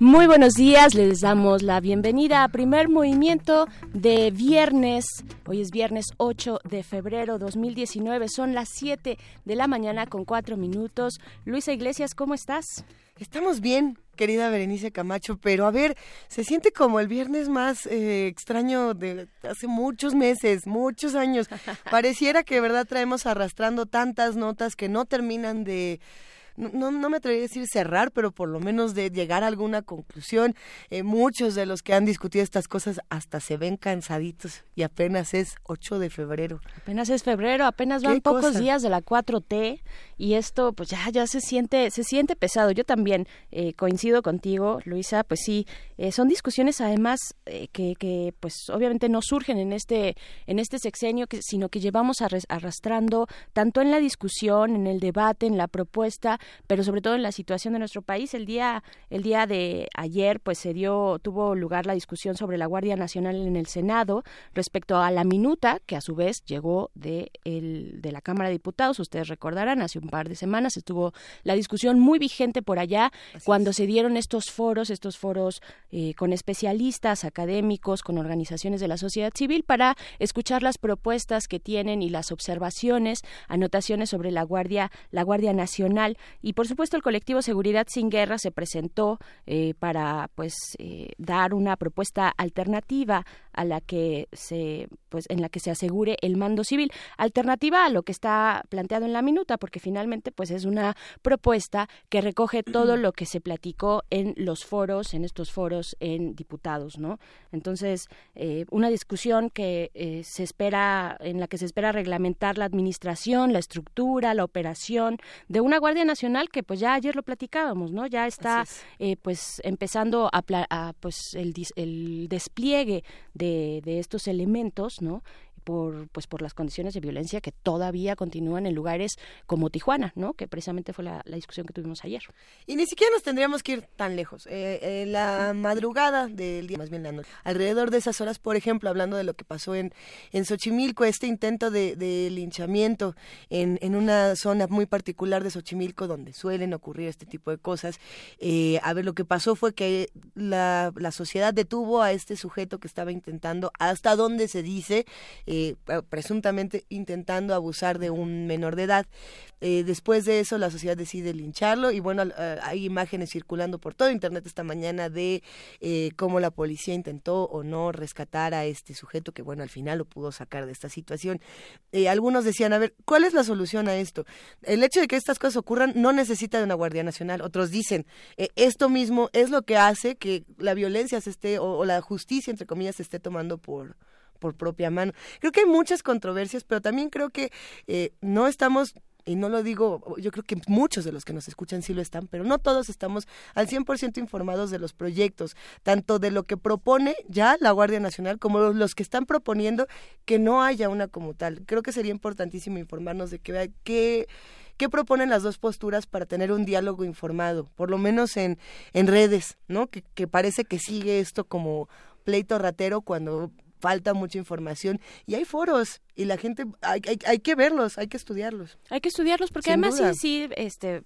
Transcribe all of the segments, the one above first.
Muy buenos días, les damos la bienvenida a primer movimiento de viernes. Hoy es viernes 8 de febrero 2019, son las 7 de la mañana con 4 minutos. Luisa Iglesias, ¿cómo estás? Estamos bien, querida Berenice Camacho, pero a ver, se siente como el viernes más eh, extraño de hace muchos meses, muchos años. Pareciera que de verdad traemos arrastrando tantas notas que no terminan de no, no me atrevería a decir cerrar, pero por lo menos de llegar a alguna conclusión. Eh, muchos de los que han discutido estas cosas hasta se ven cansaditos y apenas es 8 de febrero. Apenas es febrero, apenas van pocos días de la 4T y esto pues ya ya se siente se siente pesado. Yo también eh, coincido contigo, Luisa, pues sí, eh, son discusiones además que, que pues obviamente no surgen en este en este sexenio, sino que llevamos arrastrando tanto en la discusión, en el debate, en la propuesta, pero sobre todo en la situación de nuestro país. El día, el día de ayer, pues se dio, tuvo lugar la discusión sobre la Guardia Nacional en el Senado respecto a la minuta que a su vez llegó de, el, de la Cámara de Diputados. Ustedes recordarán, hace un par de semanas estuvo la discusión muy vigente por allá cuando se dieron estos foros, estos foros eh, con especialistas, académicos, con organizaciones de la sociedad civil para escuchar las propuestas que tienen y las observaciones, anotaciones sobre la Guardia, la Guardia Nacional. Y por supuesto el colectivo Seguridad sin Guerra se presentó eh, para pues eh, dar una propuesta alternativa a la que se pues en la que se asegure el mando civil. Alternativa a lo que está planteado en la minuta porque finalmente pues es una propuesta que recoge todo lo que se platicó en los foros en estos foros en diputados no entonces eh, una discusión que eh, se espera en la que se espera reglamentar la administración la estructura la operación de una guardia nacional que pues ya ayer lo platicábamos no ya está eh, pues empezando a, a pues el, el despliegue de, de estos elementos, ¿no? Por pues por las condiciones de violencia que todavía continúan en lugares como Tijuana, ¿no? Que precisamente fue la, discusión que tuvimos ayer. Y ni siquiera nos tendríamos que ir tan lejos. Eh, eh, la madrugada del día, más bien la noche, alrededor de esas horas, por ejemplo, hablando de lo que pasó en, en Xochimilco, este intento de, linchamiento en, en, una zona muy particular de Xochimilco donde suelen ocurrir este tipo de cosas. Eh, a ver, lo que pasó fue que la, la sociedad detuvo a este sujeto que estaba intentando, hasta donde se dice, eh, presuntamente intentando abusar de un menor de edad. Eh, después de eso, la sociedad decide lincharlo y bueno, eh, hay imágenes circulando por todo Internet esta mañana de cómo la policía intentó o no rescatar a este sujeto que bueno, al final lo pudo sacar de esta situación. algunos decían, a ver, ¿cuál es la solución a esto? El hecho de que estas cosas ocurran no necesita de una Guardia Nacional. Otros dicen, esto mismo es lo que hace que la violencia se esté, o la justicia, entre comillas, se esté tomando por por propia mano. Creo que hay muchas controversias, pero también creo que eh, no estamos y no lo digo, yo creo que muchos de los que nos escuchan sí lo están, pero no todos estamos al 100% informados de los proyectos, tanto de lo que propone ya la Guardia Nacional como los que están proponiendo que no haya una como tal. Creo que sería importantísimo informarnos de que, qué qué proponen las dos posturas para tener un diálogo informado, por lo menos en, en redes, ¿no? Que, que parece que sigue esto como pleito ratero cuando falta mucha información y hay foros y la gente hay, hay, que verlos, hay que estudiarlos. Hay que estudiarlos porque además sí, sí, este,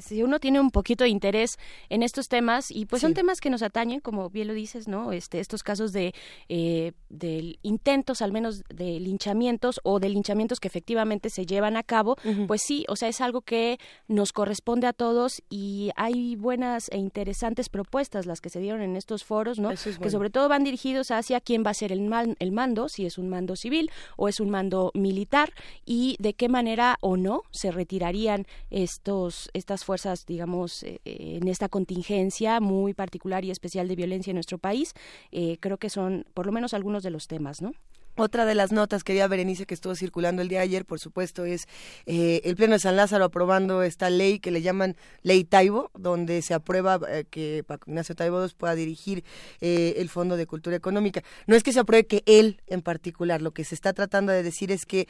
si uno tiene un poquito de interés en estos temas y pues son temas que nos atañen, como bien lo dices, ¿no? Este, estos casos de, eh, de intentos, al menos de linchamientos o de linchamientos que efectivamente se llevan a cabo, pues sí, o sea, es algo que nos corresponde a todos y hay buenas e interesantes propuestas las que se dieron en estos foros, ¿no? Que sobre todo van dirigidos hacia quién va a ser el, el mando, si es un mando civil o es un mando militar y de qué manera o no se retirarían estos estas fuerzas, digamos, eh, en esta contingencia muy particular y especial de violencia en nuestro país. Eh, creo que son por lo menos algunos de los temas, ¿no? Otra de las notas, querida Berenice, que estuvo circulando el día de ayer, por supuesto, es eh, el Pleno de San Lázaro aprobando esta ley que le llaman Ley Taibo, donde se aprueba eh, que Paco Ignacio Taibo II pueda dirigir eh, el Fondo de Cultura Económica. No es que se apruebe que él en particular, lo que se está tratando de decir es que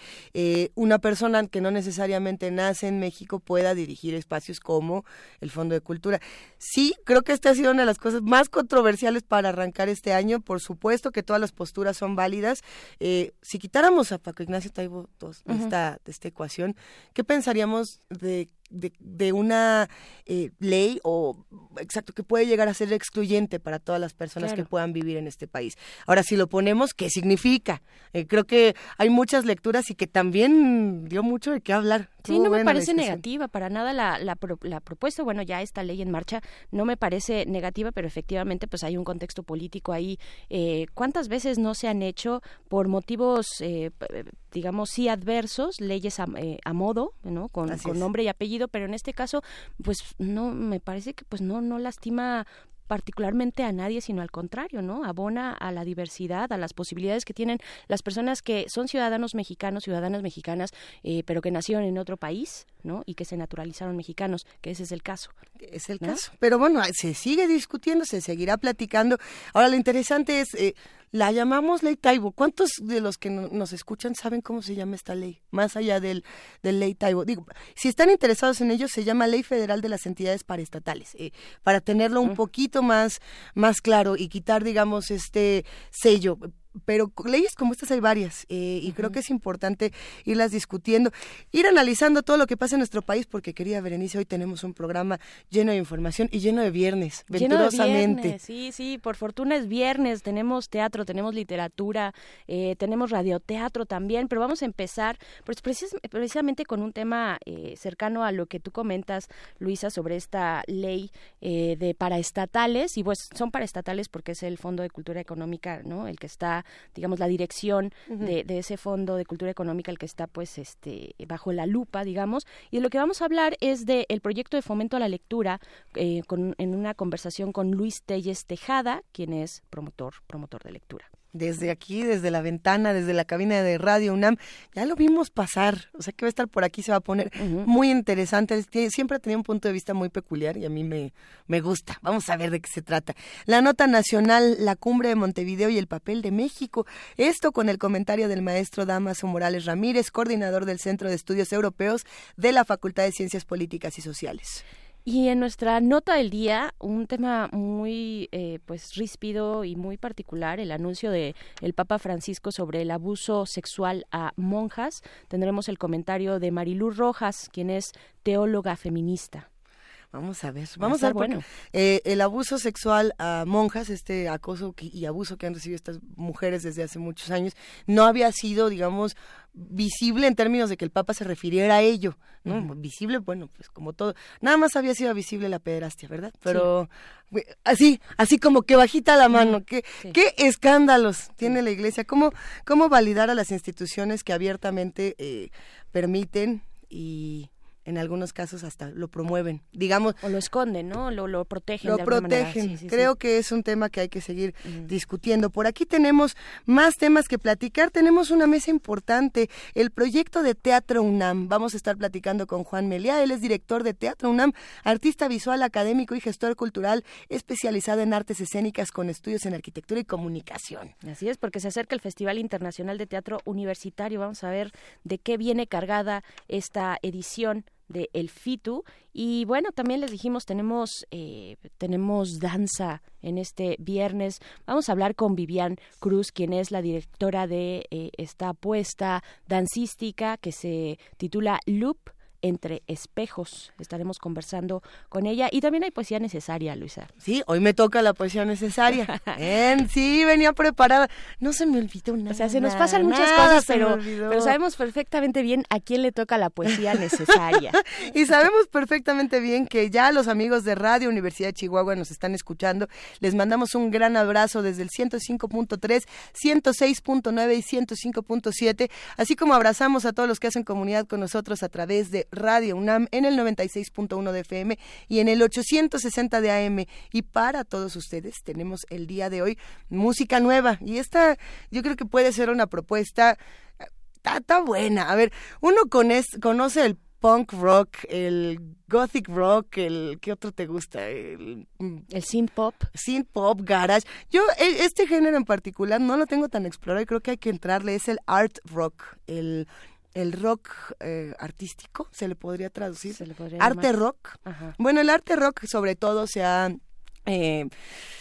una persona que no necesariamente nace en México pueda dirigir espacios como el Fondo de Cultura. Sí, creo que esta ha sido una de las cosas más controversiales para arrancar este año. Por supuesto que todas las posturas son válidas eh, si quitáramos a Paco Ignacio Taibo de, esta, de esta ecuación, ¿qué pensaríamos de de, una eh, ley o exacto que puede llegar a ser excluyente para todas las personas que puedan vivir en este país. Ahora, si lo ponemos, ¿qué significa? Eh, creo que hay muchas lecturas y que también dio mucho de qué hablar. Sí, no me parece negativa para nada la, la, la, propuesta. Bueno, ya esta ley en marcha no me parece negativa, pero efectivamente pues hay un contexto político ahí. Eh, ¿Cuántas veces no se han hecho por motivos, eh, digamos, sí adversos, leyes a, a modo, ¿no? Con, con nombre y apellido? pero en este caso, pues no, me parece que pues no, no lastima particularmente a nadie, sino al contrario, ¿no? Abona a la diversidad, a las posibilidades que tienen las personas que son ciudadanos mexicanos, ciudadanas mexicanas, eh, pero que nacieron en otro país, ¿no? Y que se naturalizaron mexicanos, que ese es el caso. Es el caso. Pero bueno, se sigue discutiendo, se seguirá platicando. Ahora, lo interesante es, eh, la llamamos ley Taibo. ¿Cuántos de los que nos escuchan saben cómo se llama esta ley? Más allá del, del ley Taibo. Digo, si están interesados en ello, se llama Ley Federal de las Entidades Paraestatales. Eh, para tenerlo un poquito más, más claro y quitar, digamos, este sello pero leyes como estas hay varias eh, y creo que es importante irlas discutiendo, ir analizando todo lo que pasa en nuestro país, porque quería Berenice, hoy tenemos un programa lleno de información y lleno de viernes, venturosamente. sí, sí, por fortuna es viernes, tenemos teatro, tenemos literatura, eh, tenemos radioteatro también, pero vamos a empezar pues, precisamente con un tema eh, cercano a lo que tú comentas, Luisa, sobre esta ley de paraestatales, y pues son paraestatales porque es el Fondo de Cultura Económica, ¿no? El que está digamos, la dirección de, ese fondo de cultura económica, el que está, pues, este, bajo la lupa, digamos. Y de lo que vamos a hablar es del el proyecto de fomento a la lectura, eh, en una conversación con Luis Telles Tejada, quien es promotor, promotor de lectura desde aquí, desde la ventana, desde la cabina de Radio UNAM. Ya lo vimos pasar, o sea que va a estar por aquí, se va a poner muy interesante. Siempre ha tenido un punto de vista muy peculiar y a mí me, me gusta. Vamos a ver de qué se trata. La nota nacional, la cumbre de Montevideo y el papel de México. Esto con el comentario del maestro Damaso Morales Ramírez, coordinador del Centro de Estudios Europeos de la Facultad de Ciencias Políticas y Sociales. Y en nuestra nota del día, un tema muy eh, pues ríspido y muy particular, el anuncio de el Papa Francisco sobre el abuso sexual a monjas. Tendremos el comentario de Marilú Rojas, quien es teóloga feminista. Vamos a ver, vamos a ver. Bueno. Eh, el abuso sexual a monjas, este acoso y abuso que han recibido estas mujeres desde hace muchos años, no había sido, digamos, visible en términos de que el Papa se refiriera a ello, ¿no? Visible, bueno, pues como todo, nada más había sido visible la pederastia, ¿verdad? Pero así, así como que bajita la mano, ¿qué, qué escándalos tiene la Iglesia, cómo, cómo validar a las instituciones que abiertamente eh, permiten y en algunos casos hasta lo promueven, digamos. O lo esconden, ¿no? Lo, lo protegen. Lo protegen. Creo que es un tema que hay que seguir discutiendo. Por aquí tenemos más temas que platicar. Tenemos una mesa importante, el proyecto de Teatro UNAM. Vamos a estar platicando con Juan Meliá. Él es director de Teatro UNAM, artista visual, académico y gestor cultural especializado en artes escénicas con estudios en arquitectura y comunicación. Así es, porque se acerca el Festival Internacional de Teatro Universitario. Vamos a ver de qué viene cargada esta edición de El Fitu. Y bueno, también les dijimos, tenemos, eh, tenemos danza en este viernes. Vamos a hablar con Vivian Cruz, quien es la directora de eh, esta apuesta dancística que se titula Loop entre espejos. Estaremos conversando con ella y también hay poesía necesaria, Luisa. Sí, hoy me toca la poesía necesaria. sí, venía preparada. No se me olvidó nada. O sea, se nos pasan muchas cosas, pero, pero sabemos perfectamente bien a quién le toca la poesía necesaria. y sabemos perfectamente bien que ya los amigos de Radio Universidad de Chihuahua nos están escuchando. Les mandamos un gran abrazo desde el 105.3, 106.9 y 105.7, así como abrazamos a todos los que hacen comunidad con nosotros a través de Radio UNAM en el 96.1 de FM y en el 860 de AM. Y para todos ustedes tenemos el día de hoy música nueva. Y esta yo creo que puede ser una propuesta... Está, buena. A ver, uno conoce el punk rock, el gothic rock, el ¿qué otro te gusta? El, mm, el synth pop. Synth pop, garage. Yo e, este género en particular no lo tengo tan explorado y creo que hay que entrarle es el art rock, el el rock eh, artístico, se le podría traducir. Se le podría arte rock. Bueno, el arte rock sobre todo se ha eh,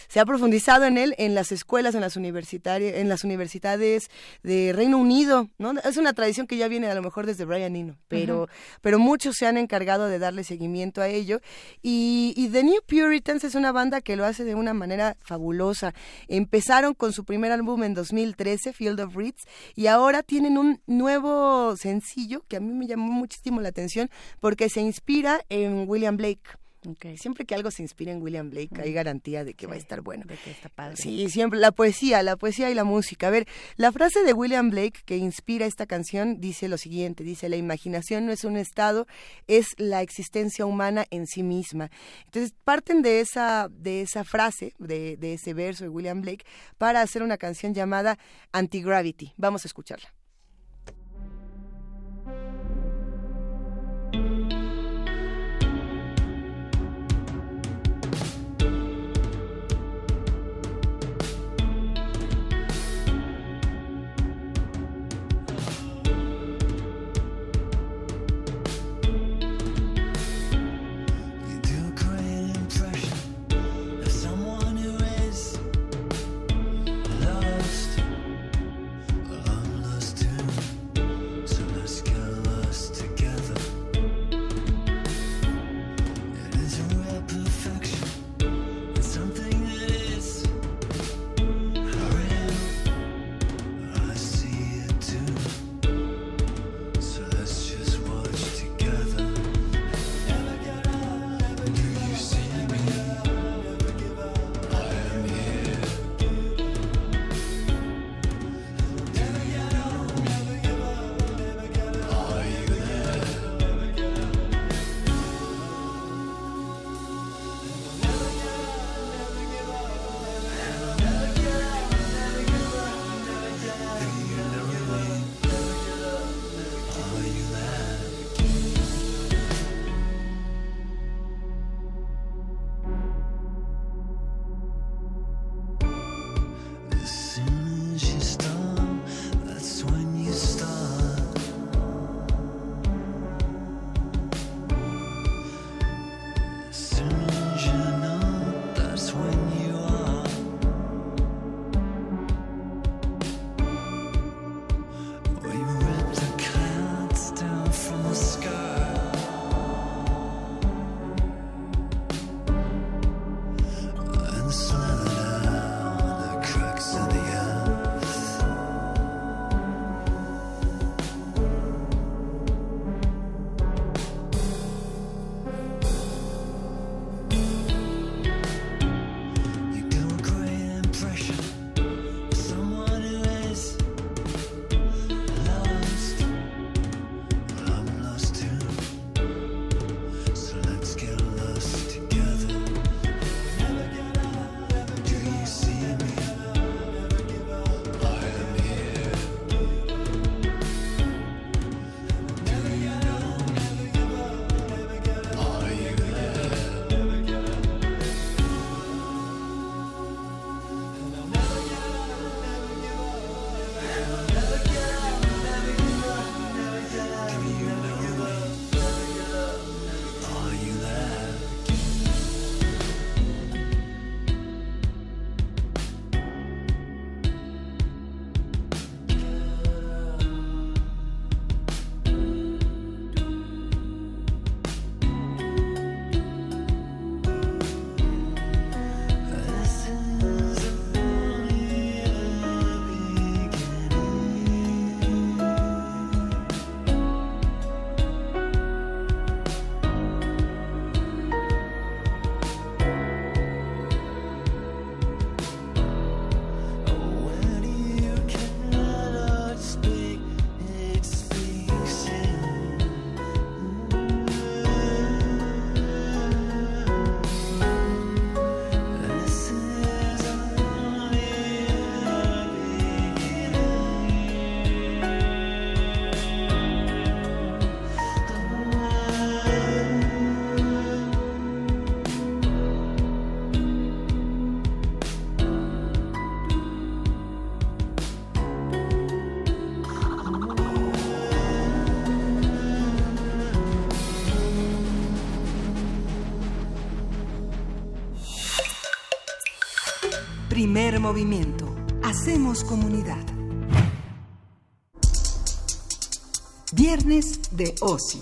se ha profundizado en él en las escuelas, en las universitarias, en las universidades de Reino Unido, ¿no? Es una tradición que ya viene a lo mejor desde Brian Eno, pero, pero muchos se han encargado de darle seguimiento a ello. Y, y, The New Puritans es una banda que lo hace de una manera fabulosa. Empezaron con su primer álbum en 2013, Field of Reeds, y ahora tienen un nuevo sencillo que a mí me llamó muchísimo la atención porque se inspira en William Blake. Siempre que algo se inspira en William Blake, hay garantía de que va a estar bueno. De que está padre. Sí, siempre la poesía, la poesía y la música. A ver, la frase de William Blake que inspira esta canción dice lo siguiente, dice, la imaginación no es un estado, es la existencia humana en sí misma. Entonces, parten de esa, de esa frase, de, de ese verso de William Blake, para hacer una canción llamada Anti-Gravity. Vamos a escucharla. Viernes de ocio.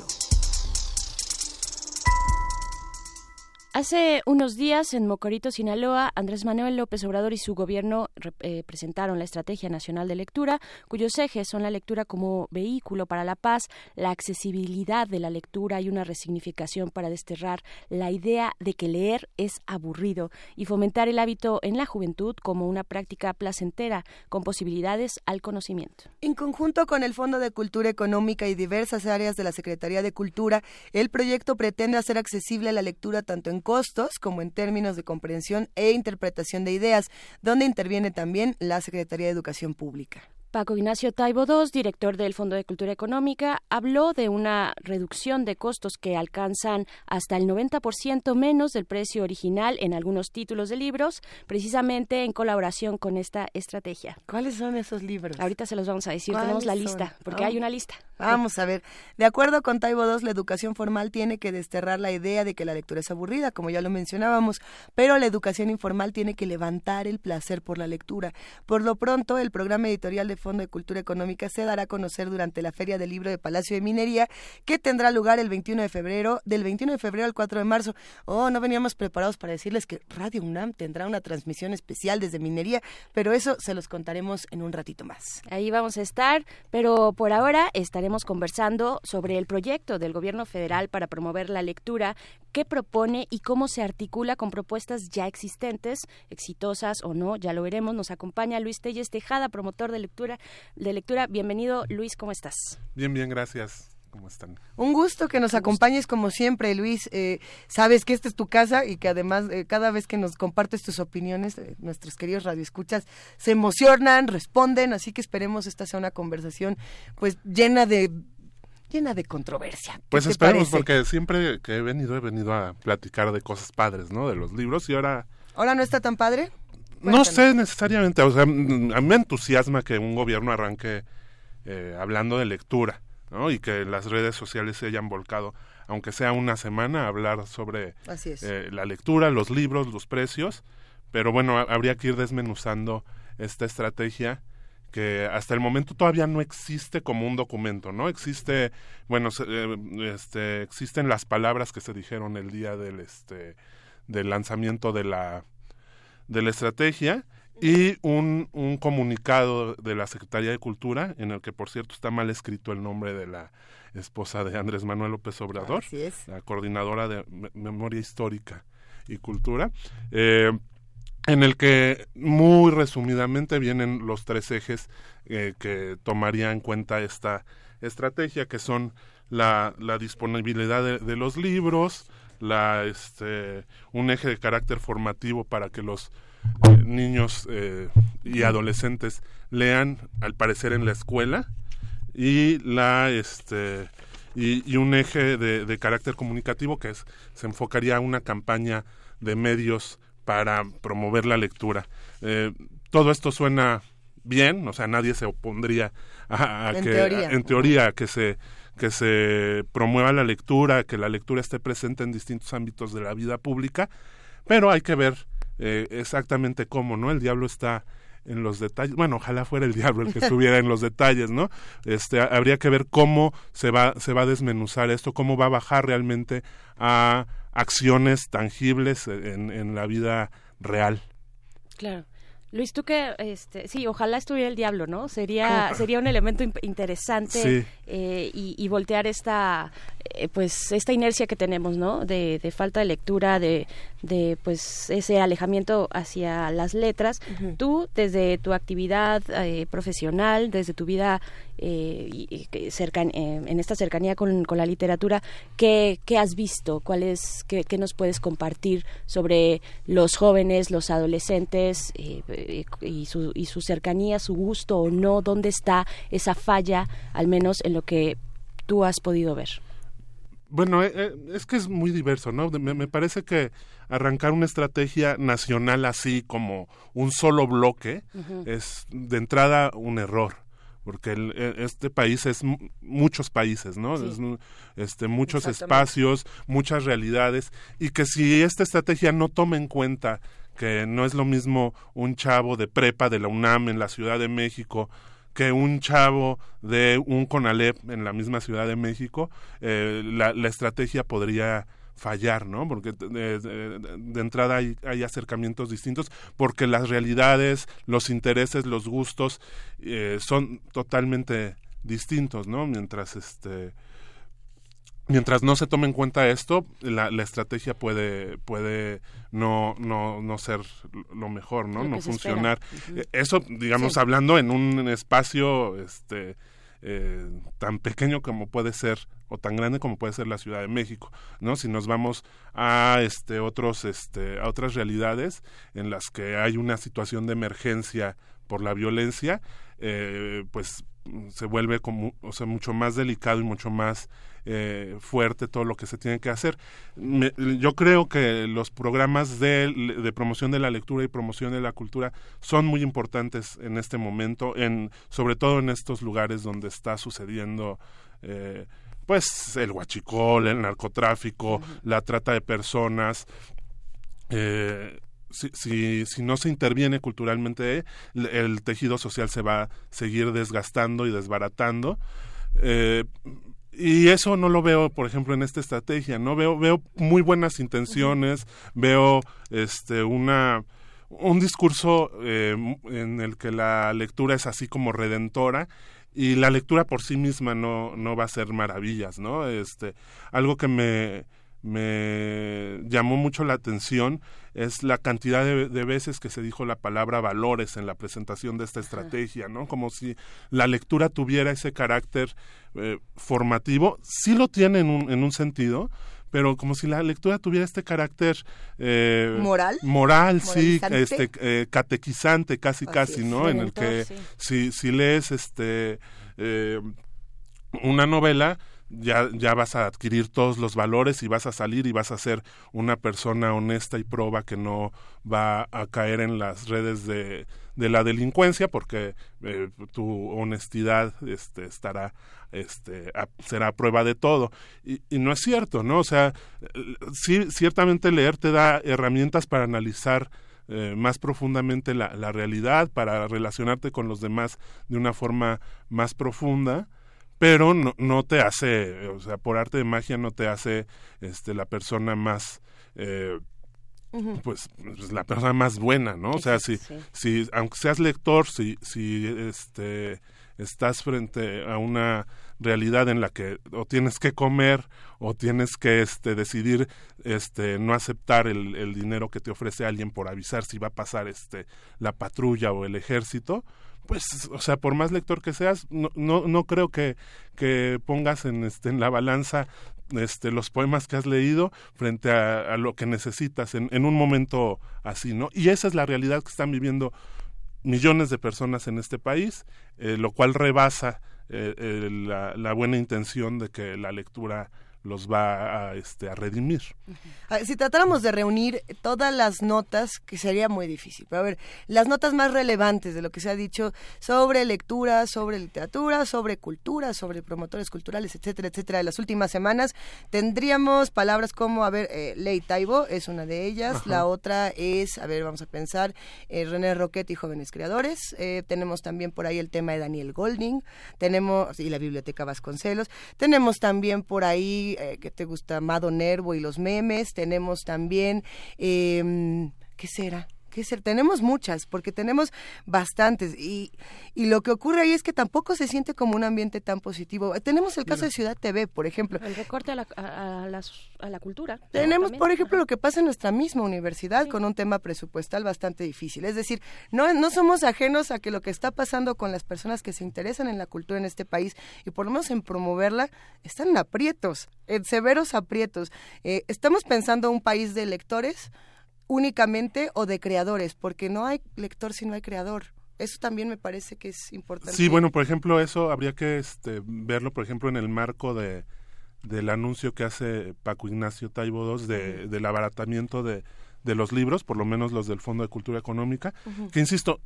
Hace unos días en Mocorito, Sinaloa, Andrés Manuel López Obrador y su gobierno eh, presentaron la Estrategia Nacional de Lectura, cuyos ejes son la lectura como vehículo para la paz, la accesibilidad de la lectura y una resignificación para desterrar la idea de que leer es aburrido y fomentar el hábito en la juventud como una práctica placentera con posibilidades al conocimiento. En conjunto con el Fondo de Cultura Económica y diversas áreas de la Secretaría de Cultura, el proyecto pretende hacer accesible la lectura tanto en costos como en términos de comprensión e interpretación de ideas, donde interviene también la Secretaría de Educación Pública. Paco Ignacio Taibo II, director del Fondo de Cultura Económica, habló de una reducción de costos que alcanzan hasta el 90% menos del precio original en algunos títulos de libros, precisamente en colaboración con esta estrategia. ¿Cuáles son esos libros? Ahorita se los vamos a decir, tenemos la lista, porque hay una lista. Vamos a ver. De acuerdo con Taibo II, la educación formal tiene que desterrar la idea de que la lectura es aburrida, como ya lo mencionábamos, pero la educación informal tiene que levantar el placer por la lectura. Por lo pronto, el programa editorial de Fondo de Cultura Económica se dará a conocer durante la Feria del Libro de Palacio de Minería, que tendrá lugar el 21 de febrero, del 21 de febrero al 4 de marzo. Oh, no veníamos preparados para decirles que Radio UNAM tendrá una transmisión especial desde Minería, pero eso se los contaremos en un ratito más. Ahí vamos a estar, pero por ahora estaremos conversando sobre el proyecto del Gobierno federal para promover la lectura, qué propone y cómo se articula con propuestas ya existentes, exitosas o no, ya lo veremos. Nos acompaña Luis Telles Tejada, promotor de lectura de lectura. Bienvenido, Luis, ¿cómo estás? Bien, bien, gracias. ¿Cómo están? Un gusto que nos acompañes como siempre, Luis. Eh, sabes que esta es tu casa y que además eh, cada vez que nos compartes tus opiniones, eh, nuestros queridos radioescuchas se emocionan, responden, así que esperemos esta sea una conversación pues llena de llena de controversia. Pues esperemos porque siempre que he venido he venido a platicar de cosas padres, ¿no? De los libros y ahora ¿Ahora no está tan padre? No sé necesariamente, o sea, a mí me entusiasma que un gobierno arranque eh, hablando de lectura, ¿no? Y que las redes sociales se hayan volcado, aunque sea una semana, a hablar sobre eh, la lectura, los libros, los precios, pero bueno, habría que ir desmenuzando esta estrategia que hasta el momento todavía no existe como un documento, ¿no? Existe, bueno, eh, este, existen las palabras que se dijeron el día del, este, del lanzamiento de la de la estrategia y un, un comunicado de la Secretaría de Cultura, en el que por cierto está mal escrito el nombre de la esposa de Andrés Manuel López Obrador, la coordinadora de Memoria Histórica y Cultura, eh, en el que muy resumidamente vienen los tres ejes eh, que tomaría en cuenta esta estrategia, que son la, la disponibilidad de los libros, la este un eje de carácter formativo para que los eh, niños eh, y adolescentes lean al parecer en la escuela. Y la este y, un eje de, carácter comunicativo que es, se enfocaría a una campaña de medios para promover la lectura. Eh, todo esto suena bien o sea nadie se opondría a, que en teoría a que se que se promueva la lectura, que la lectura esté presente en distintos ámbitos de la vida pública, pero hay que ver eh, exactamente cómo, ¿no? El diablo está en los detalles. Bueno, ojalá fuera el diablo el que estuviera en los detalles, ¿no? Este, habría que ver cómo se va, se va a desmenuzar esto, cómo va a bajar realmente a acciones tangibles en, en la vida real. Claro. Luis, tú que, este, sí, ojalá estuviera el diablo, ¿no? Sería, sería un elemento interesante eh, y, voltear esta, eh, pues, esta inercia que tenemos, ¿no? De, falta de lectura, de, de, pues, ese alejamiento hacia las letras. Tú, desde tu actividad eh, profesional, desde tu vida eh, en esta cercanía con, la literatura, ¿qué, has visto? ¿Cuál es, qué, nos puedes compartir sobre los jóvenes, los adolescentes eh, y, su, y su cercanía, su gusto o no? ¿Dónde está esa falla, al menos en lo que tú has podido ver? Bueno, eh, es que es muy diverso, ¿no? Me, parece que arrancar una estrategia nacional así como un solo bloque es de entrada un error porque e, este país es muchos países, ¿no? este, muchos espacios, muchas realidades, y que si esta estrategia no toma en cuenta que no es lo mismo un chavo de prepa de la UNAM en la Ciudad de México que un chavo de un CONALEP en la misma Ciudad de México, eh, la, la, estrategia podría fallar, ¿no? Porque de, de, entrada hay, hay, acercamientos distintos, porque las realidades, los intereses, los gustos eh, son totalmente distintos, ¿no? Mientras este mientras no se tome en cuenta esto, la, la estrategia puede, puede no, no, no ser lo mejor, ¿no? no funcionar. Uh -huh. Eso, digamos, sí. hablando en un espacio este, eh, tan pequeño como puede ser o tan grande como puede ser la Ciudad de México, ¿no? Si nos vamos a este otros este a otras realidades en las que hay una situación de emergencia por la violencia, eh, pues se vuelve como, o sea, mucho más delicado y mucho más eh, fuerte todo lo que se tiene que hacer. Me, yo creo que los programas de, de, promoción de la lectura y promoción de la cultura son muy importantes en este momento, en, sobre todo en estos lugares donde está sucediendo eh, pues el huachicol, el narcotráfico, uh -huh. la trata de personas. Eh, si, si, si, no se interviene culturalmente, el tejido social se va a seguir desgastando y desbaratando. Eh, y eso no lo veo, por ejemplo, en esta estrategia, ¿no? Veo, veo muy buenas intenciones, veo este una un discurso eh, en el que la lectura es así como redentora y la lectura por sí misma no, no va a ser maravillas, ¿no? Este, algo que me, me llamó mucho la atención es la cantidad de, de, veces que se dijo la palabra valores en la presentación de esta estrategia, ¿no? Como si la lectura tuviera ese carácter eh, formativo, sí lo tiene en un, en un sentido, pero como si la lectura tuviera este carácter eh, moral. moral sí este eh, catequizante casi Así casi no en el que sí. si si lees este eh, una novela ya, ya vas a adquirir todos los valores y vas a salir y vas a ser una persona honesta y proba que no va a caer en las redes de, de la delincuencia porque eh, tu honestidad este, estará este será prueba de todo. Y, y, no es cierto no o sea sí ciertamente leer te da herramientas para analizar eh, más profundamente la, la realidad para relacionarte con los demás de una forma más profunda pero no, no te hace, o sea, por arte de magia no te hace este, la persona más, eh, uh -huh. pues, pues, la persona más buena, ¿no? O sea, si, sí. si aunque seas lector, si, si este, estás frente a una realidad en la que o tienes que comer o tienes que este, decidir este, no aceptar el, el dinero que te ofrece alguien por avisar si va a pasar este, la patrulla o el ejército, pues, o sea, por más lector que seas, no, no, no creo que, que pongas en, este, en la balanza este, los poemas que has leído frente a, lo que necesitas en, un momento así, ¿no? Y esa es la realidad que están viviendo millones de personas en este país, eh, lo cual rebasa eh, eh, la buena intención de que la lectura los va a, este, a redimir. Si tratáramos de reunir todas las notas, que sería muy difícil, pero a ver, las notas más relevantes de lo que se ha dicho sobre lectura, sobre literatura, sobre cultura, sobre promotores culturales, etcétera, etcétera, de las últimas semanas, tendríamos palabras como, a ver, eh, Ley Taibo es una de ellas, Ajá. la otra es, a ver, vamos a pensar, eh, René Roquette y Jóvenes Creadores, eh, tenemos también por ahí el tema de Daniel Golding, tenemos, y la Biblioteca Vasconcelos, tenemos también por ahí eh, que te gusta Mado Nervo y los memes, tenemos también, eh, ¿qué será? ¿Qué ser? Tenemos muchas, porque tenemos bastantes. Y, y lo que ocurre ahí es que tampoco se siente como un ambiente tan positivo. Tenemos el caso de Ciudad TV, por ejemplo. El recorte a la, a, a las, a la cultura. Tenemos, por ejemplo, lo que pasa en nuestra misma universidad sí. con un tema presupuestal bastante difícil. Es decir, no, no somos ajenos a que lo que está pasando con las personas que se interesan en la cultura en este país y por lo menos en promoverla, están en aprietos, en severos aprietos. Eh, estamos pensando un país de lectores únicamente o de creadores, porque no hay lector si no hay creador. Eso también me parece que es importante. Sí, bueno, por ejemplo, eso habría que este, verlo, por ejemplo, en el marco de del anuncio que hace Paco Ignacio Taibo II de, del abaratamiento de, de los libros, por lo menos los del Fondo de Cultura Económica, uh -huh. que insisto,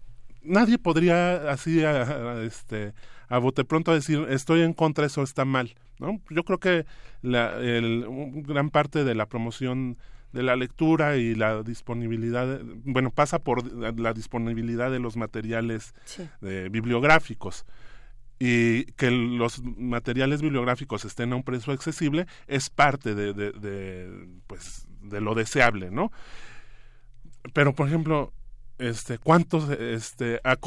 nadie podría así a, a, este a bote pronto decir estoy en contra eso está mal no yo creo que la el, gran parte de la promoción de la lectura y la disponibilidad, bueno, pasa por la disponibilidad de los materiales bibliográficos y que los materiales bibliográficos estén a un precio accesible es parte de, de, pues, de lo deseable, ¿no? Pero, por ejemplo, este cuántos este a,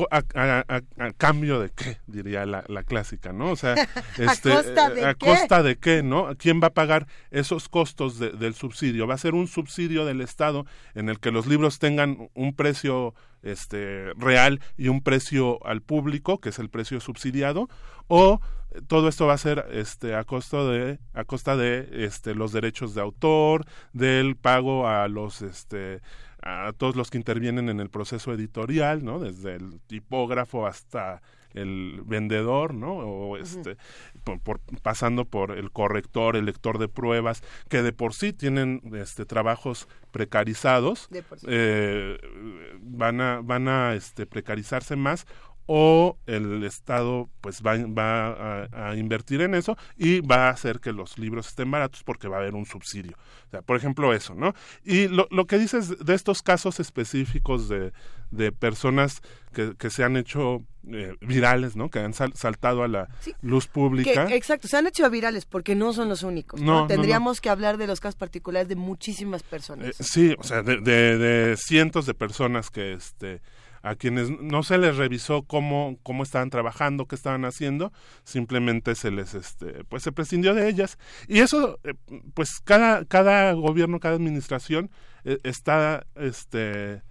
cambio de qué diría la, clásica no o sea este a costa de a qué? costa de qué no quién va a pagar esos costos del subsidio va a ser un subsidio del estado en el que los libros tengan un precio este real y un precio al público que es el precio subsidiado o todo esto va a ser este a costa de a costa de este los derechos de autor del pago a los este a todos los que intervienen en el proceso editorial, ¿no? Desde el tipógrafo hasta el vendedor, ¿no? O este, por, pasando por el corrector, el lector de pruebas, que de por sí tienen este trabajos precarizados, eh, van a van a este precarizarse más o el Estado pues va, va a, invertir en eso y va a hacer que los libros estén baratos porque va a haber un subsidio. O sea, por ejemplo, eso, ¿no? Y lo, lo que dices de estos casos específicos de, de personas que, que se han hecho eh, virales, ¿no? Que han saltado a la luz pública. exacto, se han hecho virales porque no son los únicos. No, Tendríamos que hablar de los casos particulares de muchísimas personas. Eh, sí, o sea, de, de, de cientos de personas que este a quienes no se les revisó cómo, cómo estaban trabajando, qué estaban haciendo, simplemente se les, este, pues se prescindió de ellas. Y eso, eh, pues cada, cada gobierno, cada administración eh, está, este,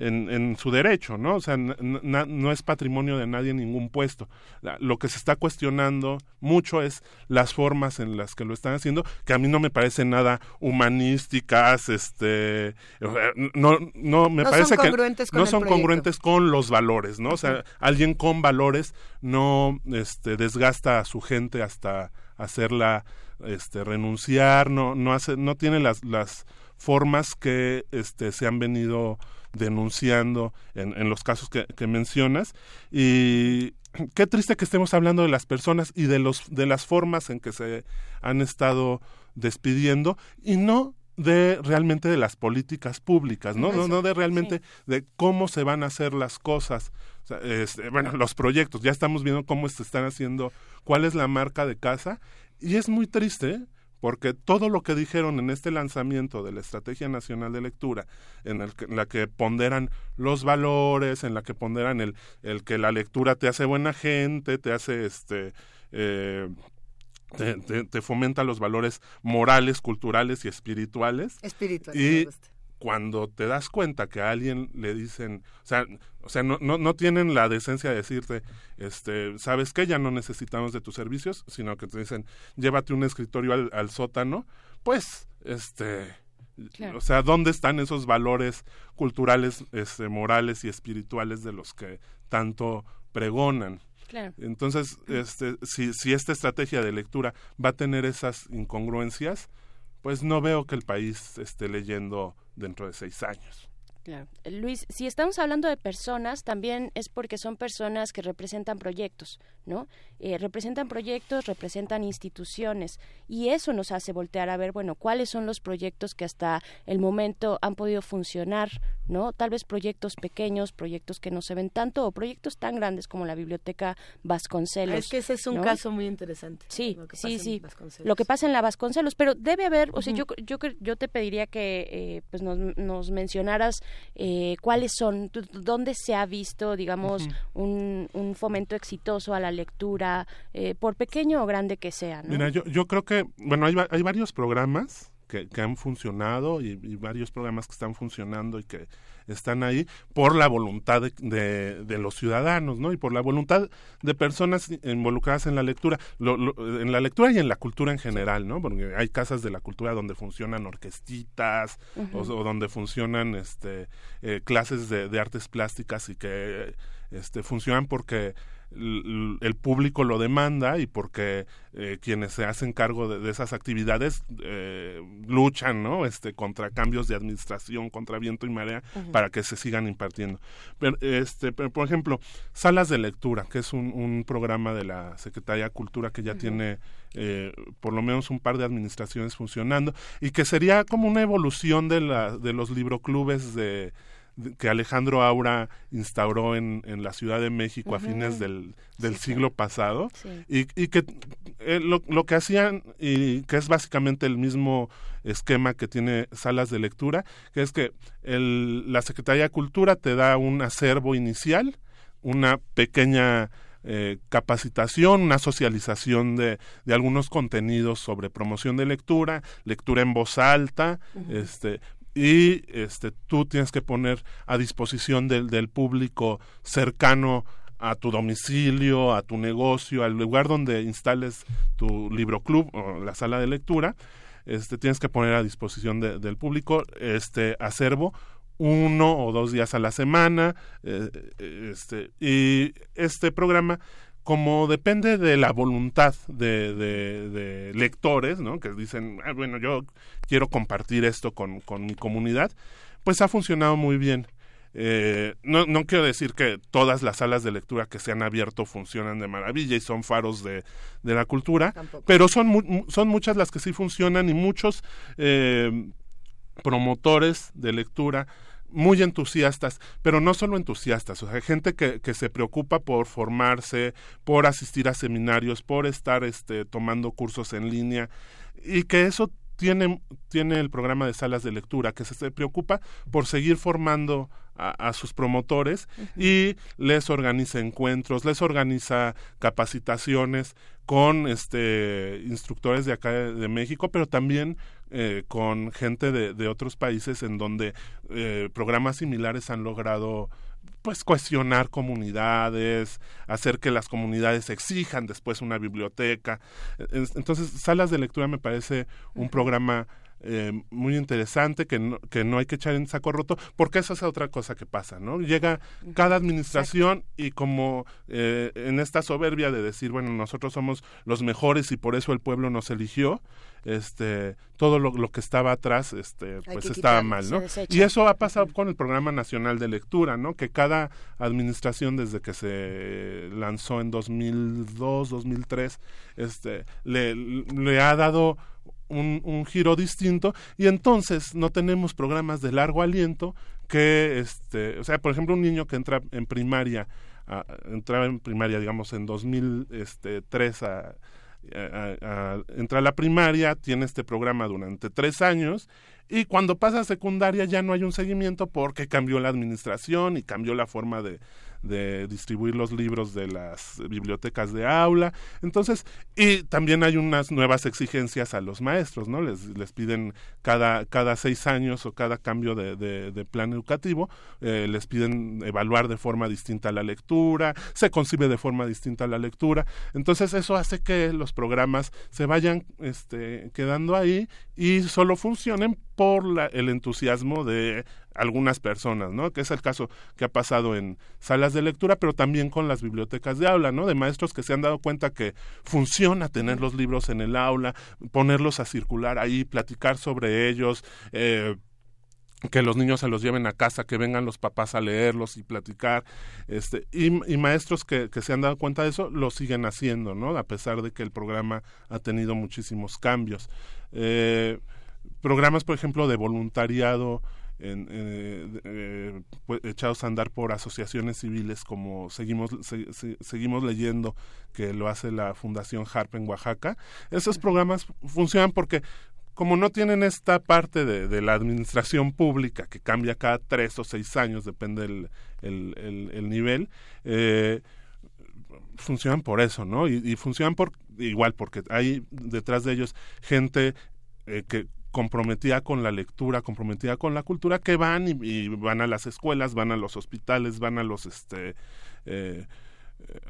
en, en su derecho, ¿no? O sea, no es patrimonio de nadie ningún puesto. lo que se está cuestionando mucho es las formas en las que lo están haciendo, que a mí no me parecen nada humanísticas, este, no, no me parece que no son congruentes con los valores, ¿no? O sea, alguien con valores no, este, desgasta a su gente hasta hacerla, este, renunciar, no, no hace, no tiene las, las formas que, este, se han venido denunciando en, en los casos que, que mencionas y qué triste que estemos hablando de las personas y de los de las formas en que se han estado despidiendo y no de realmente de las políticas públicas, ¿no? no, no de realmente de cómo se van a hacer las cosas. este, bueno, los proyectos, ya estamos viendo cómo se están haciendo, cuál es la marca de casa, y es muy triste porque todo lo que dijeron en este lanzamiento de la Estrategia Nacional de Lectura, en, el la que ponderan los valores, en la que ponderan el, el que la lectura te hace buena gente, te hace este eh, te, te, fomenta los valores morales, culturales y espirituales. Espirituales. Y cuando te das cuenta que a alguien le dicen, o sea, o sea, no, no, no tienen la decencia de decirte, este, ¿sabes qué? Ya no necesitamos de tus servicios, sino que te dicen, llévate un escritorio al, al sótano, pues, este, o sea, ¿dónde están esos valores culturales, este, morales y espirituales de los que tanto pregonan? Entonces, este, si, si esta estrategia de lectura va a tener esas incongruencias, pues no veo que el país esté leyendo dentro de seis años. Claro. Luis, si estamos hablando de personas, también es porque son personas que representan proyectos, ¿no? Eh, representan proyectos, representan instituciones y eso nos hace voltear a ver, bueno, cuáles son los proyectos que hasta el momento han podido funcionar, ¿no? Tal vez proyectos pequeños, proyectos que no se ven tanto o proyectos tan grandes como la Biblioteca Vasconcelos. Es que ese es un caso muy interesante. Sí, sí, sí. Lo que pasa en la Vasconcelos, pero debe haber, o sea, yo, yo, yo te pediría que eh, pues nos, nos mencionaras eh, cuáles son, dónde se ha visto, digamos, un, un, fomento exitoso a la lectura, eh, por pequeño o grande que sea. Mira, yo, yo creo que, bueno, hay, hay varios programas que, que han funcionado y, y, varios programas que están funcionando y que están ahí por la voluntad de, de, los ciudadanos, ¿no? Y por la voluntad de personas involucradas en la lectura, lo, lo, en la lectura y en la cultura en general, ¿no? Porque hay casas de la cultura donde funcionan orquestitas uh -huh. o, o, donde funcionan este, eh, clases de, de, artes plásticas y que este, funcionan porque el público lo demanda y porque eh, quienes se hacen cargo de, de esas actividades eh, luchan no este contra cambios de administración contra viento y marea uh -huh. para que se sigan impartiendo. Pero, este, por ejemplo, salas de lectura, que es un, un programa de la Secretaría de Cultura que ya tiene eh, por lo menos un par de administraciones funcionando y que sería como una evolución de, la, de los libroclubes de, que Alejandro Aura instauró en, en la Ciudad de México a fines del, del siglo pasado. Y, y, que eh, lo, lo, que hacían y que es básicamente el mismo esquema que tiene salas de lectura, que es que el, la Secretaría de Cultura te da un acervo inicial, una pequeña eh, capacitación, una socialización de, de, algunos contenidos sobre promoción de lectura, lectura en voz alta, este, y este, tú tienes que poner a disposición del, del público cercano a tu domicilio, a tu negocio, al lugar donde instales tu libro club o la sala de lectura, este, tienes que poner a disposición de, del público este acervo uno o dos días a la semana eh, este y este programa como depende de la voluntad de, de, de lectores, ¿no? Que dicen, ah, bueno, yo quiero compartir esto con, con mi comunidad, pues ha funcionado muy bien. Eh, no, no quiero decir que todas las salas de lectura que se han abierto funcionan de maravilla y son faros de, de la cultura, Tampoco. pero son, son muchas las que sí funcionan y muchos eh, promotores de lectura muy entusiastas, pero no solo entusiastas, o sea, gente que, que se preocupa por formarse, por asistir a seminarios, por estar este, tomando cursos en línea y que eso tiene, tiene el programa de salas de lectura, que se preocupa por seguir formando a, a sus promotores uh -huh. y les organiza encuentros, les organiza capacitaciones con este instructores de acá de, de México, pero también eh, con gente de, de, otros países en donde eh, programas similares han logrado pues cuestionar comunidades, hacer que las comunidades exijan después una biblioteca. Entonces, salas de lectura me parece un programa eh, muy interesante que no, que no hay que echar en saco roto, porque esa es otra cosa que pasa, ¿no? Llega cada administración Exacto. y como eh, en esta soberbia de decir, bueno, nosotros somos los mejores y por eso el pueblo nos eligió, este todo lo, lo que estaba atrás este pues estaba mal no y eso ha pasado con el programa nacional de lectura no que cada administración desde que se lanzó en 2002 2003 este le, le ha dado un, un, giro distinto y entonces no tenemos programas de largo aliento que este o sea por ejemplo un niño que entra en primaria a, entraba en primaria digamos en 2003 a a, a, entra a la primaria, tiene este programa durante tres años y cuando pasa a secundaria ya no hay un seguimiento porque cambió la administración y cambió la forma de, de distribuir los libros de las bibliotecas de aula. Entonces, y también hay unas nuevas exigencias a los maestros, ¿no? Les, les piden cada, cada seis años o cada cambio de, plan educativo, eh, les piden evaluar de forma distinta la lectura, se concibe de forma distinta la lectura. Entonces, eso hace que los programas se vayan este, quedando ahí y solo funcionen por la, el entusiasmo de algunas personas, ¿no? Que es el caso que ha pasado en salas de lectura, pero también con las bibliotecas de aula, ¿no? De maestros que se han dado cuenta que funciona tener los libros en el aula, ponerlos a circular ahí, platicar sobre ellos, eh, que los niños se los lleven a casa, que vengan los papás a leerlos y platicar, este, y, y maestros que, se han dado cuenta de eso lo siguen haciendo, ¿no? A pesar de que el programa ha tenido muchísimos cambios. Eh, programas, por ejemplo, de voluntariado en, eh, eh, pues, echados a andar por asociaciones civiles como seguimos se, se, seguimos leyendo que lo hace la Fundación Harp en Oaxaca. Esos programas funcionan porque como no tienen esta parte de, de, la administración pública que cambia cada tres o seis años, depende el, el, el, el nivel, eh, funcionan por eso, ¿no? Y, y, funcionan por igual porque hay detrás de ellos gente eh, que comprometida con la lectura, comprometida con la cultura, que van y, van a las escuelas, van a los hospitales, van a los este eh,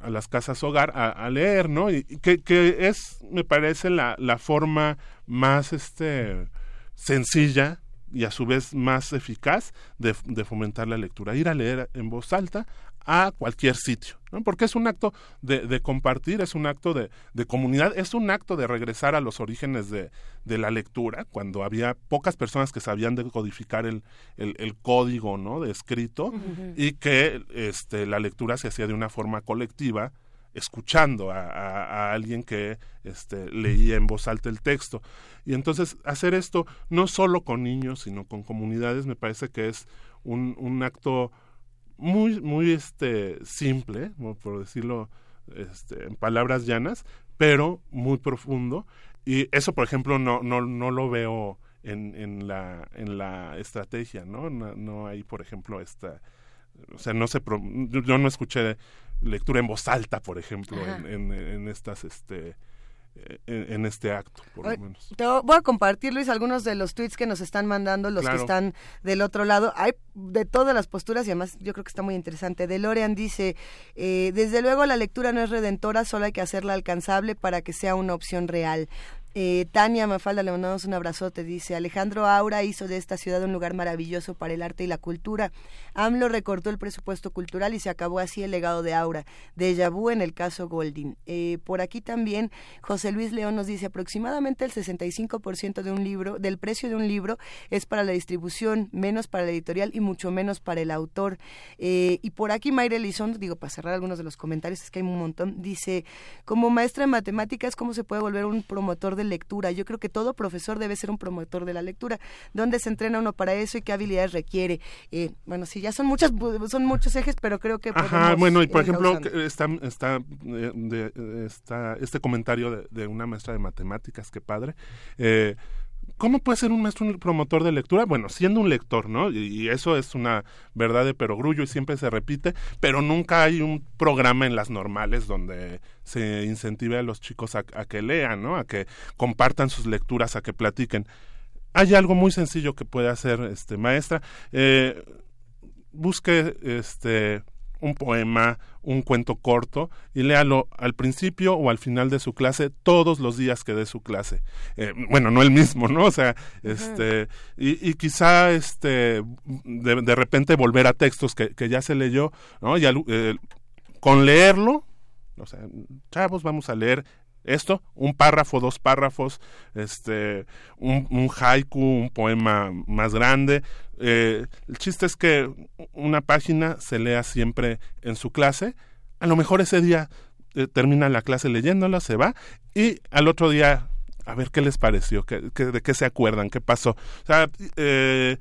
a las casas hogar a, leer, ¿no? Y, que, que es, me parece, la, la forma más este sencilla y a su vez más eficaz de, fomentar la lectura. Ir a leer en voz alta a cualquier sitio, ¿no? porque es un acto de, compartir, es un acto de, comunidad, es un acto de regresar a los orígenes de, la lectura, cuando había pocas personas que sabían decodificar el, el, código ¿no? de escrito y que este, la lectura se hacía de una forma colectiva, escuchando a, alguien que este, leía en voz alta el texto. Y entonces hacer esto no solo con niños, sino con comunidades, me parece que es un, un acto muy, muy este, simple, por decirlo este, en palabras llanas, pero muy profundo. Y eso, por ejemplo, no, no, no lo veo en, en, la, en la estrategia, ¿no? ¿no? No hay, por ejemplo, esta... O sea, no se... Yo no escuché lectura en voz alta, por ejemplo, en, en, estas este, en, este acto, por lo menos. Te voy a compartir, Luis, algunos de los tweets que nos están mandando los que están del otro lado. Hay de todas las posturas y además yo creo que está muy interesante. DeLorean dice, eh, desde luego la lectura no es redentora, solo hay que hacerla alcanzable para que sea una opción real. Eh, Tania Mafalda, le mandamos un abrazote, dice Alejandro Aura hizo de esta ciudad un lugar maravilloso para el arte y la cultura. AMLO recortó el presupuesto cultural y se acabó así el legado de Aura. De vu en el caso Goldin. Eh, por aquí también José Luis León nos dice aproximadamente el 65% de un libro, del precio de un libro es para la distribución, menos para la editorial y mucho menos para el autor. Eh, y por aquí Mayra Elizondo, digo, para cerrar algunos de los comentarios, es que hay un montón, dice, como maestra de matemáticas, ¿cómo se puede volver un promotor de lectura. Yo creo que todo profesor debe ser un promotor de la lectura. ¿Dónde se entrena uno para eso y qué habilidades requiere? Eh, bueno, sí, ya son muchas, son muchos ejes, pero creo que Ajá, bueno, y por ejemplo, está, está, eh, está este comentario de, una maestra de matemáticas, qué padre. Eh, ¿Cómo puede ser un maestro un promotor de lectura? Bueno, siendo un lector, ¿no? Y, eso es una verdad de perogrullo y siempre se repite, pero nunca hay un programa en las normales donde se incentive a los chicos a, que lean, ¿no? A que compartan sus lecturas, a que platiquen. Hay algo muy sencillo que puede hacer este maestra. Eh, busque este un poema, un cuento corto y léalo al principio o al final de su clase todos los días que dé su clase. Eh, bueno, no el mismo, ¿no? O sea, este, y, quizá este, de, repente volver a textos que, que ya se leyó, ¿no? Y eh, con leerlo, o sea, chavos, vamos a leer esto, un párrafo, dos párrafos, este, un, haiku, un poema más grande, eh, el chiste es que una página se lea siempre en su clase. A lo mejor ese día eh, termina la clase leyéndola, se va y al otro día a ver qué les pareció, qué, de qué se acuerdan, qué pasó. O sea, eh,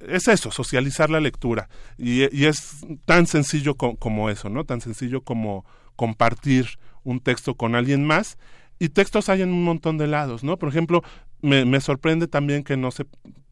es eso, socializar la lectura. Y, es tan sencillo como eso, ¿no? Tan sencillo como compartir un texto con alguien más. Y textos hay en un montón de lados, ¿no? Por ejemplo, me, me sorprende también que no se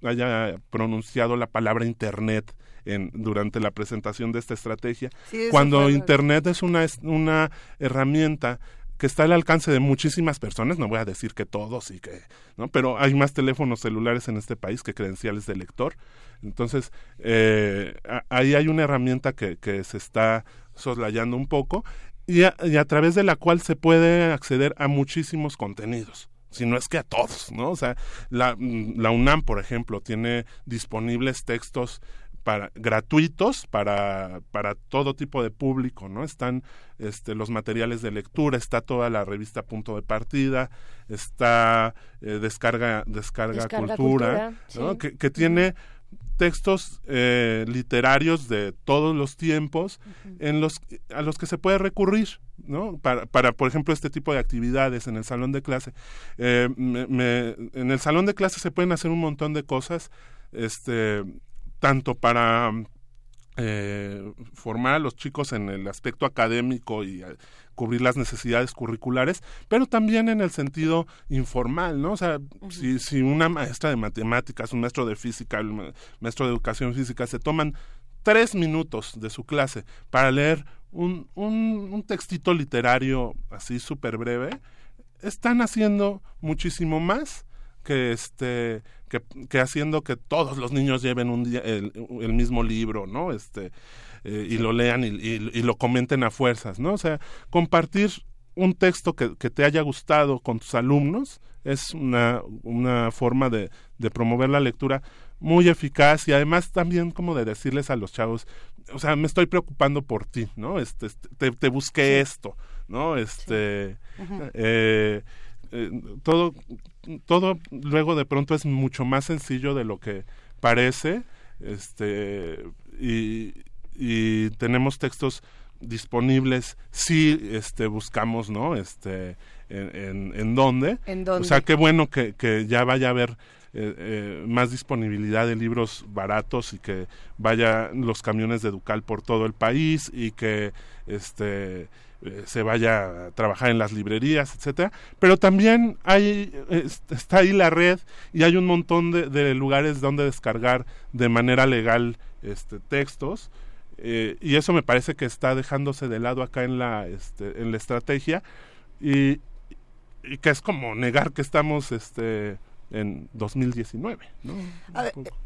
haya pronunciado la palabra Internet en, durante la presentación de esta estrategia, cuando Internet es una, una herramienta que está al alcance de muchísimas personas, no voy a decir que todos y que, ¿no? Pero hay más teléfonos celulares en este país que credenciales de lector. Entonces, eh, ahí hay una herramienta que, que se está soslayando un poco y y a través de la cual se puede acceder a muchísimos contenidos si no es que a todos, ¿no? O sea, la, la UNAM, por ejemplo, tiene disponibles textos para, gratuitos para, para todo tipo de público, ¿no? Están este, los materiales de lectura, está toda la revista Punto de Partida, está eh, Descarga, Descarga, Cultura, ¿no? que, que, tiene textos eh, literarios de todos los tiempos en los a los que se puede recurrir no para, para por ejemplo este tipo de actividades en el salón de clase. Eh, en el salón de clase se pueden hacer un montón de cosas este tanto para eh, formar a los chicos en el aspecto académico y cubrir las necesidades curriculares, pero también en el sentido informal, ¿no? O sea, si, si una maestra de matemáticas, un maestro de física, un maestro de educación física se toman tres minutos de su clase para leer un, un, un textito literario así súper breve, están haciendo muchísimo más que este que, que, haciendo que todos los niños lleven un día el, el mismo libro no este eh, y lo lean y, y, lo comenten a fuerzas, ¿no? O sea, compartir un texto que, que te haya gustado con tus alumnos es una, una forma de, de, promover la lectura muy eficaz y además también como de decirles a los chavos, o sea, me estoy preocupando por ti, ¿no? Este, este te, te, busqué esto, ¿no? Este, eh, eh, todo, todo luego de pronto es mucho más sencillo de lo que parece, este, y, y tenemos textos disponibles si este buscamos no este en, en, dónde. o sea qué bueno que, que ya vaya a haber eh, eh, más disponibilidad de libros baratos y que vaya los camiones de Ducal por todo el país y que este eh, se vaya a trabajar en las librerías, etcétera, pero también hay está ahí la red y hay un montón de, lugares donde descargar de manera legal este textos y eso me parece que está dejándose de lado acá en la este, en la estrategia y, y que es como negar que estamos este en 2019. ¿no?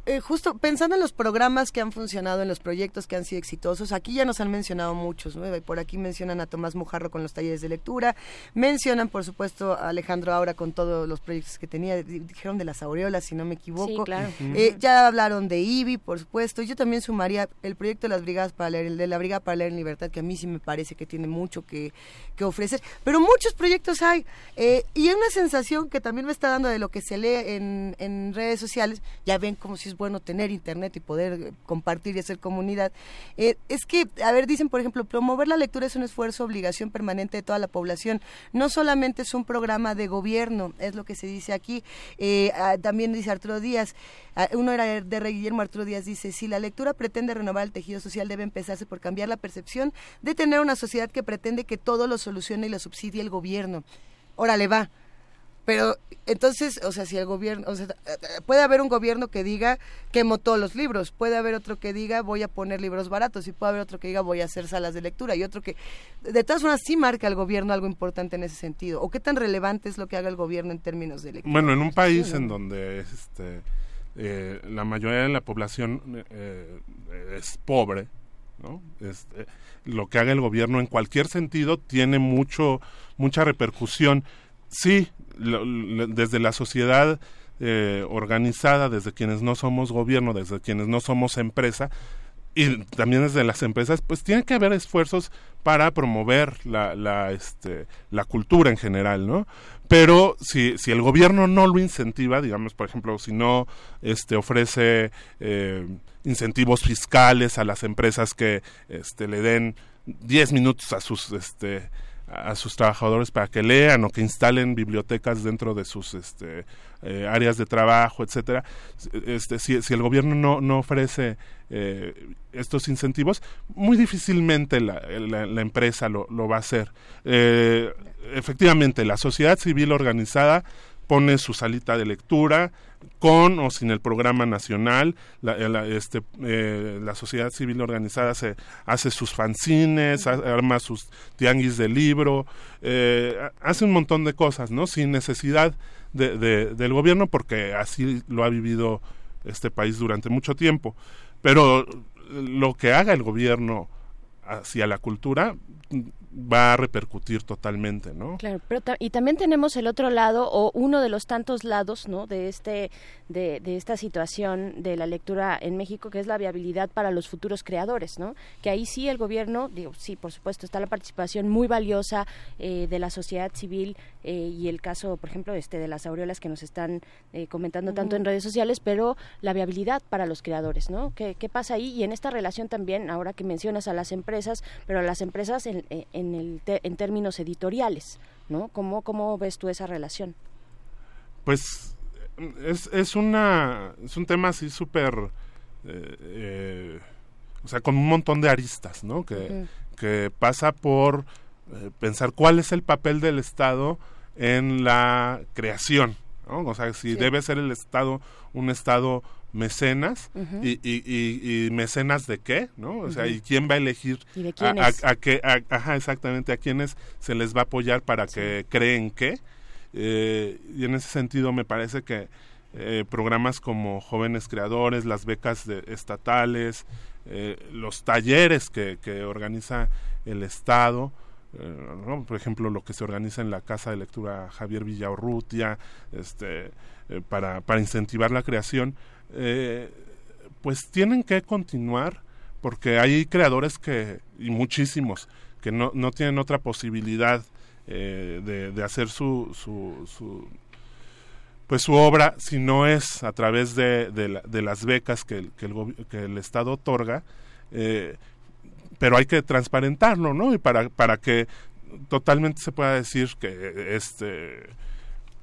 Eh, justo pensando en los programas que han funcionado, en los proyectos que han sido exitosos, aquí ya nos han mencionado muchos, ¿no? por aquí mencionan a Tomás Mojarro con los talleres de lectura, mencionan por supuesto a Alejandro Aura con todos los proyectos que tenía, dijeron de las aureolas, si no me equivoco. Eh, ya hablaron de IBI, por supuesto. Yo también sumaría el proyecto de las brigadas para leer, el de la Brigada para leer en libertad, que a mí sí me parece que tiene mucho que, que ofrecer. Pero muchos proyectos hay. Eh, y hay una sensación que también me está dando de lo que se lee en, redes sociales, ya ven como si es bueno tener internet y poder compartir y hacer comunidad, eh, es que, a ver, dicen, por ejemplo, promover la lectura es un esfuerzo, obligación permanente de toda la población, no solamente es un programa de gobierno, es lo que se dice aquí, eh, ah, también dice Arturo Díaz, ah, uno era de Rey Guillermo Arturo Díaz, dice, si la lectura pretende renovar el tejido social, debe empezarse por cambiar la percepción de tener una sociedad que pretende que todo lo solucione y lo subsidie el gobierno. Órale, va pero entonces, o sea, si el gobierno, o sea, puede haber un gobierno que diga quemo todos los libros, puede haber otro que diga voy a poner libros baratos y puede haber otro que diga voy a hacer salas de lectura y otro que, de todas formas, sí marca el gobierno algo importante en ese sentido. ¿O qué tan relevante es lo que haga el gobierno en términos de lectura? Bueno, en un país en donde este, eh, la mayoría de la población eh, es pobre, ¿no? Este, lo que haga el gobierno en cualquier sentido tiene mucho mucha repercusión. Sí, desde la sociedad eh, organizada, desde quienes no somos gobierno, desde quienes no somos empresa, y también desde las empresas, pues tiene que haber esfuerzos para promover la, este, cultura en general, ¿no? Pero si, si el gobierno no lo incentiva, digamos, por ejemplo, si no este, ofrece eh, incentivos fiscales a las empresas que este, le den 10 minutos a sus a sus trabajadores para que lean o que instalen bibliotecas dentro de sus este, eh, áreas de trabajo, etcétera. Este, si, el gobierno no, ofrece eh, estos incentivos, muy difícilmente la, la, empresa lo, lo, va a hacer. Eh, efectivamente, la sociedad civil organizada pone su salita de lectura, con o sin el programa nacional, la, eh, este, eh, la sociedad civil organizada se hace sus fanzines, arma sus tianguis de libro, eh, hace un montón de cosas, ¿no? Sin necesidad de, del gobierno, porque así lo ha vivido este país durante mucho tiempo. Pero lo que haga el gobierno hacia la cultura va a repercutir totalmente, ¿no? Claro, pero y también tenemos el otro lado o uno de los tantos lados, ¿no? De este de, de, esta situación de la lectura en México, que es la viabilidad para los futuros creadores, ¿no? Que ahí sí el gobierno, digo, sí, por supuesto, está la participación muy valiosa eh, de la sociedad civil eh, y el caso, por ejemplo, este de las aureolas que nos están eh, comentando tanto en redes sociales, pero la viabilidad para los creadores, ¿no? ¿Qué, ¿Qué, pasa ahí? Y en esta relación también, ahora que mencionas a las empresas, pero a las empresas en, en, el en términos editoriales, ¿no? ¿Cómo, ¿Cómo ves tú esa relación? Pues es, es, una, es un tema así súper, eh, eh, o sea, con un montón de aristas, ¿no? Que, que pasa por eh, pensar cuál es el papel del Estado en la creación, ¿no? O sea, si debe ser el Estado un Estado mecenas y, y, y, mecenas de qué, ¿no? O sea, y quién va a elegir a, qué, ajá, exactamente, a quiénes se les va a apoyar para que creen qué. Eh, y en ese sentido me parece que eh, programas como Jóvenes Creadores, las becas estatales, eh, los talleres que, que, organiza el Estado, por ejemplo, lo que se organiza en la Casa de Lectura Javier Villaurrutia, este, para, para incentivar la creación, pues tienen que continuar porque hay creadores que, y muchísimos, que no, no tienen otra posibilidad de, de, hacer su, su, su, pues su obra si no es a través de, de, las becas que, que, el, que el Estado otorga, eh, pero hay que transparentarlo, ¿no? Y para, para que totalmente se pueda decir que este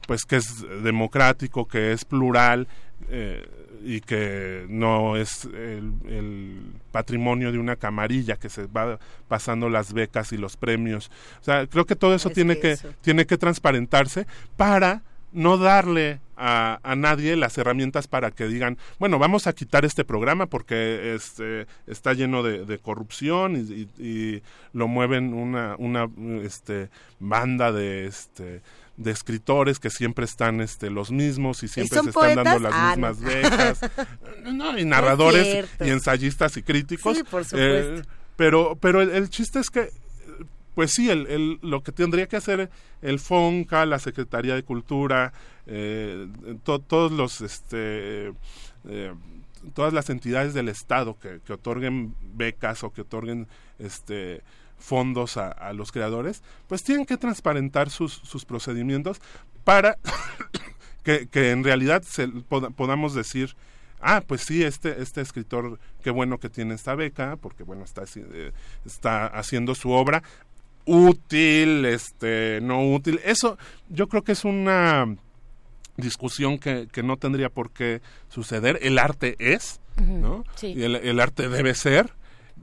pues que es democrático, que es plural eh, y que no es el, patrimonio de una camarilla que se va pasando las becas y los premios. O sea, creo que todo eso tiene que, tiene que transparentarse para no darle a, a, nadie las herramientas para que digan, bueno, vamos a quitar este programa porque este, está lleno de, corrupción y, lo mueven una, una este, banda de, este, de escritores que siempre están este, los mismos y siempre se están dando las ah, mismas becas. no, y narradores y ensayistas y críticos. Sí, por supuesto. Eh, pero pero el, chiste es que pues sí, el, lo que tendría que hacer el FONCA, la Secretaría de Cultura, eh, todos los, este, eh, todas las entidades del Estado que, otorguen becas o que otorguen, este, fondos a, los creadores, pues tienen que transparentar sus, sus procedimientos para que, que, en realidad se, podamos decir, ah, pues sí, este, este escritor, qué bueno que tiene esta beca, porque bueno, está, eh, está haciendo su obra, útil, este, no útil. Eso yo creo que es una discusión que, que no tendría por qué suceder. El arte es, ¿no? Y el, arte debe ser,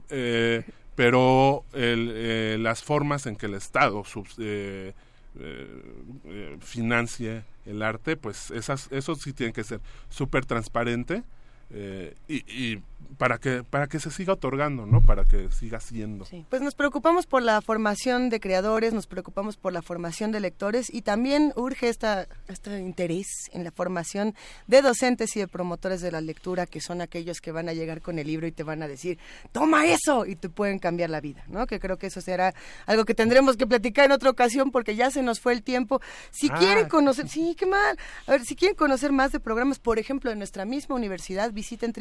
eh, pero el, eh, las formas en que el Estado eh, eh, financie el arte, pues esas, eso sí tiene que ser súper transparente eh, y, para que para que se siga otorgando no para que siga siendo. Pues nos preocupamos por la formación de creadores nos preocupamos por la formación de lectores y también urge esta este interés en la formación de docentes y de promotores de la lectura que son aquellos que van a llegar con el libro y te van a decir toma eso y te pueden cambiar la vida no que creo que eso será algo que tendremos que platicar en otra ocasión porque ya se nos fue el tiempo. Si ah. quieren conocer sí qué mal. A ver si quieren conocer más de programas por ejemplo en nuestra misma universidad visiten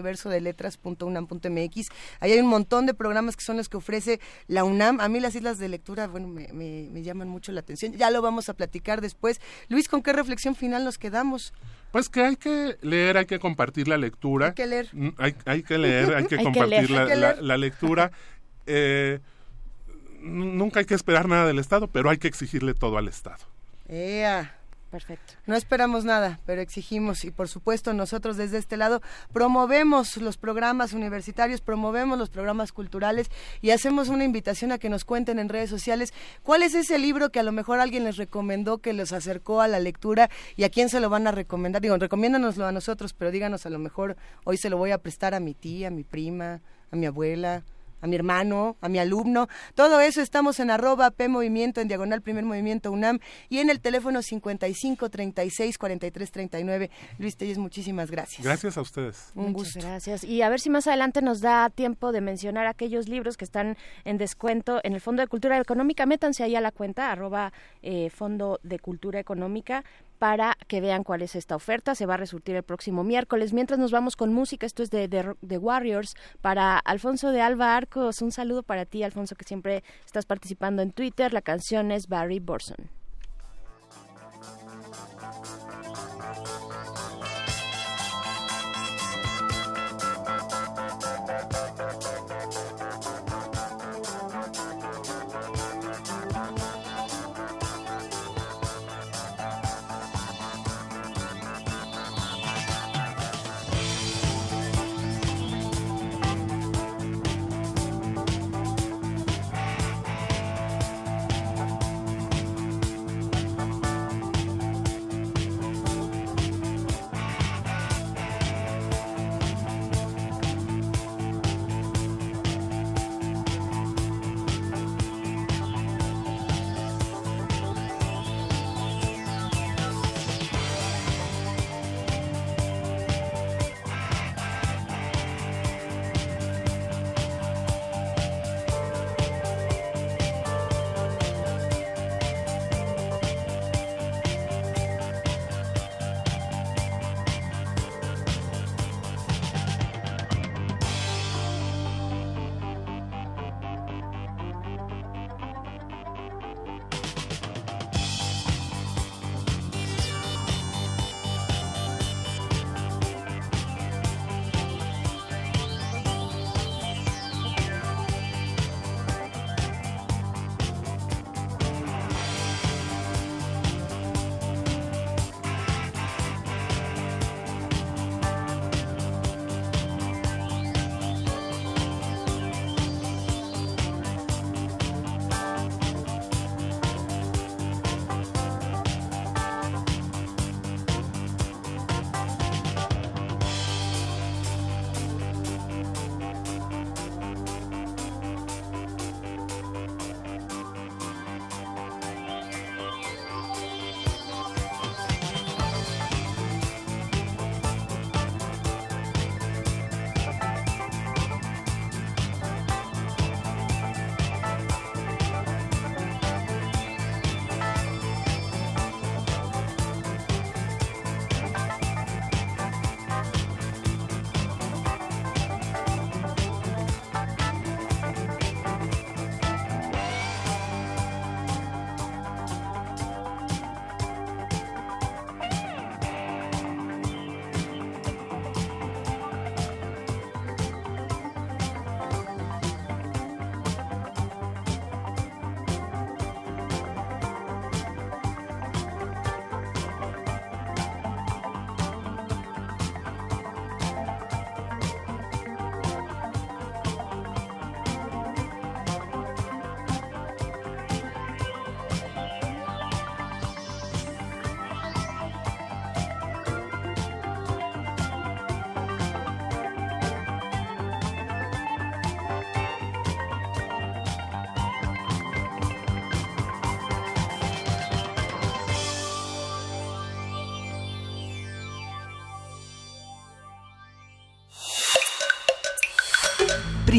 www.universodeletras.unam.mx. Ahí hay un montón de programas que son los que ofrece la UNAM. A mí las islas de lectura, bueno, me, llaman mucho la atención. Ya lo vamos a platicar después. Luis, ¿con qué reflexión final nos quedamos? Pues que hay que leer, hay que compartir la lectura. Hay que leer. Mm, hay, que leer, hay que compartir La, lectura. Eh, nunca hay que esperar nada del Estado, pero hay que exigirle todo al Estado. ¡Ea! Perfecto. No esperamos nada, pero exigimos y por supuesto nosotros desde este lado promovemos los programas universitarios, promovemos los programas culturales y hacemos una invitación a que nos cuenten en redes sociales cuál es ese libro que a lo mejor alguien les recomendó, que los acercó a la lectura y a quién se lo van a recomendar. Digo, recomiéndanoslo a nosotros, pero díganos a lo mejor hoy se lo voy a prestar a mi tía, a mi prima, a mi abuela a mi hermano, a mi alumno. Todo eso estamos en arroba P Movimiento, en diagonal Primer Movimiento UNAM y en el teléfono 55 36 43 39. Luis Telles, muchísimas gracias. Gracias a ustedes. Un gusto. Gracias. Y a ver si más adelante nos da tiempo de mencionar aquellos libros que están en descuento en el Fondo de Cultura Económica. Métanse ahí a la cuenta, arroba eh, Fondo de Cultura Económica para que vean cuál es esta oferta. Se va a resurtir el próximo miércoles. Mientras nos vamos con música, esto es de, The Warriors para Alfonso de Alba Arcos. Un saludo para ti, Alfonso, que siempre estás participando en Twitter. La canción es Barry Borson.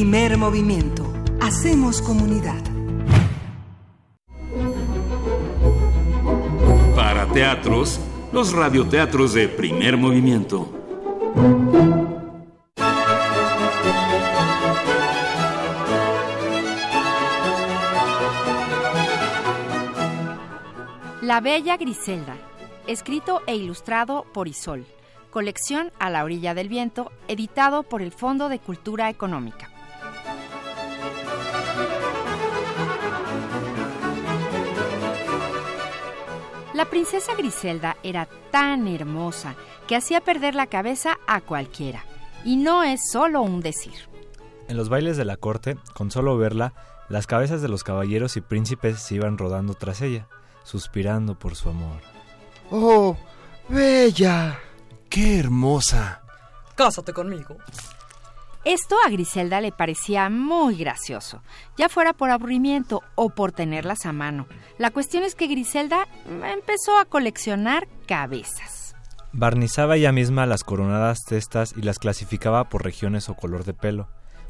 Primer movimiento. Hacemos comunidad. Para teatros, los radioteatros de primer movimiento. La Bella Griselda, escrito e ilustrado por Isol, colección A la orilla del viento, editado por el Fondo de Cultura Económica. La princesa Griselda era tan hermosa que hacía perder la cabeza a cualquiera. Y no es solo un decir. En los bailes de la corte, con solo verla, las cabezas de los caballeros y príncipes se iban rodando tras ella, suspirando por su amor. ¡Oh, bella! ¡Qué hermosa! Cásate conmigo. Esto a Griselda le parecía muy gracioso, ya fuera por aburrimiento o por tenerlas a mano. La cuestión es que Griselda empezó a coleccionar cabezas. Barnizaba ella misma las coronadas testas y las clasificaba por regiones o color de pelo,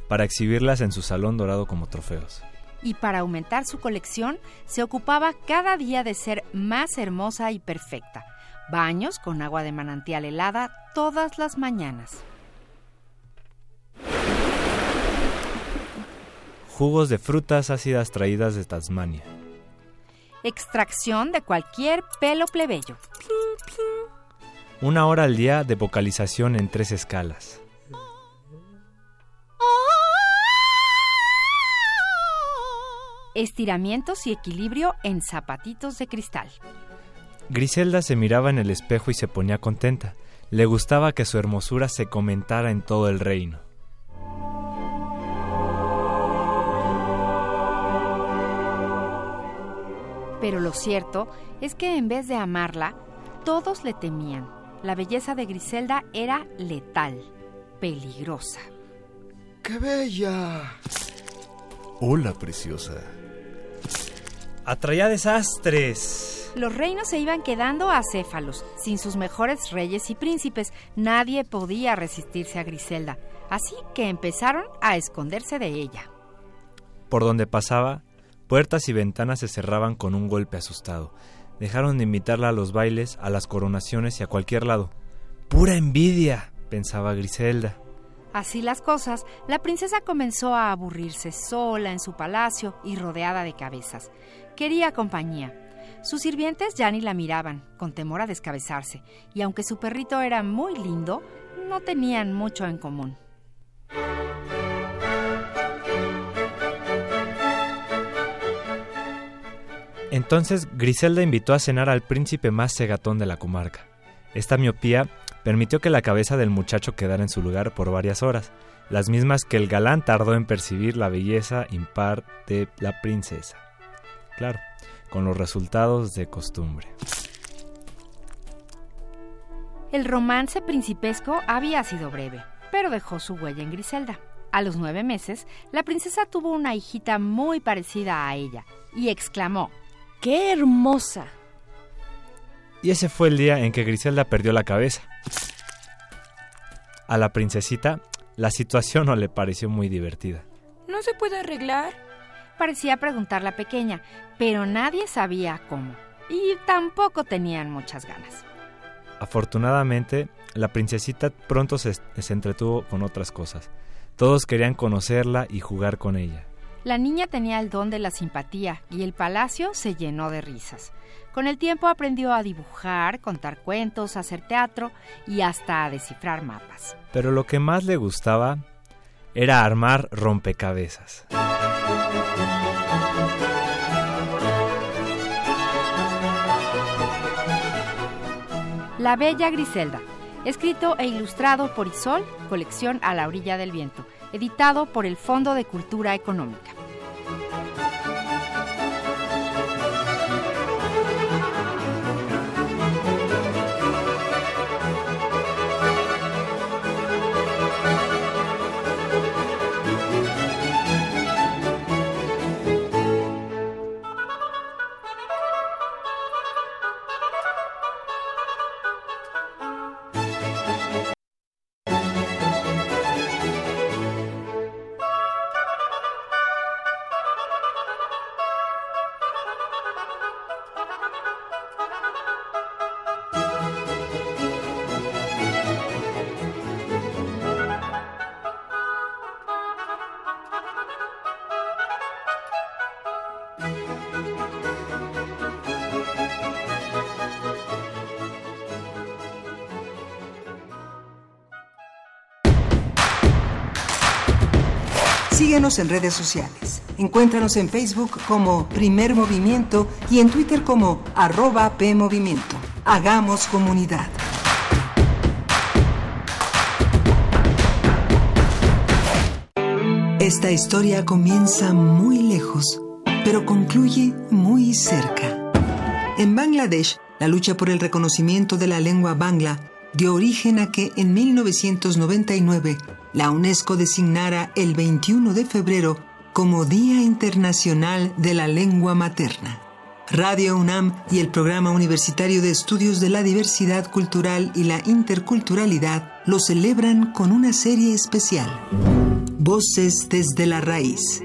para exhibirlas en su salón dorado como trofeos. Y para aumentar su colección, se ocupaba cada día de ser más hermosa y perfecta. Baños con agua de manantial helada todas las mañanas. Jugos de frutas ácidas traídas de Tasmania. Extracción de cualquier pelo plebeyo. Una hora al día de vocalización en tres escalas. Estiramientos y equilibrio en zapatitos de cristal. Griselda se miraba en el espejo y se ponía contenta. Le gustaba que su hermosura se comentara en todo el reino. Pero lo cierto es que en vez de amarla, todos le temían. La belleza de Griselda era letal, peligrosa. ¡Qué bella! Hola, preciosa. Atraía desastres. Los reinos se iban quedando acéfalos. Sin sus mejores reyes y príncipes, nadie podía resistirse a Griselda. Así que empezaron a esconderse de ella. Por donde pasaba, Puertas y ventanas se cerraban con un golpe asustado. Dejaron de invitarla a los bailes, a las coronaciones y a cualquier lado. ¡Pura envidia! pensaba Griselda. Así las cosas, la princesa comenzó a aburrirse sola en su palacio y rodeada de cabezas. Quería compañía. Sus sirvientes ya ni la miraban, con temor a descabezarse, y aunque su perrito era muy lindo, no tenían mucho en común. Entonces Griselda invitó a cenar al príncipe más cegatón de la comarca. Esta miopía permitió que la cabeza del muchacho quedara en su lugar por varias horas, las mismas que el galán tardó en percibir la belleza impar de la princesa. Claro, con los resultados de costumbre. El romance principesco había sido breve, pero dejó su huella en Griselda. A los nueve meses, la princesa tuvo una hijita muy parecida a ella y exclamó, ¡Qué hermosa! Y ese fue el día en que Griselda perdió la cabeza. A la princesita, la situación no le pareció muy divertida. ¿No se puede arreglar? Parecía preguntar la pequeña, pero nadie sabía cómo. Y tampoco tenían muchas ganas. Afortunadamente, la princesita pronto se, se entretuvo con otras cosas. Todos querían conocerla y jugar con ella. La niña tenía el don de la simpatía y el palacio se llenó de risas. Con el tiempo aprendió a dibujar, contar cuentos, hacer teatro y hasta a descifrar mapas. Pero lo que más le gustaba era armar rompecabezas. La Bella Griselda, escrito e ilustrado por Isol, colección A la orilla del viento editado por el Fondo de Cultura Económica. En redes sociales. Encuéntranos en Facebook como Primer Movimiento y en Twitter como arroba PMovimiento. Hagamos comunidad. Esta historia comienza muy lejos, pero concluye muy cerca. En Bangladesh, la lucha por el reconocimiento de la lengua bangla dio origen a que en 1999 la UNESCO designara el 21 de febrero como Día Internacional de la Lengua Materna. Radio UNAM y el Programa Universitario de Estudios de la Diversidad Cultural y la Interculturalidad lo celebran con una serie especial. Voces desde la raíz.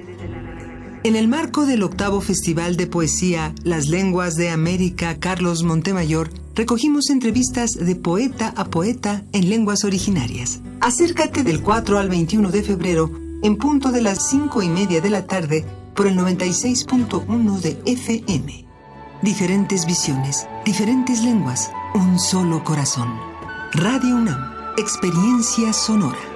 En el marco del octavo Festival de Poesía Las Lenguas de América Carlos Montemayor, recogimos entrevistas de poeta a poeta en lenguas originarias. Acércate del 4 al 21 de febrero en punto de las 5 y media de la tarde por el 96.1 de FM. Diferentes visiones, diferentes lenguas, un solo corazón. Radio UNAM, experiencia sonora.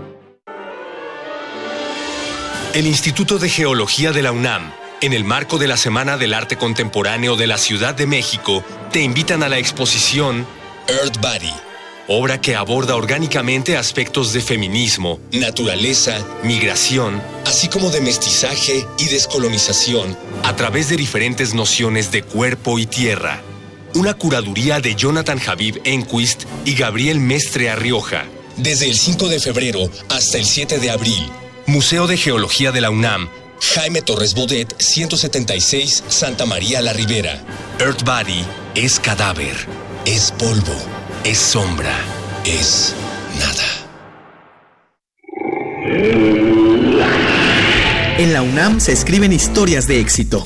El Instituto de Geología de la UNAM, en el marco de la Semana del Arte Contemporáneo de la Ciudad de México, te invitan a la exposición Earth Body, obra que aborda orgánicamente aspectos de feminismo, naturaleza, migración, así como de mestizaje y descolonización, a través de diferentes nociones de cuerpo y tierra. Una curaduría de Jonathan Habib Enquist y Gabriel Mestre Arrioja. Desde el 5 de febrero hasta el 7 de abril, Museo de Geología de la UNAM, Jaime Torres Bodet, 176, Santa María la Ribera. Earth Body es cadáver, es polvo, es sombra, es nada. En la UNAM se escriben historias de éxito.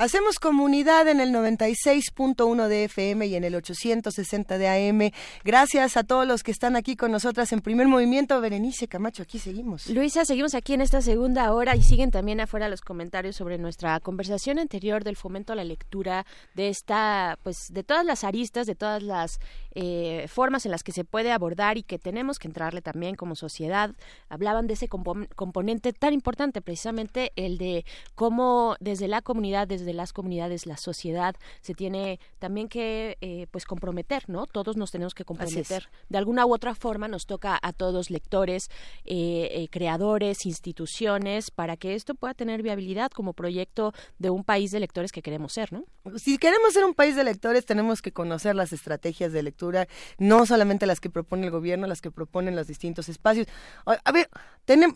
Hacemos comunidad en el 96.1 de FM y en el 860 de AM. Gracias a todos los que están aquí con nosotras en primer movimiento. Berenice Camacho, aquí seguimos. Luisa, seguimos aquí en esta segunda hora y siguen también afuera los comentarios sobre nuestra conversación anterior del fomento a la lectura, de esta, pues, de todas las aristas, de todas las eh, formas en las que se puede abordar y que tenemos que entrarle también como sociedad. Hablaban de ese componente tan importante, precisamente el de cómo desde la comunidad, desde las comunidades, la sociedad, se tiene también que eh, pues comprometer, ¿no? Todos nos tenemos que comprometer. De alguna u otra forma nos toca a todos lectores, eh, eh, creadores, instituciones, para que esto pueda tener viabilidad como proyecto de un país de lectores que queremos ser, ¿no? Si queremos ser un país de lectores, tenemos que conocer las estrategias de lectura, no solamente las que propone el gobierno, las que proponen los distintos espacios. A ver,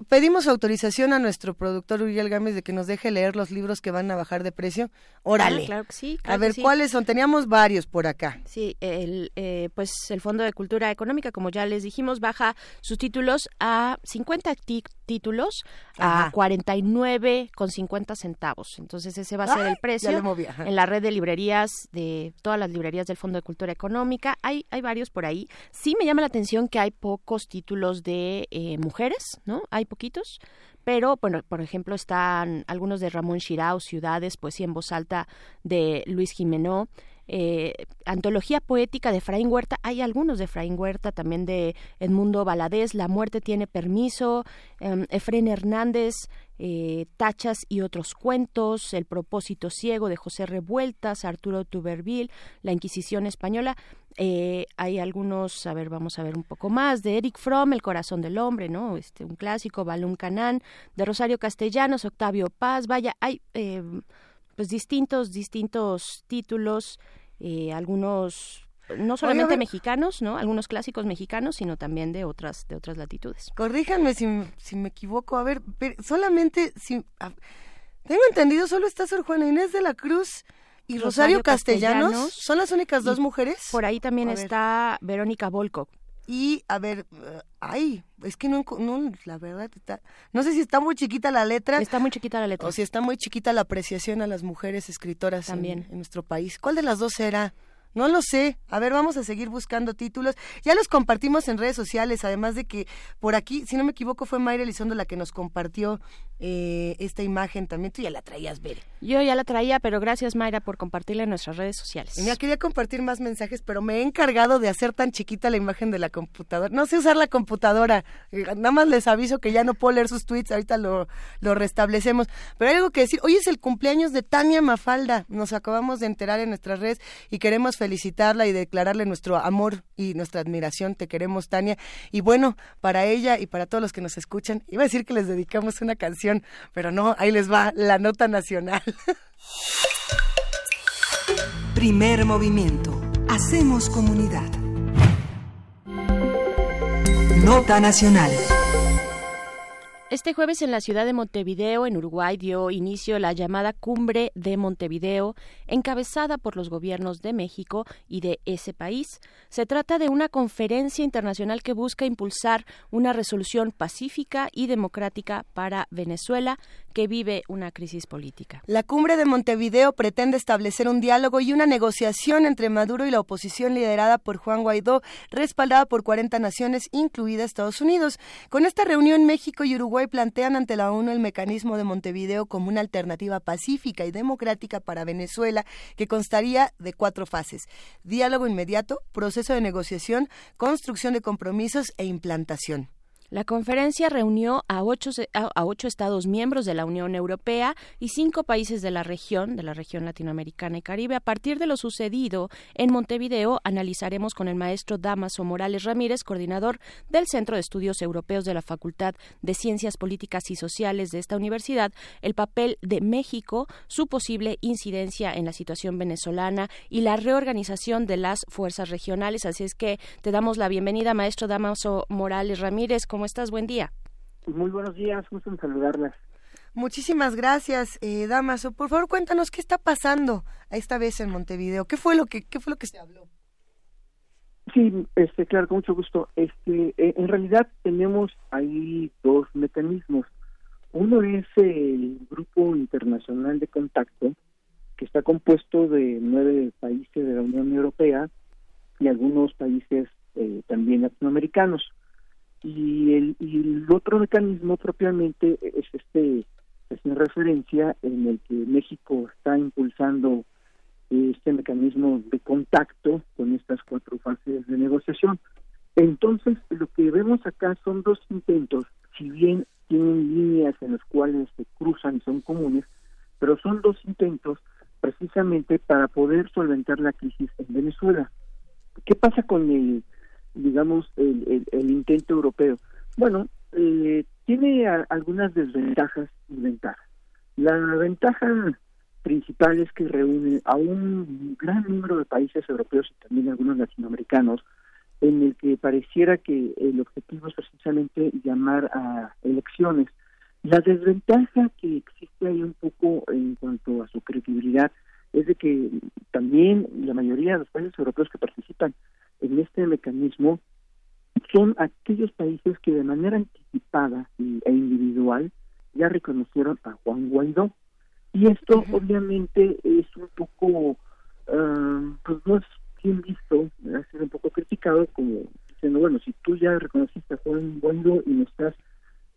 pedimos autorización a nuestro productor Uriel Gámez de que nos deje leer los libros que van a bajar de precio Órale. Ah, claro que sí. a ver, ¿cuáles son? Teníamos varios por acá. Sí, el, eh, pues el Fondo de Cultura Económica, como ya les dijimos, baja sus títulos a 50 títulos a 49 con 50 centavos. Entonces ese va a ser el precio en la red de librerías de todas las librerías del Fondo de Cultura Económica. Hay hay varios por ahí. Sí me llama la atención que hay pocos títulos de eh, mujeres, ¿no? Hay poquitos pero bueno, por ejemplo están algunos de Ramón Chirao, Ciudades, Poesía en voz alta de Luis Jiménez, eh, antología poética de Fraín Huerta, hay algunos de Fraín Huerta, también de Edmundo Valadez, La muerte tiene permiso, eh, Efren Hernández, Tachas y otros cuentos, El propósito ciego de José Revueltas, Arturo Tuberville, La Inquisición española. Eh, hay algunos, a ver, vamos a ver un poco más, de Eric Fromm, El corazón del hombre, ¿no? Este, un clásico, Balún Canán, de Rosario Castellanos, Octavio Paz, vaya, hay eh, pues distintos, distintos títulos, eh, algunos no solamente mexicanos, ¿no? Algunos clásicos mexicanos, sino también de otras de otras latitudes. Corríjanme si, si me equivoco. A ver, solamente si tengo entendido solo está Sor Juana Inés de la Cruz y Rosario, Castellanos, son las únicas dos mujeres. Por ahí también está Verónica Volco. Y a ver, uh, ay, es que no, no la verdad está, no sé si está muy chiquita la letra. Está muy chiquita la letra. O si está muy chiquita la apreciación a las mujeres escritoras también en nuestro país. ¿Cuál de las dos será? No lo sé. A ver, vamos a seguir buscando títulos. Ya los compartimos en redes sociales, además de que por aquí, si no me equivoco, fue Mayra Elizondo la que nos compartió eh, esta imagen también. Tú ya la traías, Bere. Yo ya la traía, pero gracias, Mayra, por compartirla en nuestras redes sociales. Ya quería compartir más mensajes, pero me he encargado de hacer tan chiquita la imagen de la computadora. No sé usar la computadora. Eh, nada más les aviso que ya no puedo leer sus tweets. Ahorita lo, lo restablecemos. Pero hay algo que decir. Hoy es el cumpleaños de Tania Mafalda. Nos acabamos de enterar en nuestras redes y queremos felicitarla y declararle nuestro amor y nuestra admiración. Te queremos, Tania. Y bueno, para ella y para todos los que nos escuchan, iba a decir que les dedicamos una canción, pero no, ahí les va la nota nacional. Primer movimiento. Hacemos comunidad. Nota nacional. Este jueves en la ciudad de Montevideo, en Uruguay, dio inicio la llamada Cumbre de Montevideo, encabezada por los gobiernos de México y de ese país. Se trata de una conferencia internacional que busca impulsar una resolución pacífica y democrática para Venezuela, que vive una crisis política. La cumbre de Montevideo pretende establecer un diálogo y una negociación entre Maduro y la oposición liderada por Juan Guaidó, respaldada por 40 naciones, incluida Estados Unidos. Con esta reunión, México y Uruguay plantean ante la ONU el mecanismo de Montevideo como una alternativa pacífica y democrática para Venezuela que constaría de cuatro fases. Diálogo inmediato, proceso de negociación, construcción de compromisos e implantación. La conferencia reunió a ocho, a ocho, estados miembros de la Unión Europea y cinco países de la región, de la región latinoamericana y caribe. A partir de lo sucedido en Montevideo, analizaremos con el maestro Damaso Morales Ramírez, coordinador del Centro de Estudios Europeos de la Facultad de Ciencias Políticas y Sociales de esta universidad, el papel de México, su posible incidencia en la situación venezolana y la reorganización de las fuerzas regionales. Así es que te damos la bienvenida, maestro Damaso Morales Ramírez. ¿Cómo estás? Buen día. Muy buenos días, gusto en saludarlas. Muchísimas gracias, eh, Damaso. Por favor, cuéntanos qué está pasando esta vez en Montevideo. ¿Qué fue lo que qué fue lo que se habló? Sí, este, claro, con mucho gusto. Este, eh, en realidad tenemos ahí dos mecanismos. Uno es el Grupo Internacional de Contacto, que está compuesto de nueve países de la Unión Europea y algunos países eh, también latinoamericanos y el, y el otro mecanismo propiamente es este es una referencia en el que México está impulsando este mecanismo de contacto con estas cuatro fases de negociación. Entonces, lo que vemos acá son dos intentos, si bien tienen líneas en las cuales se cruzan y son comunes, pero son dos intentos precisamente para poder solventar la crisis en Venezuela. ¿Qué pasa con el digamos, el, el, intento europeo? Bueno, eh, tiene algunas desventajas y ventajas. La ventaja principal es que reúne a un gran número de países europeos y también algunos latinoamericanos, en el que pareciera que el objetivo es precisamente llamar a elecciones. La desventaja que existe ahí un poco en cuanto a su credibilidad es de que también la mayoría de los países europeos que participan en este mecanismo son aquellos países que de manera anticipada e individual ya reconocieron a Juan Guaidó. Y esto obviamente es un poco, ah, pues no es bien visto, ha sido un poco criticado como diciendo, bueno, si tú ya reconociste a Juan Guaidó y me estás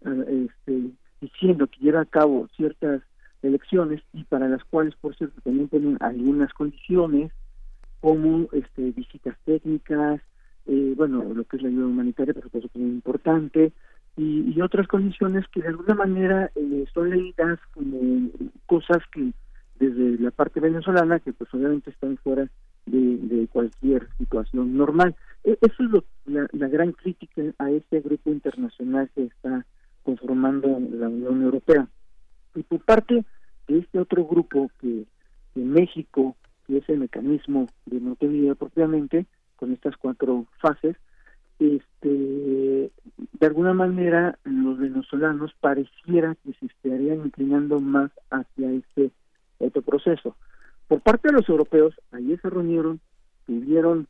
ah, este, diciendo que lleva a cabo ciertas elecciones y para las cuales, por cierto, también tienen algunas condiciones como este, visitas técnicas, eh, bueno, lo que es la ayuda humanitaria, por supuesto que es muy importante, y, otras condiciones que de alguna manera eh, son leídas como cosas que desde la parte venezolana, que pues obviamente están fuera de, cualquier situación normal. E, eso es lo, la, gran crítica a este grupo internacional que está conformando la Unión Europea. Y por parte de este otro grupo que, en México, que es el mecanismo de Montevideo propiamente, con estas cuatro fases, este, de alguna manera los venezolanos pareciera que se estarían inclinando más hacia este otro proceso. Por parte de los europeos, ayer se reunieron, tuvieron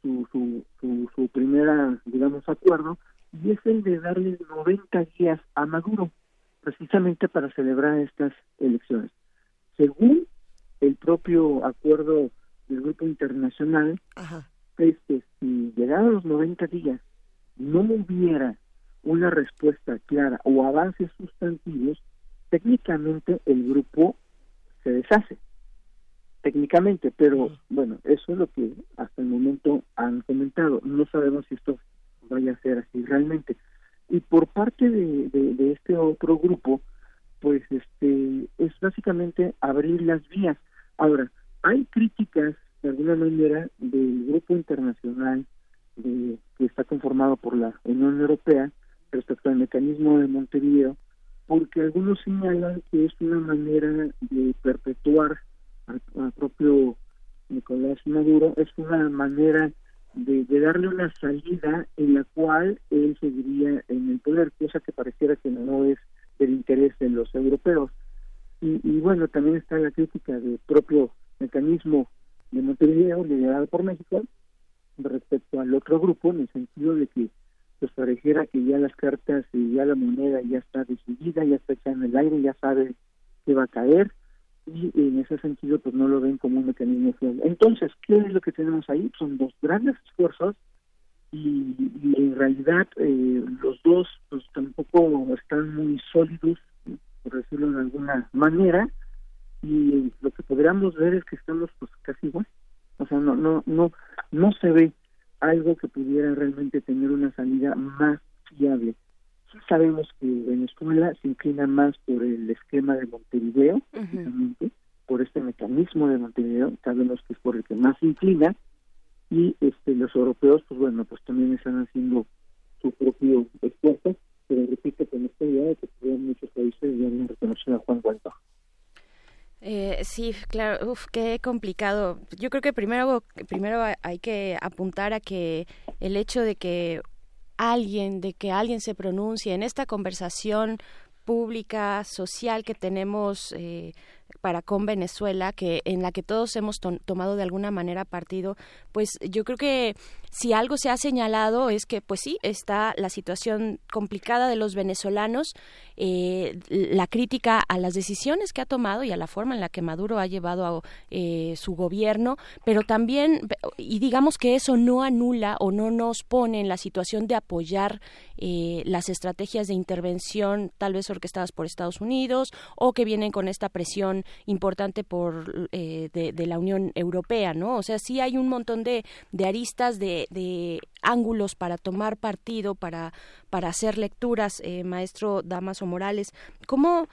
su, su, su, su primera, digamos, acuerdo, y es el de darle 90 días a Maduro, precisamente para celebrar estas elecciones. Según el propio acuerdo del grupo internacional, es que si llegaran los 90 días no hubiera una respuesta clara o avances sustantivos, técnicamente el grupo se deshace. Técnicamente, pero bueno, eso es lo que hasta el momento han comentado. No sabemos si esto vaya a ser así realmente. Y por parte de, de, este otro grupo, pues este es básicamente abrir las vías. Ahora, hay críticas de alguna manera del grupo internacional de, que está conformado por la Unión Europea respecto al mecanismo de Montevideo, porque algunos señalan que es una manera de perpetuar al propio Nicolás Maduro, es una manera de, darle una salida en la cual él seguiría en el poder, cosa que pareciera que no es del interés de los europeos. Y, y bueno, también está la crítica del propio mecanismo de Montevideo liderado por México respecto al otro grupo en el sentido de que pues pareciera que ya las cartas y ya la moneda ya está decidida, ya está echada en el aire, ya sabe que va a caer y en ese sentido pues no lo ven como un mecanismo fiable. Entonces, ¿qué es lo que tenemos ahí? Son dos grandes esfuerzos y, en realidad eh, los dos pues tampoco están muy sólidos, por decirlo de alguna manera, y lo que podríamos ver es que estamos pues casi igual. O sea, no no no no se ve algo que pudiera realmente tener una salida más fiable sabemos que Venezuela se inclina más por el esquema de Montevideo, por este mecanismo de Montevideo, sabemos que es por el que más se inclina, y este los europeos, pues bueno, pues también están haciendo su propio esfuerzo, pero repito con esta idea de que muchos países ya han reconocido a Juan Guaidó. Eh, sí, claro, uf, qué complicado. Yo creo que primero, primero hay que apuntar a que el hecho de que alguien, de que alguien se pronuncie en esta conversación pública, social que tenemos eh, para con Venezuela, que en la que todos hemos tomado de alguna manera partido, pues yo creo que si algo se ha señalado es que, pues sí, está la situación complicada de los venezolanos, eh, la crítica a las decisiones que ha tomado y a la forma en la que Maduro ha llevado a eh, su gobierno, pero también, y digamos que eso no anula o no nos pone en la situación de apoyar eh, las estrategias de intervención, tal vez orquestadas por Estados Unidos, o que vienen con esta presión importante por de, la Unión Europea, ¿no? O sea, sí hay un montón de, de aristas de de, ángulos para tomar partido, para, para hacer lecturas, eh, maestro Damaso Morales. ¿Cómo,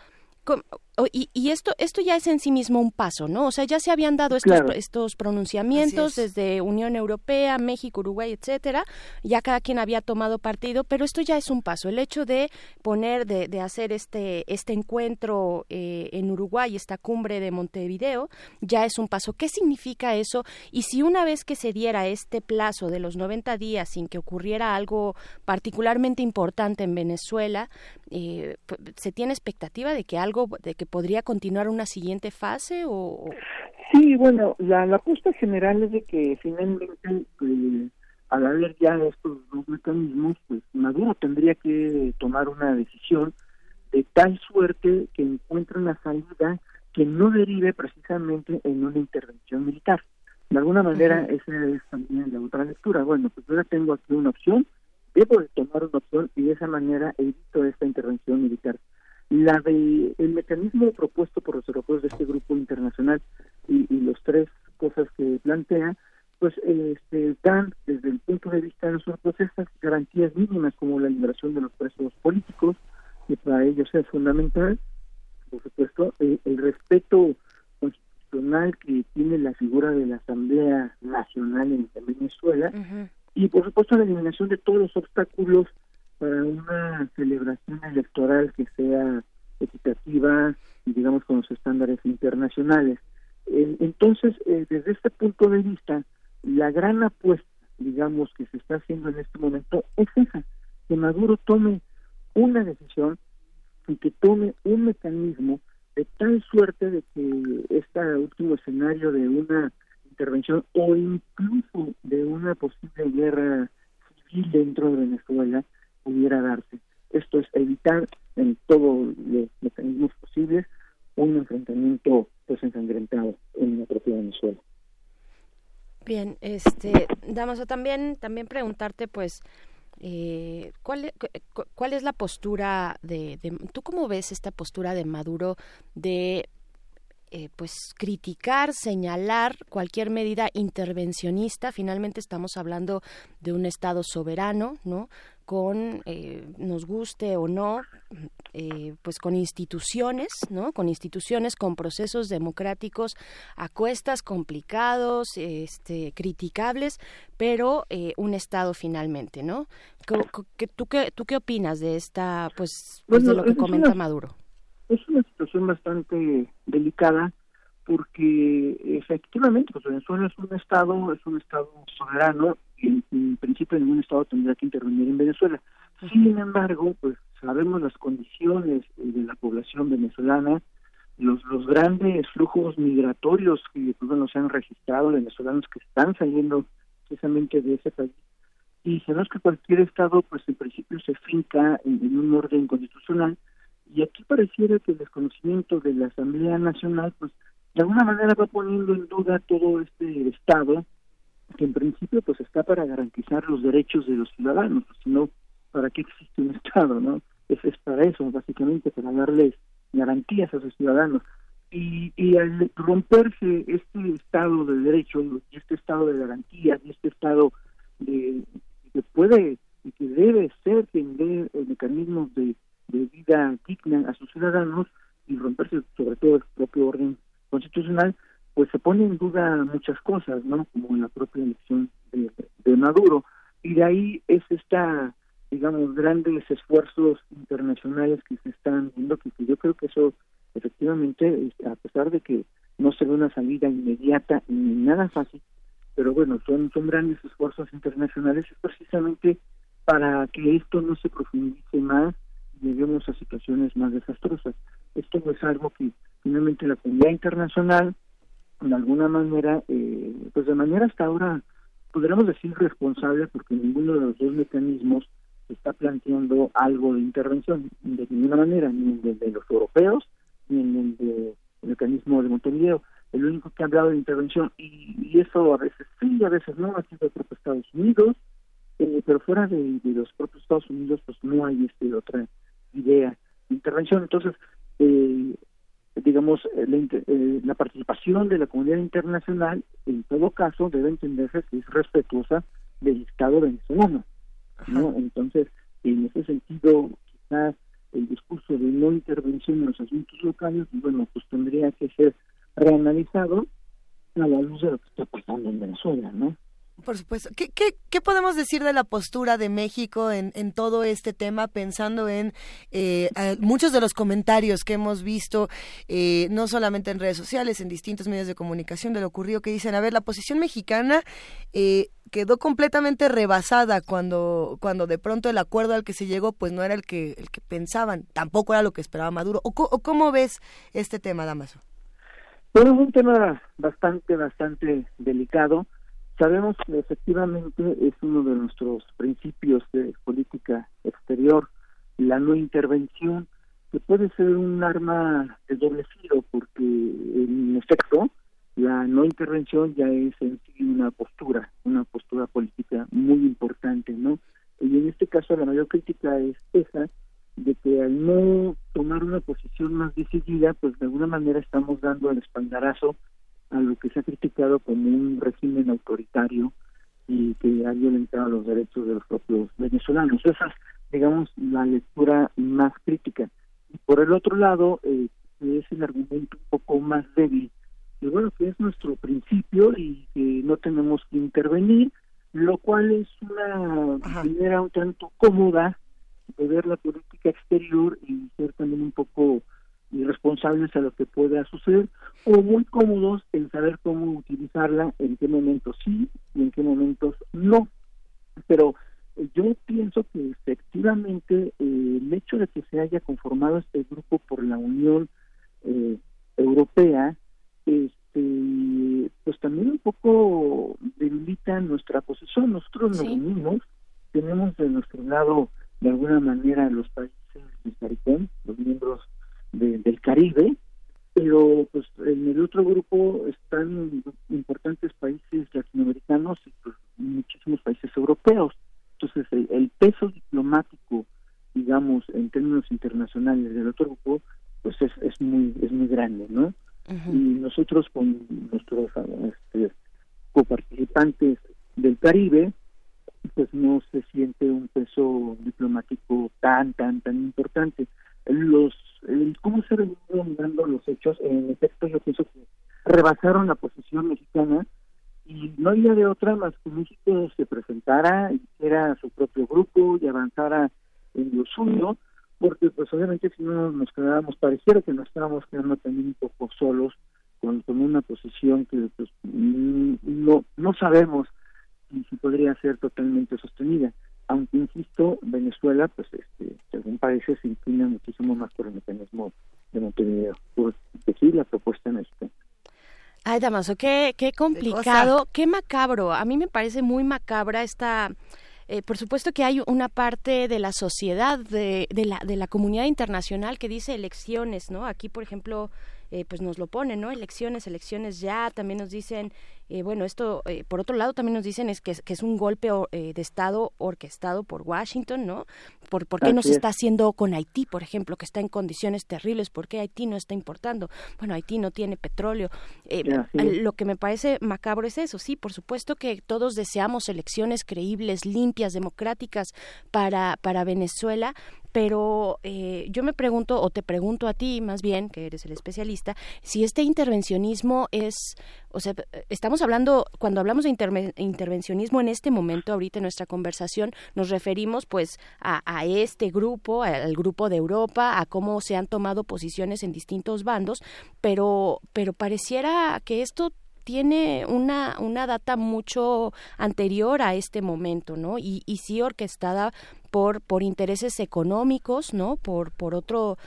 y, esto, esto ya es en sí mismo un paso, ¿no? O sea, ya se habían dado estos, estos pronunciamientos desde Unión Europea, México, Uruguay, etcétera. Ya cada quien había tomado partido, pero esto ya es un paso. El hecho de poner, de, de hacer este, este encuentro eh, en Uruguay, esta cumbre de Montevideo, ya es un paso. ¿Qué significa eso? Y si una vez que se diera este plazo de los 90 días sin que ocurriera algo particularmente importante en Venezuela, eh, se tiene expectativa de que algo, de que podría continuar una siguiente fase o, Sí, bueno, la, la apuesta general es de que finalmente, eh, al haber ya estos dos mecanismos, pues Maduro tendría que tomar una decisión de tal suerte que encuentre una salida que no derive precisamente en una intervención militar. De alguna manera, esa es también la otra lectura. Bueno, pues yo tengo aquí una opción, debo de tomar una opción y de esa manera evito esta intervención militar. La de el mecanismo propuesto por los europeos de este grupo internacional y, y los tres cosas que plantea, pues este, dan desde el punto de vista de los europeos estas garantías mínimas como la liberación de los presos políticos, que para ellos es fundamental, por supuesto, el, respeto constitucional que tiene la figura de la Asamblea Nacional en, Venezuela y por supuesto la eliminación de todos los obstáculos para una celebración electoral que sea equitativa y digamos con los estándares internacionales. entonces, eh, desde este punto de vista, la gran apuesta, digamos, que se está haciendo en este momento es esa, que Maduro tome una decisión y que tome un mecanismo de tal suerte de que este último escenario de una intervención o incluso de una posible guerra civil dentro de Venezuela pudiera darse. Esto es evitar en todos los mecanismos posibles un enfrentamiento pues ensangrentado en la propia Venezuela. Bien, este, Damaso, también, también preguntarte, pues, eh, ¿cuál, ¿cuál es la postura de, de, tú cómo ves esta postura de Maduro de eh, pues criticar, señalar cualquier medida intervencionista. Finalmente estamos hablando de un Estado soberano, ¿no? Con, eh, nos guste o no, eh, pues con instituciones, ¿no? Con instituciones, con procesos democráticos a cuestas complicados, este, criticables, pero un Estado finalmente, ¿no? ¿Tú qué, ¿Tú qué opinas de esta, pues, pues de lo que comenta Maduro? Es una situación bastante delicada porque efectivamente pues Venezuela es un estado es un estado soberano y en, principio ningún estado tendría que intervenir en Venezuela. Sin embargo pues sabemos las condiciones de la población venezolana los los grandes flujos migratorios que pues, bueno, se han registrado venezolanos que están saliendo precisamente de ese país. Y sabemos que cualquier estado pues en principio se finca en un orden constitucional y aquí pareciera que el desconocimiento de la Asamblea Nacional, pues de alguna manera va poniendo en duda todo este Estado, que en principio pues está para garantizar los derechos de los ciudadanos, pues, sino para qué existe un Estado, ¿no? Es, es para eso, básicamente, para darles garantías a sus ciudadanos. Y, y al romperse este Estado de derecho y este Estado de garantías y este Estado de, que puede y que debe ser dé mecanismos de de vida digna a sus ciudadanos y romperse sobre todo el propio orden constitucional, pues se pone en duda muchas cosas, ¿no? Como la propia elección de, Maduro. Y de ahí es esta, digamos, grandes esfuerzos internacionales que se están viendo, que, yo creo que eso efectivamente, a pesar de que no se ve una salida inmediata ni nada fácil, pero bueno, son, son grandes esfuerzos internacionales, es precisamente para que esto no se profundice más lleguemos a situaciones más desastrosas. Esto es algo que finalmente la comunidad internacional, de alguna manera, eh, pues de manera hasta ahora, podríamos decir responsable, porque ninguno de los dos mecanismos está planteando algo de intervención, de ninguna manera, ni en el de los europeos, ni en el de mecanismo de Montevideo. El único que ha hablado de intervención, y, eso a veces sí, a veces no, ha sido propio Estados Unidos, eh, pero fuera de, de, los propios Estados Unidos, pues no hay este otra idea de intervención. Entonces, eh, digamos, eh, eh, la, participación de la comunidad internacional, en todo caso, debe entenderse que es respetuosa del Estado venezolano. ¿no? Entonces, en ese sentido, quizás el discurso de no intervención en los asuntos locales, bueno, pues tendría que ser reanalizado a la luz de lo que está pasando en Venezuela, ¿no? Por supuesto. ¿Qué, qué, qué podemos decir de la postura de México en, en todo este tema, pensando en eh, muchos de los comentarios que hemos visto, eh, no solamente en redes sociales, en distintos medios de comunicación, de lo ocurrido, que dicen, a ver, la posición mexicana eh, quedó completamente rebasada cuando, cuando de pronto el acuerdo al que se llegó, pues no era el que, el que pensaban, tampoco era lo que esperaba Maduro. ¿O, o cómo ves este tema, Damaso? Bueno, es un tema bastante, bastante delicado Sabemos que efectivamente es uno de nuestros principios de política exterior, la no intervención, que puede ser un arma de doble filo, porque en efecto la no intervención ya es en sí una postura, una postura política muy importante, ¿no? Y en este caso la mayor crítica es esa, de que al no tomar una posición más decidida, pues de alguna manera estamos dando el espaldarazo a lo que se ha criticado como un régimen autoritario y que ha violentado los derechos de los propios venezolanos. Esa es, digamos, la lectura más crítica. Y por el otro lado, eh, es el argumento un poco más débil, que bueno, que es nuestro principio y que no tenemos que intervenir, lo cual es una manera un tanto cómoda de ver la política exterior y ser también un poco irresponsables a lo que pueda suceder o muy cómodos en saber cómo utilizarla, en qué momentos sí y en qué momentos no. Pero eh, yo pienso que efectivamente eh, el hecho de que se haya conformado este grupo por la Unión eh, Europea, este, pues también un poco debilita nuestra posición. Nosotros nos unimos, tenemos de nuestro lado de alguna manera los países de CARICOM, los miembros del Caribe, pero pues en el otro grupo están importantes países latinoamericanos y pues, muchísimos países europeos. Entonces el, peso diplomático, digamos, en términos internacionales del otro grupo, pues es, es muy es muy grande, ¿no? Y nosotros con nuestros este, coparticipantes del Caribe, pues no se siente un peso diplomático tan tan tan importante. Los cómo se han venido los hechos, en efecto yo pienso que rebasaron la posición mexicana y no había de otra más que México se presentara, hiciera su propio grupo y avanzara en lo suyo, porque pues obviamente si no nos quedábamos, pareciera que nos estábamos quedando también un poco solos con, con una posición que pues no, no sabemos si podría ser totalmente sostenida aunque insisto, Venezuela, pues este, según parece, se inclina muchísimo más por el mecanismo de Montevideo. Pues sí, la propuesta en este. Ay, Damaso, qué, qué complicado, qué macabro. A mí me parece muy macabra esta... Eh, por supuesto que hay una parte de la sociedad, de, de, la, de la comunidad internacional que dice elecciones, ¿no? Aquí, por ejemplo, eh, pues nos lo ponen, ¿no? Elecciones, elecciones ya, también nos dicen eh, bueno, esto, eh, por otro lado, también nos dicen es que, es, que es un golpe eh, de Estado orquestado por Washington, ¿no? ¿Por, por qué no se está haciendo con Haití, por ejemplo, que está en condiciones terribles? ¿Por qué Haití no está importando? Bueno, Haití no tiene petróleo. lo que me parece macabro es eso, sí, por supuesto que todos deseamos elecciones creíbles, limpias, democráticas para, para Venezuela, pero eh, yo me pregunto, o te pregunto a ti más bien, que eres el especialista, si este intervencionismo es, o sea, estamos hablando, cuando hablamos de intervencionismo en este momento, ahorita en nuestra conversación, nos referimos pues a, a este grupo, al grupo de Europa, a cómo se han tomado posiciones en distintos bandos, pero, pero pareciera que esto tiene una, una data mucho anterior a este momento, ¿no? Y, y sí orquestada por, por intereses económicos, ¿no? Por, por otro,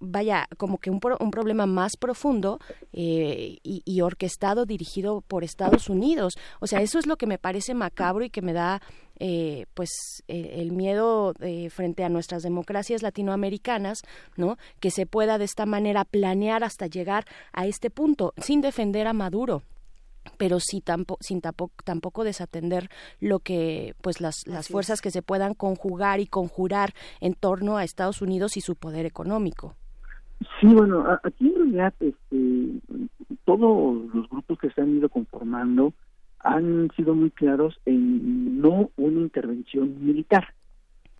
vaya, como que un, un problema más profundo eh, y, orquestado, dirigido por Estados Unidos. O sea, eso es lo que me parece macabro y que me da, eh, pues, el miedo eh, frente a nuestras democracias latinoamericanas, ¿no? Que se pueda de esta manera planear hasta llegar a este punto, sin defender a Maduro pero sí tampoco, sin tampoco, tampoco desatender lo que pues las, las fuerzas que se puedan conjugar y conjurar en torno a Estados Unidos y su poder económico. Sí, bueno, aquí en realidad este, todos los grupos que se han ido conformando han sido muy claros en no una intervención militar,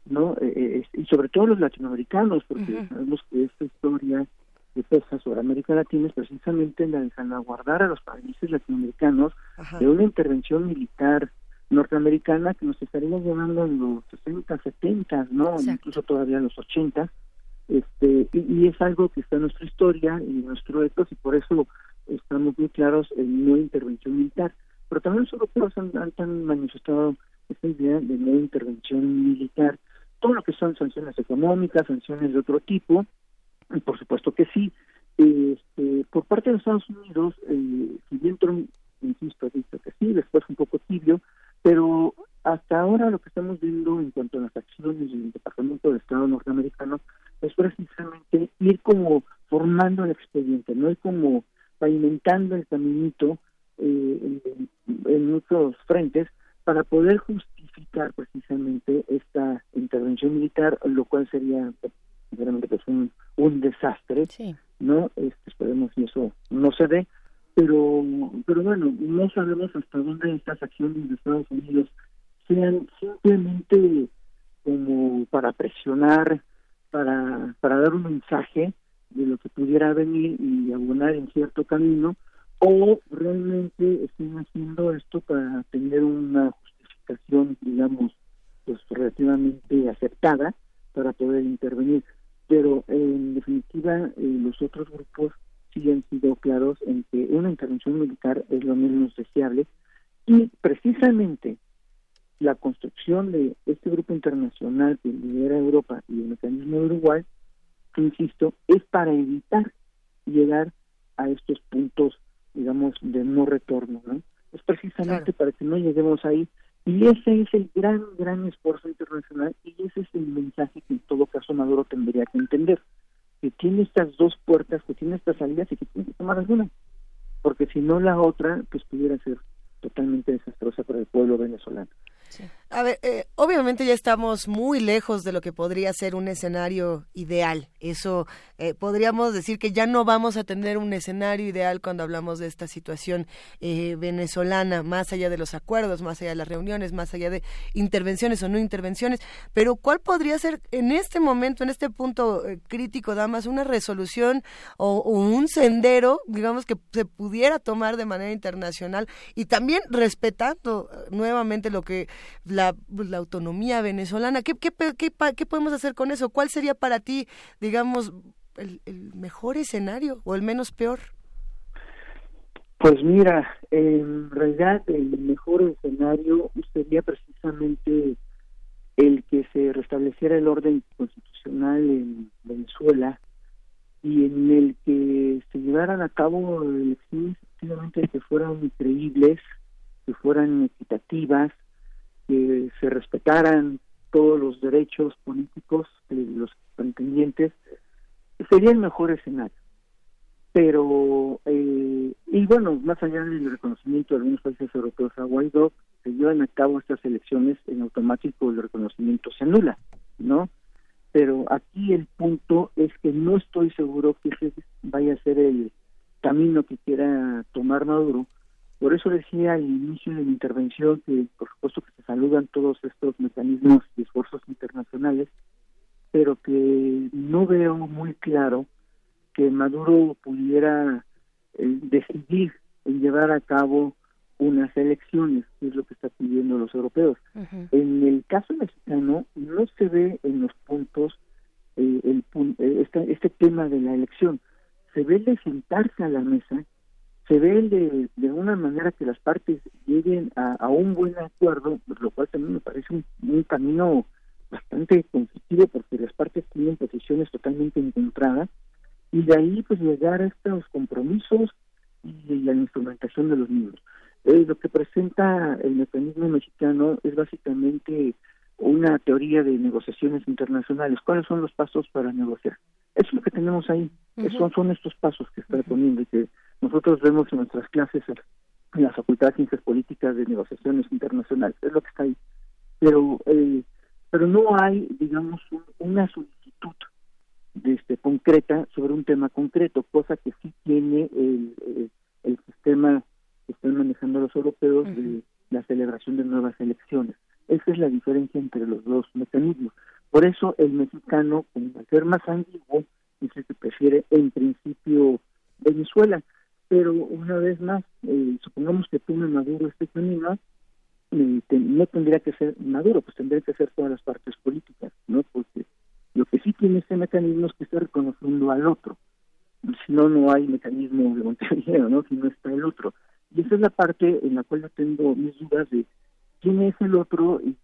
¿no? Eh, eh, y sobre todo los latinoamericanos, porque sabemos que esta historia que pesa sobre América Latina es precisamente la de salvaguardar a los países latinoamericanos de una intervención militar norteamericana que nos estaría llevando en los 60, 70, ¿no? Incluso todavía en los 80. Este, y, es algo que está en nuestra historia y en nuestro ethos y por eso estamos muy claros en no intervención militar. Pero también los europeos han, han manifestado esta idea de no intervención militar. Todo lo que son sanciones económicas, sanciones de otro tipo, por supuesto que sí. Este, por parte de Estados Unidos, eh, si bien Trump, insisto, ha dicho que sí, después un poco tibio, pero hasta ahora lo que estamos viendo en cuanto a las acciones del Departamento de Estado norteamericano es precisamente ir como formando el expediente, no es como pavimentando el caminito eh, en, muchos frentes para poder justificar precisamente esta intervención militar, lo cual sería sinceramente pues un, un desastre, ¿no? Este, esperemos que eso no se dé, pero, pero bueno, no sabemos hasta dónde estas acciones de Estados Unidos sean simplemente como para presionar, para, para dar un mensaje de lo que pudiera venir y abonar en cierto camino, o realmente estén haciendo esto para tener una justificación, digamos, pues relativamente aceptada para poder intervenir. Pero en definitiva, eh, los otros grupos sí han sido claros en que una intervención militar es lo menos deseable y precisamente la construcción de este grupo internacional que lidera Europa y el mecanismo de Uruguay, que insisto, es para evitar llegar a estos puntos, digamos, de no retorno, ¿no? Es precisamente para que no lleguemos ahí y ese es el gran, gran esfuerzo internacional y ese es el mensaje que en todo caso Maduro tendría que entender, que tiene estas dos puertas, que tiene estas salidas y que tiene que tomar alguna, porque si no la otra, pues pudiera ser totalmente desastrosa para el pueblo venezolano. A ver, eh, obviamente ya estamos muy lejos de lo que podría ser un escenario ideal. Eso eh, podríamos decir que ya no vamos a tener un escenario ideal cuando hablamos de esta situación eh, venezolana, más allá de los acuerdos, más allá de las reuniones, más allá de intervenciones o no intervenciones. Pero ¿cuál podría ser en este momento, en este punto crítico, Damas, una resolución o, o un sendero, digamos, que se pudiera tomar de manera internacional y también respetando nuevamente lo que la, la autonomía venezolana. ¿Qué, qué, qué, ¿Qué podemos hacer con eso? ¿Cuál sería para ti, digamos, el, el mejor escenario o el menos peor? Pues mira, en realidad el mejor escenario sería precisamente el que se restableciera el orden constitucional en Venezuela y en el que se llevaran a cabo elecciones efectivamente que fueran creíbles, que fueran equitativas, que se respetaran todos los derechos políticos de los contendientes, sería el mejor escenario. Pero, eh, y bueno, más allá del reconocimiento de algunos países europeos a Guaidó, se llevan a cabo estas elecciones en automático el reconocimiento se anula, ¿no? Pero aquí el punto es que no estoy seguro que ese vaya a ser el camino que quiera tomar Maduro, por eso decía al inicio de mi intervención que por supuesto que se saludan todos estos mecanismos y esfuerzos internacionales, pero que no veo muy claro que Maduro pudiera eh, decidir en llevar a cabo unas elecciones, que es lo que está pidiendo los europeos. En el caso mexicano no se ve en los puntos eh, el, eh, este, este tema de la elección. Se ve de sentarse a la mesa se ve de, de una manera que las partes lleguen a, un buen acuerdo, lo cual también me parece un, camino bastante conflictivo porque las partes tienen posiciones totalmente encontradas y de ahí pues llegar a estos compromisos y, la instrumentación de los mismos. Eh, lo que presenta el mecanismo mexicano es básicamente una teoría de negociaciones internacionales. ¿Cuáles son los pasos para negociar? Eso es lo que tenemos ahí. son, son estos pasos que está poniendo y que nosotros vemos en nuestras clases en la Facultad de Ciencias Políticas de Negociaciones Internacionales. Es lo que está ahí. Pero, eh, pero no hay, digamos, una solicitud este, concreta sobre un tema concreto, cosa que sí tiene el, el, sistema que están manejando los europeos de la celebración de nuevas elecciones. Esa es la diferencia entre los dos mecanismos. Por eso el mexicano, como va a ser más ambiguo, dice que prefiere en principio Venezuela. Pero una vez más, eh, supongamos que tome Maduro este camino, eh, no tendría que ser Maduro, pues tendría que ser todas las partes políticas, ¿no? Porque lo que sí tiene este mecanismo es que está reconociendo al otro. Si no, no hay mecanismo de Montevideo, ¿no? Si no está el otro. Y esa es la parte en la cual yo tengo mis dudas de quién es el otro y,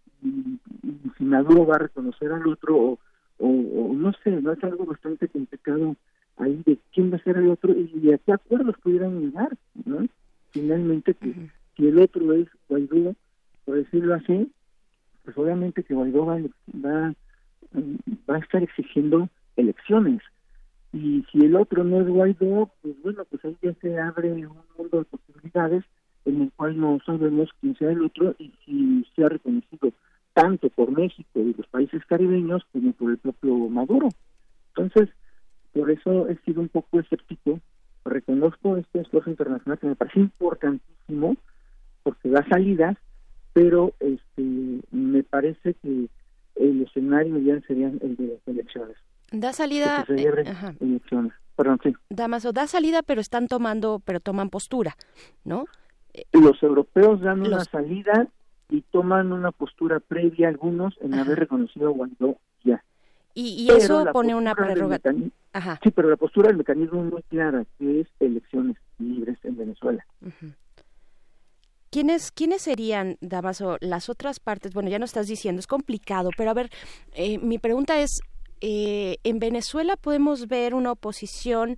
si Maduro va a reconocer al otro o, o, no sé, no es algo bastante complicado ahí de quién va a ser el otro y a qué acuerdos pudieran llegar, ¿no? Finalmente, que, si el otro es Guaidó, por decirlo así, pues obviamente que Guaidó va, va, va a estar exigiendo elecciones. Y si el otro no es Guaidó, pues bueno, pues ahí ya se abre un mundo de posibilidades en el cual no sabemos quién sea el otro y si se ha reconocido tanto por México y los países caribeños como por el propio Maduro. Entonces, por eso he sido un poco escéptico. Reconozco este esfuerzo internacional que me parece importantísimo porque da salidas, pero este me parece que el escenario ya sería el de las elecciones. Da salida. Eh, elecciones. Perdón, sí. Damaso, da salida, pero están tomando, pero toman postura, ¿no? Los europeos dan una salida y toman una postura previa algunos en haber reconocido a Guaidó ya. Y, eso pone una prerrogativa. Sí, pero la postura del mecanismo es muy clara, que es elecciones libres en Venezuela. ¿Quiénes, ¿Quiénes serían, Damaso, las otras partes? Bueno, ya no estás diciendo, es complicado, pero a ver, eh, mi pregunta es, eh, ¿en Venezuela podemos ver una oposición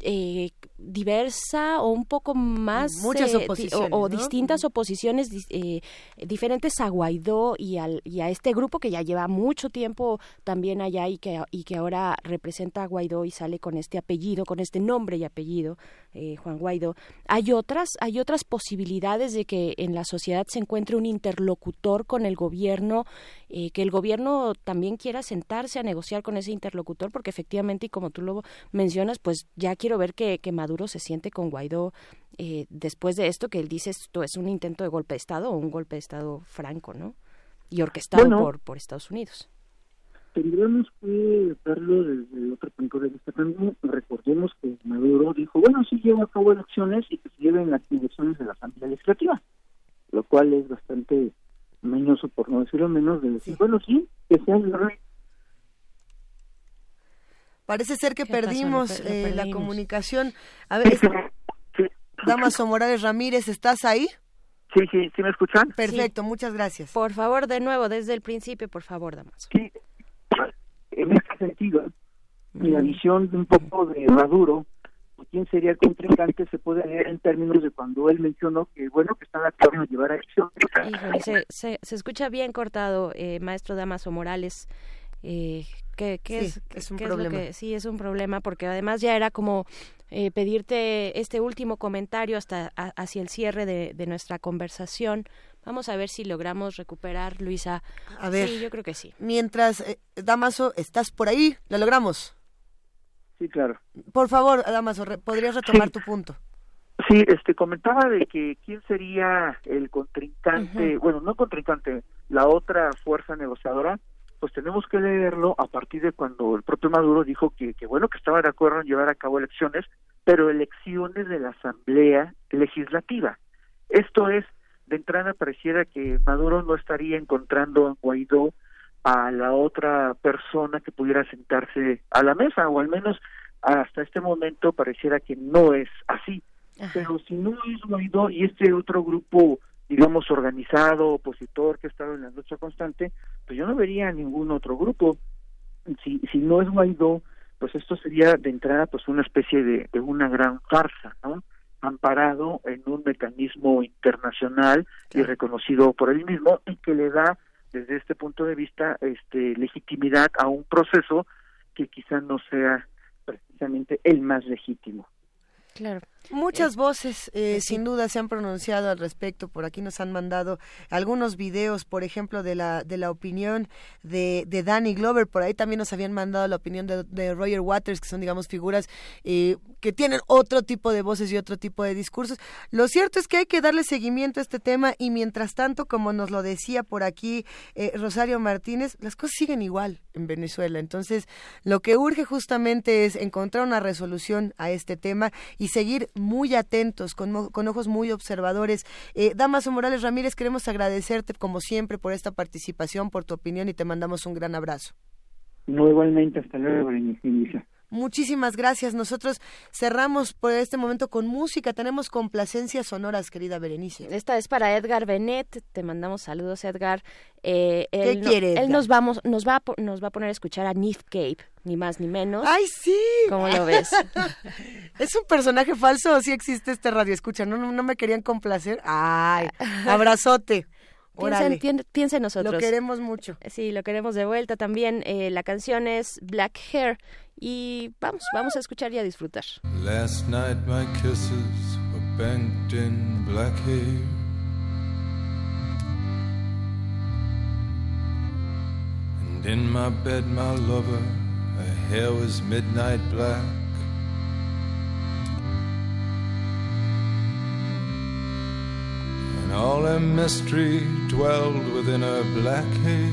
eh, diversa o un poco más muchas eh, o, distintas oposiciones eh, diferentes a Guaidó y, al, y a este grupo que ya lleva mucho tiempo también allá y que, y que ahora representa a Guaidó y sale con este apellido, con este nombre y apellido, eh, Juan Guaidó. Hay otras, hay otras posibilidades de que en la sociedad se encuentre un interlocutor con el gobierno, que el gobierno también quiera sentarse a negociar con ese interlocutor, porque efectivamente, y como tú lo mencionas, pues ya quiero ver que, que Maduro se siente con Guaidó eh, después de esto que él dice esto es un intento de golpe de Estado o un golpe de Estado franco, ¿no? Y orquestado por, por Estados Unidos. Tendríamos que verlo desde otro punto de vista también. Recordemos que Maduro dijo, bueno, sí llevo a cabo elecciones y que se lleven las elecciones de la Asamblea Legislativa, lo cual es bastante mañoso, por no decirlo menos, de decir, bueno, sí, que sea el rey Parece ser que perdimos eh, la comunicación. A ver, Damaso Morales Ramírez, ¿estás ahí? Sí, sí, ¿sí me escuchan? Perfecto, muchas gracias. Por favor, de nuevo, desde el principio, por favor, Damaso. Sí, en este sentido, mi la visión de un poco de Maduro, quién sería el contrincante, se puede leer en términos de cuando él mencionó que, bueno, que están acuerdo de llevar a acción. se, se, se, escucha bien cortado, eh, maestro Damaso Morales. Eh, ¿qué, es, un problema. sí, es un problema porque además ya era como eh, pedirte este último comentario hasta hacia el cierre de, nuestra conversación. Vamos a ver si logramos recuperar, Luisa. A ver. Sí, yo creo que sí. Mientras, eh, Damaso, ¿estás por ahí? ¿Lo logramos? Sí, claro. Por favor, Damaso, ¿podrías retomar tu punto? Sí, este comentaba de que quién sería el contrincante, bueno, no contrincante, la otra fuerza negociadora pues tenemos que leerlo a partir de cuando el propio Maduro dijo que, que bueno, que estaba de acuerdo en llevar a cabo elecciones, pero elecciones de la Asamblea Legislativa. Esto es, de entrada pareciera que Maduro no estaría encontrando en Guaidó a la otra persona que pudiera sentarse a la mesa, o al menos hasta este momento pareciera que no es así. Pero si no es Guaidó y este otro grupo digamos, organizado, opositor, que ha estado en la lucha constante, pues yo no vería ningún otro grupo. Si, si no es Guaidó, pues esto sería de entrada pues una especie de, de una gran farsa, ¿no? amparado en un mecanismo internacional y reconocido por él mismo y que le da desde este punto de vista este legitimidad a un proceso que quizá no sea precisamente el más legítimo. Claro. Muchas voces, eh, sin duda, se han pronunciado al respecto. Por aquí nos han mandado algunos videos, por ejemplo, de la, de la opinión de, de Danny Glover. Por ahí también nos habían mandado la opinión de, de Roger Waters, que son, digamos, figuras eh, que tienen otro tipo de voces y otro tipo de discursos. Lo cierto es que hay que darle seguimiento a este tema y mientras tanto, como nos lo decía por aquí eh, Rosario Martínez, las cosas siguen igual en Venezuela. Entonces, lo que urge justamente es encontrar una resolución a este tema y seguir muy atentos, con, con ojos muy observadores. Eh, Damaso Morales Ramírez, queremos agradecerte como siempre por esta participación, por tu opinión y te mandamos un gran abrazo. No, igualmente, hasta luego, Berenice. Muchísimas gracias. Nosotros cerramos por este momento con música. Tenemos complacencias sonoras, querida Berenice. Esta es para Edgar Benet. Te mandamos saludos, Edgar. Eh, ¿Qué quiere? Él nos, vamos, nos, va a, nos va a poner a escuchar a Nith Cape, ni más ni menos. ¡Ay, sí! ¿Cómo lo ves? ¿Es un personaje falso o sí existe este radio escucha? ¿No, no, me querían complacer? ¡Ay! Abrazote. Piensa en, nosotros. Lo queremos mucho. Sí, lo queremos de vuelta también. Eh, la canción es Black Hair y vamos, vamos a escuchar y a disfrutar. Last night my kisses were banked in black hair. And in my bed my lover, her hair was midnight black. And all her mystery dwelled within her black hair.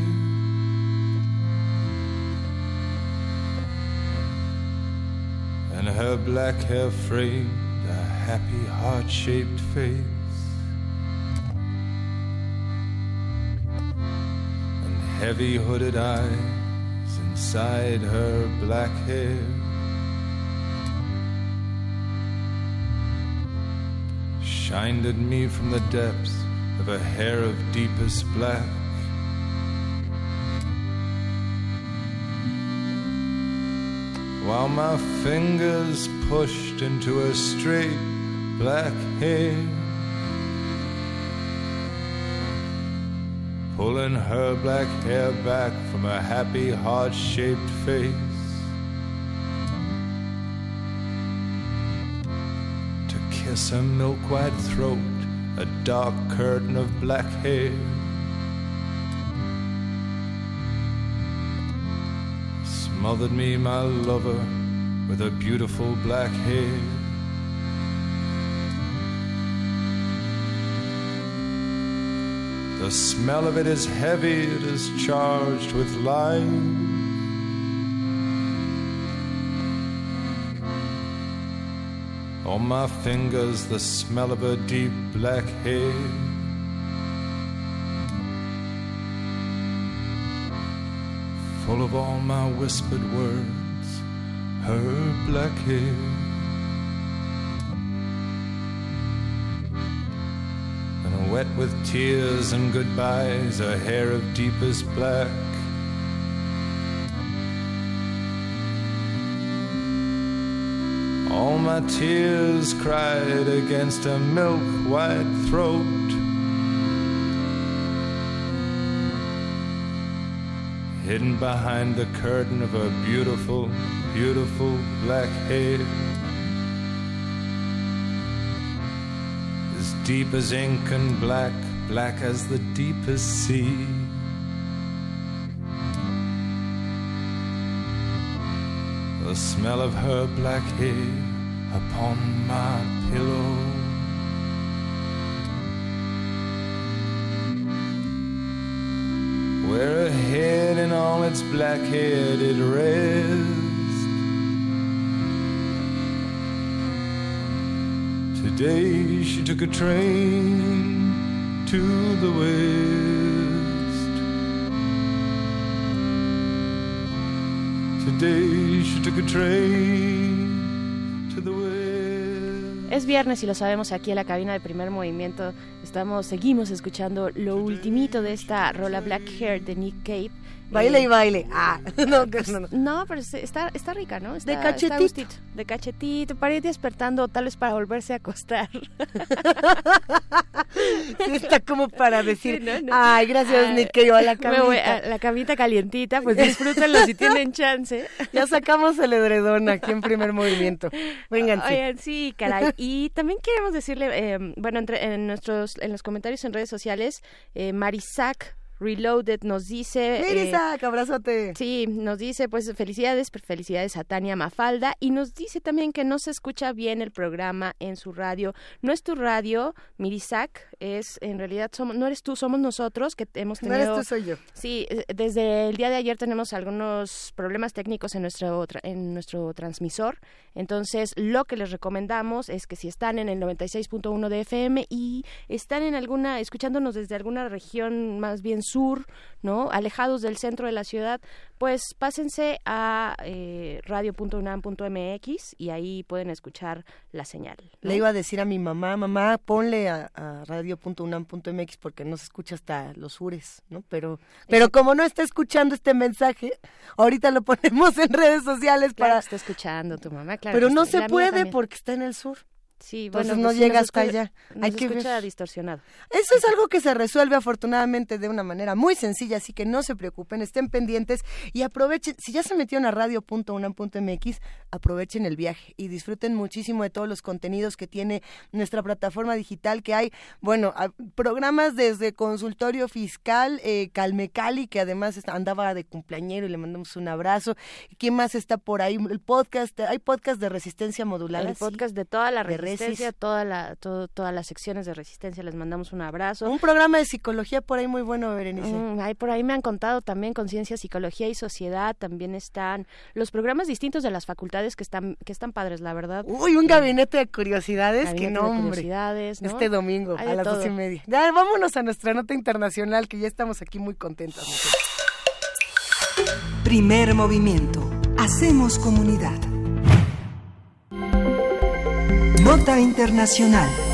and her black hair framed a happy heart shaped face. And heavy hooded eyes inside her black hair. Shined at me from the depths of a hair of deepest black. while my fingers pushed into her straight black hair. Pulling her black hair back from her happy heart shaped face. Kiss her milk white throat, a dark curtain of black hair. smothered me, my lover, with her beautiful black hair. The smell of it is heavy, it is charged with life. On my fingers, the smell of her deep black hair. full of all my whispered words, her black hair. And wet with tears and goodbyes, her hair of deepest black. All my tears cried against her milk white throat. hidden behind the curtain of her beautiful, beautiful black hair. As deep as ink and black, black as the deepest sea. The smell of her black hair upon my pillow. where a head in all its black hair did rest. Today she took a train to the west. Today she took a train. Es viernes y lo sabemos aquí en la cabina de primer movimiento. Estamos, seguimos escuchando lo ultimito de esta rola Black Hair de Nick Cave. Baile y baile. Ah, no, no, no. pero está, está rica, ¿no? de cachetito. de cachetito, para ir despertando, tal vez para volverse a acostar. está como para decir, ay, gracias, Nick, que yo a la camita. a la camita calientita, pues disfrútenlo si tienen chance. Ya sacamos el edredón aquí en primer movimiento. Vengan. Oigan, sí, caray. Y también queremos decirle, eh, bueno, entre, en nuestros, en los comentarios en redes sociales, eh, Marisac Reloaded nos dice... Eh, abrazote. Sí, nos dice pues felicidades, felicidades a Tania Mafalda y nos dice también que no se escucha bien el programa en su radio. No es tu radio, Mirisac, es en realidad somos, no eres tú, somos nosotros que hemos tenido... No eres tú, soy yo. Sí, desde el día de ayer tenemos algunos problemas técnicos en nuestro, en nuestro transmisor. Entonces, lo que les recomendamos es que si están en el 96.1 de FM y están en alguna, escuchándonos desde alguna región más bien sur, ¿no? Alejados del centro de la ciudad, pues pásense a eh, radio.unam.mx y ahí pueden escuchar la señal. Le iba a decir a mi mamá, mamá, ponle a, radio.unam.mx porque no se escucha hasta los sures, ¿no? Pero, pero como no está escuchando este mensaje, ahorita lo ponemos en redes sociales para... está escuchando tu mamá, claro. Pero no se puede porque está en el sur. Sí, bueno, no pues llega hasta allá. Hay que escucha distorsionado. Eso es algo que se resuelve afortunadamente de una manera muy sencilla, así que no se preocupen, estén pendientes y aprovechen, si ya se metieron a radio.unam.mx, aprovechen el viaje y disfruten muchísimo de todos los contenidos que tiene nuestra plataforma digital, que hay, bueno, programas desde consultorio fiscal, eh, Calme Cali, que además andaba de cumpleañero y le mandamos un abrazo. ¿Quién más está por ahí? El podcast, hay podcast de resistencia modular. El podcast de toda la red resistencia, toda la, todas las secciones de resistencia, les mandamos un abrazo. Un programa de psicología por ahí muy bueno, Berenice. Mm, ahí por ahí me han contado también conciencia, psicología y sociedad, también están los programas distintos de las facultades que están, que están padres, la verdad. Uy, un gabinete de curiosidades, que no, curiosidades, Este domingo a las dos y media. Ya, vámonos a nuestra nota internacional, que ya estamos aquí muy contentos. Primer movimiento. Hacemos comunidad. Nota Internacional.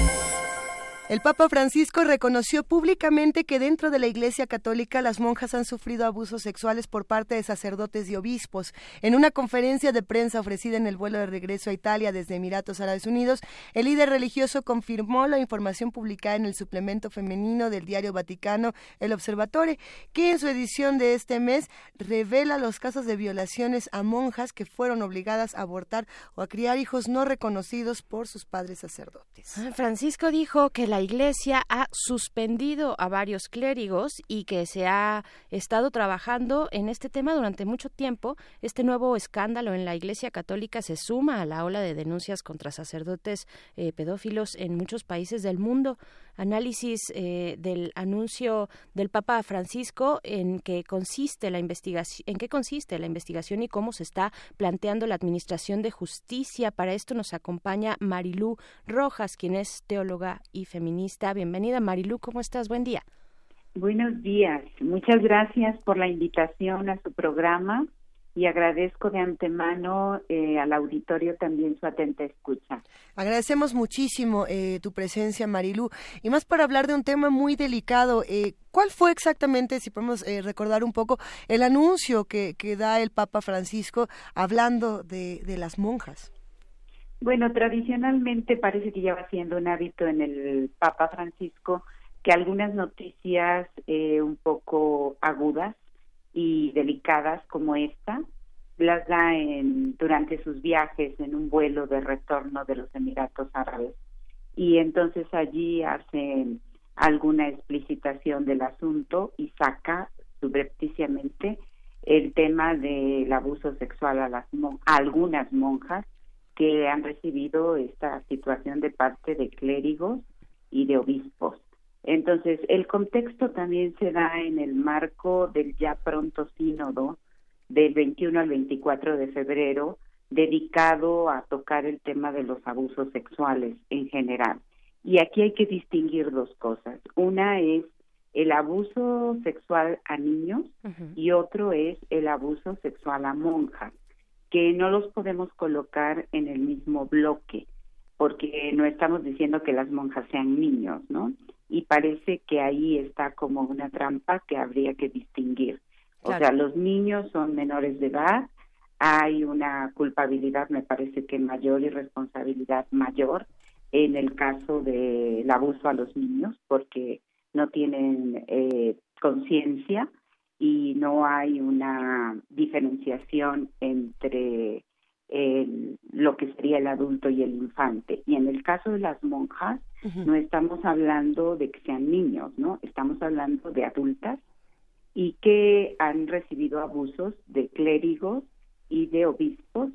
El Papa Francisco reconoció públicamente que dentro de la Iglesia Católica las monjas han sufrido abusos sexuales por parte de sacerdotes y obispos. En una conferencia de prensa ofrecida en el vuelo de regreso a Italia desde Emiratos Árabes Unidos, el líder religioso confirmó la información publicada en el suplemento femenino del diario Vaticano, El Observatore, que en su edición de este mes revela los casos de violaciones a monjas que fueron obligadas a abortar o a criar hijos no reconocidos por sus padres sacerdotes. Ah, Francisco dijo que la Iglesia ha suspendido a varios clérigos y que se ha estado trabajando en este tema durante mucho tiempo. Este nuevo escándalo en la Iglesia Católica se suma a la ola de denuncias contra sacerdotes eh, pedófilos en muchos países del mundo análisis eh, del anuncio del Papa Francisco en qué consiste la investigación, en qué consiste la investigación y cómo se está planteando la administración de justicia. Para esto nos acompaña Marilú Rojas, quien es teóloga y feminista. Bienvenida, Marilú, ¿cómo estás? Buen día. Buenos días. Muchas gracias por la invitación a su programa y agradezco de antemano eh, al auditorio también su atenta escucha. Agradecemos muchísimo eh, tu presencia, Marilú, y más para hablar de un tema muy delicado. Eh, ¿Cuál fue exactamente, si podemos recordar un poco, el anuncio que, que, da el Papa Francisco hablando de, de las monjas? Bueno, tradicionalmente parece que ya va siendo un hábito en el Papa Francisco que algunas noticias un poco agudas y delicadas como esta las da en, durante sus viajes en un vuelo de retorno de los Emiratos Árabes. Y entonces allí hace alguna explicitación del asunto y saca subrepticiamente el tema del abuso sexual a, las a algunas monjas que han recibido esta situación de parte de clérigos y de obispos. Entonces, el contexto también se da en el marco del ya pronto sínodo del 21 al 24 de febrero, dedicado a tocar el tema de los abusos sexuales en general. Y aquí hay que distinguir dos cosas. Una es el abuso sexual a niños y otro es el abuso sexual a monjas, que no los podemos colocar en el mismo bloque, porque no estamos diciendo que las monjas sean niños, ¿no? y parece que ahí está como una trampa que habría que distinguir. O sea, los niños son menores de edad, hay una culpabilidad, me parece que mayor y responsabilidad mayor en el caso del abuso a los niños, porque no tienen eh, conciencia y no hay una diferenciación entre lo que sería el adulto y el infante. Y en el caso de las monjas, no estamos hablando de que sean niños, ¿no? Estamos hablando de adultas y que han recibido abusos de clérigos y de obispos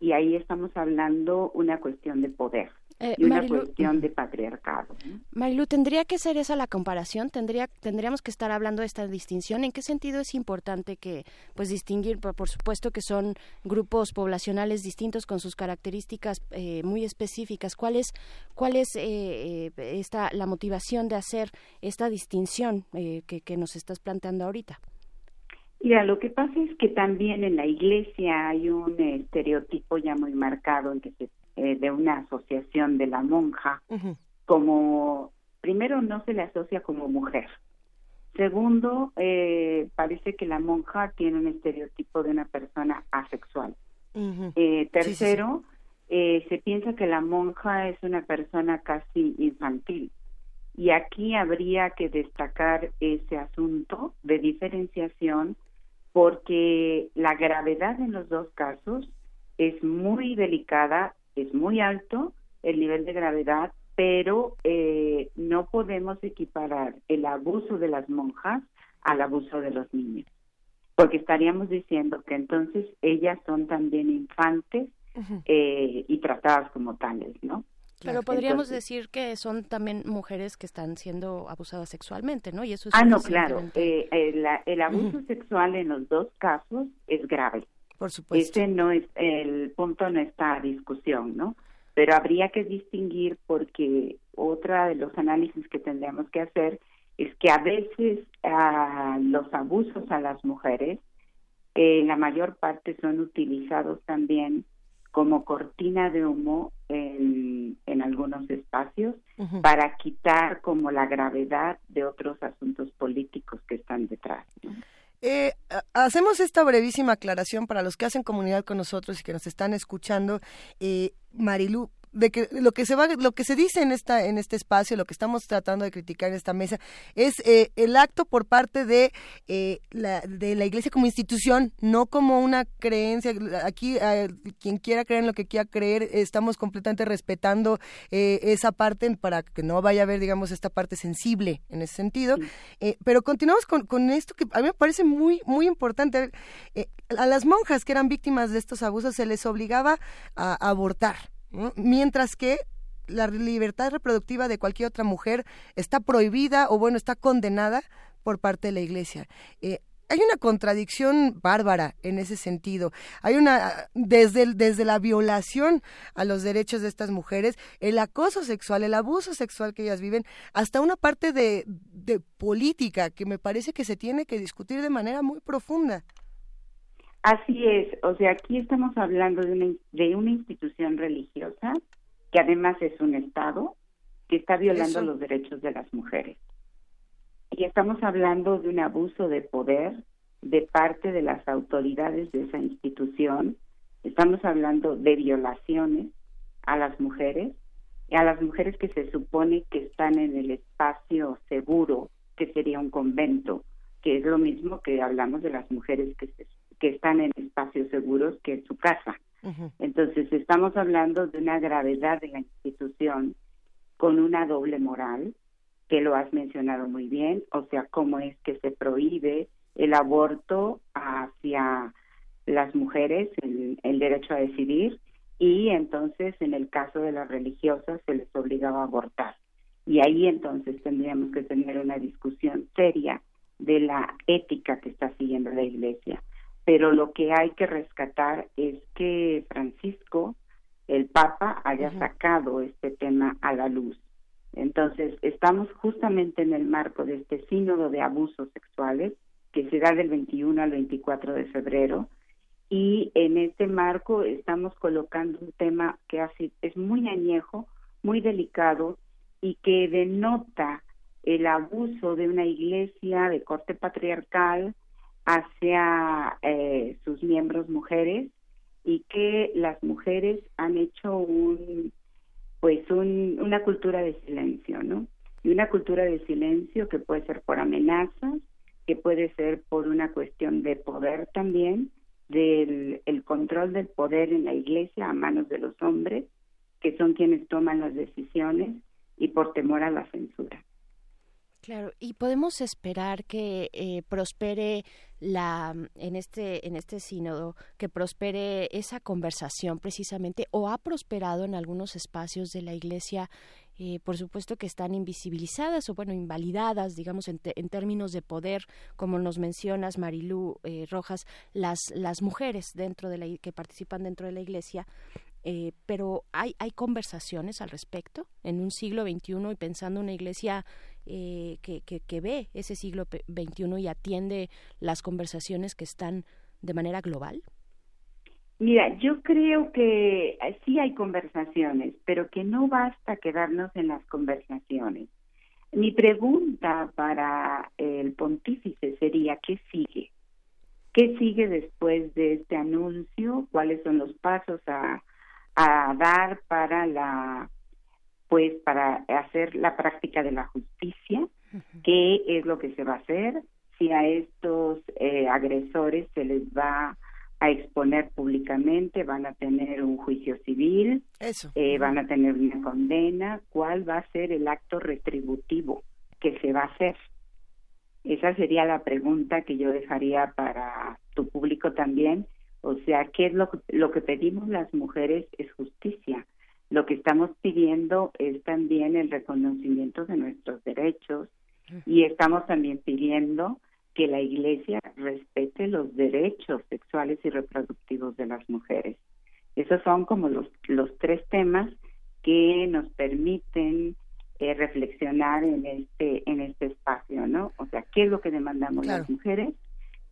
y ahí estamos hablando una cuestión de poder. Eh, y una cuestión de patriarcado. Marilu, ¿tendría que ser esa la comparación? ¿Tendría, ¿Tendríamos que estar hablando de esta distinción? ¿En qué sentido es importante que, pues, distinguir, por, supuesto que son grupos poblacionales distintos con sus características eh, muy específicas? ¿Cuál es, cuál es eh, esta, la motivación de hacer esta distinción que, que nos estás planteando ahorita? Mira, lo que pasa es que también en la iglesia hay un estereotipo ya muy marcado en que se eh, de una asociación de la monja como primero no se le asocia como mujer. Segundo eh, parece que la monja tiene un estereotipo de una persona asexual. Eh, tercero se piensa que la monja es una persona casi infantil. Y aquí habría que destacar ese asunto de diferenciación porque la gravedad en los dos casos es muy delicada es muy alto el nivel de gravedad, pero eh, no podemos equiparar el abuso de las monjas al abuso de los niños, porque estaríamos diciendo que entonces ellas son también infantes eh, y tratadas como tales, ¿no? Pero podríamos decir que son también mujeres que están siendo abusadas sexualmente, ¿no? Y eso es ah, no, claro. Eh, el, abuso sexual en los dos casos es grave. Por supuesto. Ese no es, el punto no está a discusión, ¿no? Pero habría que distinguir porque otra de los análisis que tendríamos que hacer es que a veces los abusos a las mujeres, en la mayor parte son utilizados también como cortina de humo en, en algunos espacios para quitar como la gravedad de otros asuntos políticos que están detrás. ¿no? Eh, hacemos esta brevísima aclaración para los que hacen comunidad con nosotros y que nos están escuchando. Eh, Marilu, de que lo que se va lo que se dice en esta en este espacio lo que estamos tratando de criticar en esta mesa es eh, el acto por parte de eh, la de la iglesia como institución no como una creencia. Aquí quien quiera creer en lo que quiera creer estamos completamente respetando eh, esa parte para que no vaya a haber digamos esta parte sensible en ese sentido. Pero continuamos con, con esto que a mí me parece muy muy importante. A las monjas que eran víctimas de estos abusos se les obligaba a abortar mientras que la libertad reproductiva de cualquier otra mujer está prohibida o bueno está condenada por parte de la Iglesia. Eh, hay una contradicción bárbara en ese sentido. Hay una desde desde la violación a los derechos de estas mujeres, el acoso sexual, el abuso sexual que ellas viven, hasta una parte de, de política que me parece que se tiene que discutir de manera muy profunda. Así es, o sea, aquí estamos hablando de una, de una institución religiosa que además es un Estado que está violando los derechos de las mujeres. Y estamos hablando de un abuso de poder de parte de las autoridades de esa institución. Estamos hablando de violaciones a las mujeres, y a las mujeres que se supone que están en el espacio seguro, que sería un convento, que es lo mismo que hablamos de las mujeres que se que están en espacios seguros que es su casa. Entonces, estamos hablando de una gravedad de la institución con una doble moral, que lo has mencionado muy bien, o sea, cómo es que se prohíbe el aborto hacia las mujeres, el, el derecho a decidir, y entonces en el caso de las religiosas se les obligaba a abortar. Y ahí entonces tendríamos que tener una discusión seria de la ética que está siguiendo la Iglesia pero lo que hay que rescatar es que Francisco, el Papa, haya sacado este tema a la luz. Entonces, estamos justamente en el marco de este sínodo de abusos sexuales que se da del 21 al 24 de febrero y en este marco estamos colocando un tema que así es muy añejo, muy delicado y que denota el abuso de una iglesia de corte patriarcal hacia eh, sus miembros mujeres y que las mujeres han hecho un pues una cultura de silencio, ¿no? Y una cultura de silencio que puede ser por amenazas, que puede ser por una cuestión de poder también, del el control del poder en la iglesia a manos de los hombres, que son quienes toman las decisiones, y por temor a la censura. Claro, y podemos esperar que eh, prospere la en este en este sínodo que prospere esa conversación precisamente o ha prosperado en algunos espacios de la Iglesia eh, por supuesto que están invisibilizadas o bueno invalidadas digamos en, términos de poder como nos mencionas Marilú eh, Rojas las las mujeres dentro de la que participan dentro de la Iglesia eh, pero hay, hay conversaciones al respecto en un siglo XXI y pensando en una iglesia eh, que, que, ve ese siglo XXI y atiende las conversaciones que están de manera global? Mira, yo creo que eh, sí hay conversaciones, pero que no basta quedarnos en las conversaciones. Mi pregunta para el pontífice sería, ¿qué sigue? ¿Qué sigue después de este anuncio? ¿Cuáles son los pasos a, a dar para la pues para hacer la práctica de la justicia, qué es lo que se va a hacer, si a estos eh, agresores se les va a exponer públicamente, van a tener un juicio civil, Eh, van a tener una condena, cuál va a ser el acto retributivo que se va a hacer. Esa sería la pregunta que yo dejaría para tu público también o sea, ¿qué es lo, lo que pedimos las mujeres? Es justicia. Lo que estamos pidiendo es también el reconocimiento de nuestros derechos y estamos también pidiendo que la Iglesia respete los derechos sexuales y reproductivos de las mujeres. Esos son como los, los tres temas que nos permiten eh, reflexionar en este en este espacio, ¿no? O sea, ¿qué es lo que demandamos las mujeres?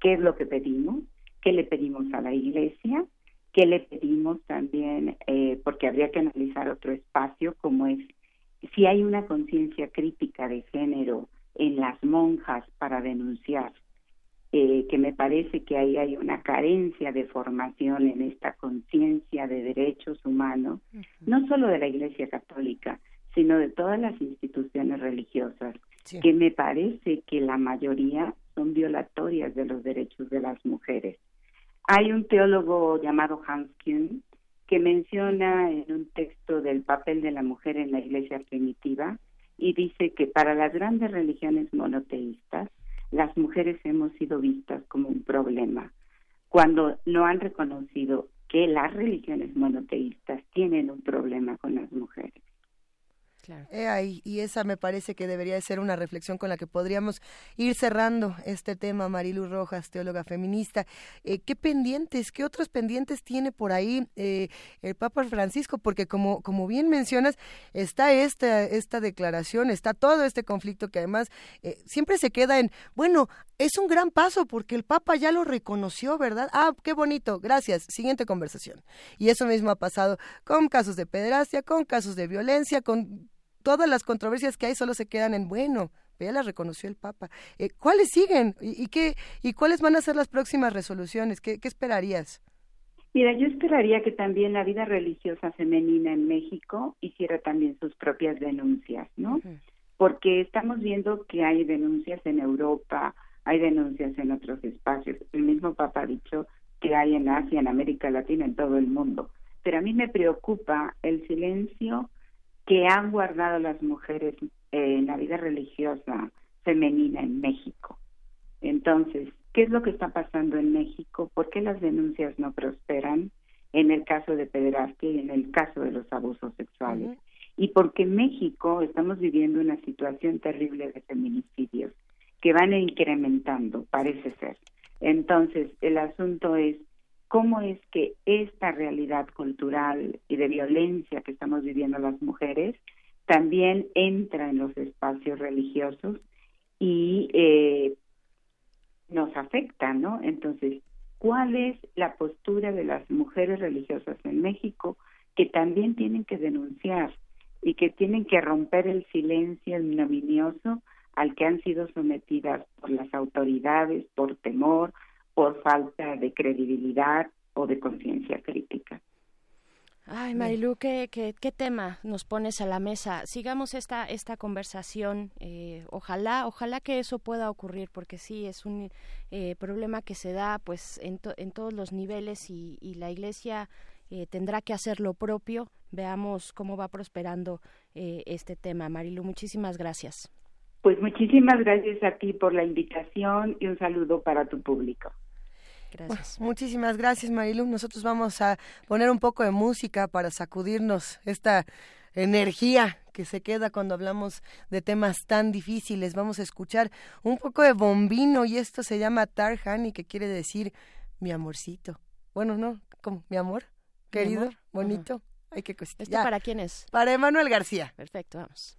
¿Qué es lo que pedimos? Qué le pedimos a la iglesia, qué le pedimos también, eh, porque habría que analizar otro espacio como es si hay una conciencia crítica de género en las monjas para denunciar, eh, que me parece que ahí hay una carencia de formación en esta conciencia de derechos humanos, no solo de la Iglesia Católica, sino de todas las instituciones religiosas, que me parece que la mayoría son violatorias de los derechos de las mujeres. Hay un teólogo llamado Hans Kuhn que menciona en un texto del papel de la mujer en la iglesia primitiva y dice que para las grandes religiones monoteístas las mujeres hemos sido vistas como un problema cuando no han reconocido que las religiones monoteístas tienen un problema con las mujeres y esa me parece que debería ser una reflexión con la que podríamos ir cerrando este tema, Marilu Rojas, teóloga feminista. Eh, ¿Qué pendientes, qué otros pendientes tiene por ahí eh, el Papa Francisco? Porque como, como bien mencionas, está esta, esta declaración, está todo este conflicto que además eh, siempre se queda en, bueno, es un gran paso porque el Papa ya lo reconoció, ¿verdad? Ah, qué bonito, gracias. Siguiente conversación. Y eso mismo ha pasado con casos de pederastia, con casos de violencia, con todas las controversias que hay solo se quedan en bueno, ya las reconoció el Papa. Eh, ¿Cuáles siguen y, qué y cuáles van a ser las próximas resoluciones? ¿Qué, esperarías? Mira, yo esperaría que también la vida religiosa femenina en México hiciera también sus propias denuncias, ¿no? Porque estamos viendo que hay denuncias en Europa, hay denuncias en otros espacios. El mismo Papa ha dicho que hay en Asia, en América Latina, en todo el mundo. Pero a mí me preocupa el silencio que han guardado las mujeres en la vida religiosa femenina en México. Entonces, ¿qué es lo que está pasando en México? ¿Por qué las denuncias no prosperan en el caso de pederastia y en el caso de los abusos sexuales? Y porque en México estamos viviendo una situación terrible de feminicidios que van incrementando, parece ser. Entonces, el asunto es cómo es que esta realidad cultural y de violencia que estamos viviendo las mujeres también entra en los espacios religiosos y eh, nos afecta, ¿no? Entonces, ¿cuál es la postura de las mujeres religiosas en México que también tienen que denunciar y que tienen que romper el silencio ignominioso al que han sido sometidas por las autoridades, por temor, por falta de credibilidad o de conciencia crítica. Ay, Marilu, ¿qué, qué, qué, tema nos pones a la mesa? Sigamos esta, esta conversación. Eh, ojalá, ojalá que eso pueda ocurrir, porque sí, es un eh, problema que se da pues en, en todos los niveles y, y la Iglesia eh, tendrá que hacer lo propio. Veamos cómo va prosperando eh, este tema. Marilu, muchísimas gracias. Pues muchísimas gracias a ti por la invitación y un saludo para tu público. Gracias. muchísimas gracias, Marilu. Nosotros vamos a poner un poco de música para sacudirnos esta energía que se queda cuando hablamos de temas tan difíciles. Vamos a escuchar un poco de bombino y esto se llama Tarhani, que quiere decir mi amorcito. Bueno, no, como mi amor, querido, amor? bonito. Uh -huh. Hay que ¿Esto ya. para quién es? Para Emanuel García. Perfecto, vamos.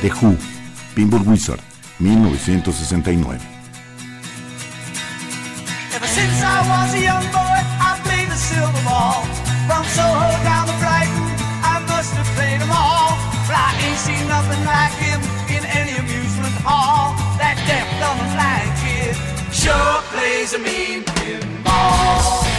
The Who, Pinball Wizard, 1969. Ever since I was a young boy, I played the silver ball. From Soho down to Brighton, I must have played them all. But I ain't seen nothing like him in any amusement hall. That deaf, dumb, and blind kid sure plays a mean pinball.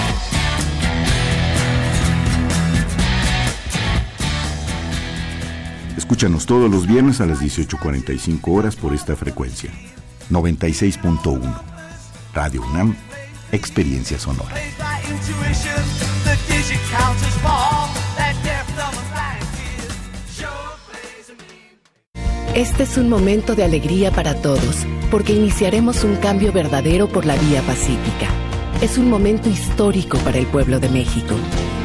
Escúchanos todos los viernes a las 18.45 horas por esta frecuencia. 96.1. Radio UNAM, Experiencia Sonora. Este es un momento de alegría para todos, porque iniciaremos un cambio verdadero por la vía pacífica. Es un momento histórico para el pueblo de México.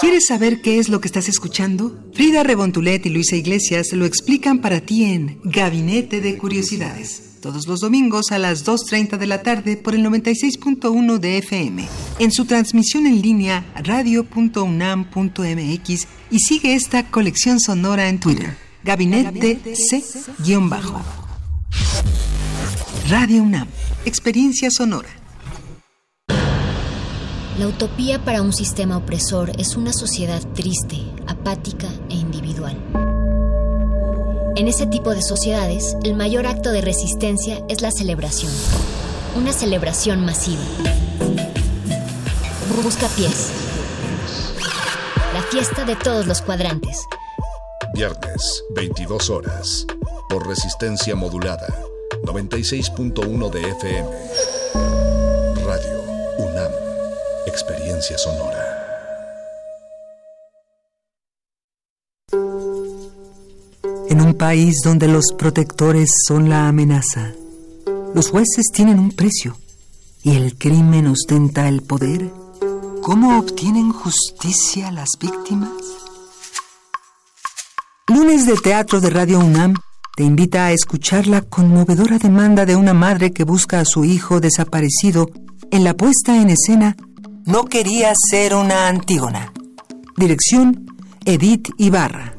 ¿Quieres saber qué es lo que estás escuchando? Frida Rebontulet y Luisa Iglesias lo explican para ti en Gabinete de Curiosidades. Todos los domingos a las 2.30 de la tarde por el 96.1 de FM. En su transmisión en línea radio.unam.mx y sigue esta colección sonora en Twitter. Gabinete C-Bajo. Radio UNAM. Experiencia sonora. La utopía para un sistema opresor es una sociedad triste, apática e individual. En ese tipo de sociedades, el mayor acto de resistencia es la celebración. Una celebración masiva. Busca pies. La fiesta de todos los cuadrantes. Viernes, 22 horas. Por resistencia modulada. 96.1 de FM. Radio UNAM. Experiencia sonora. En un país donde los protectores son la amenaza, los jueces tienen un precio y el crimen ostenta el poder. ¿Cómo obtienen justicia las víctimas? Lunes de Teatro de Radio UNAM te invita a escuchar la conmovedora demanda de una madre que busca a su hijo desaparecido en la puesta en escena No quería ser una Antígona. Dirección Edith Ibarra.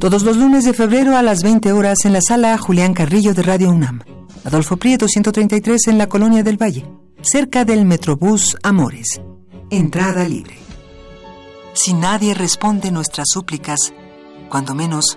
Todos los lunes de febrero a las 20 horas en la sala Julián Carrillo de Radio UNAM. Adolfo Prieto 133 en la Colonia del Valle, cerca del Metrobús Amores. Entrada libre. Si nadie responde nuestras súplicas, cuando menos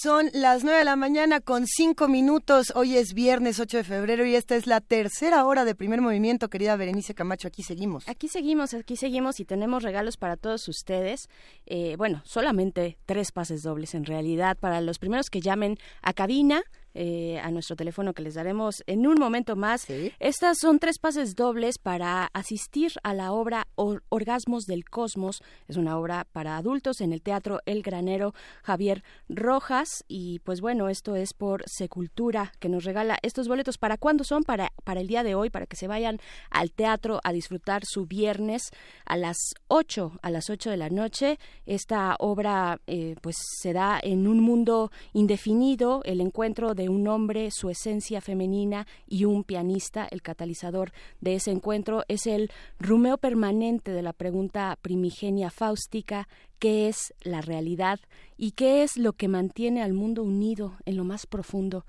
Son las nueve de la mañana con cinco minutos. Hoy es viernes 8 de febrero y esta es la tercera hora de primer movimiento, querida Berenice Camacho. Aquí seguimos. Aquí seguimos, aquí seguimos y tenemos regalos para todos ustedes. Eh, bueno, solamente tres pases dobles en realidad para los primeros que llamen a cabina eh, a nuestro teléfono que les daremos en un momento más. Estas son tres pases dobles para asistir a la obra Orgasmos del Cosmos. Es una obra para adultos en el Teatro El Granero Javier Rojas. Y pues bueno, esto es por Secultura que nos regala estos boletos. ¿Para cuándo son? Para, para el día de hoy, para que se vayan al teatro a disfrutar su viernes a las 8, a las 8 de la noche. Esta obra eh, pues se da en un mundo indefinido, el encuentro de un hombre, su esencia femenina y un pianista. El catalizador de ese encuentro es el rumeo permanente de la pregunta primigenia fáustica ¿qué es la realidad? ¿Y qué es lo que mantiene al mundo unido en lo más profundo?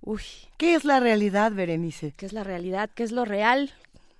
Uy. ¿Qué es la realidad, Berenice? ¿Qué es la realidad? ¿Qué es lo real?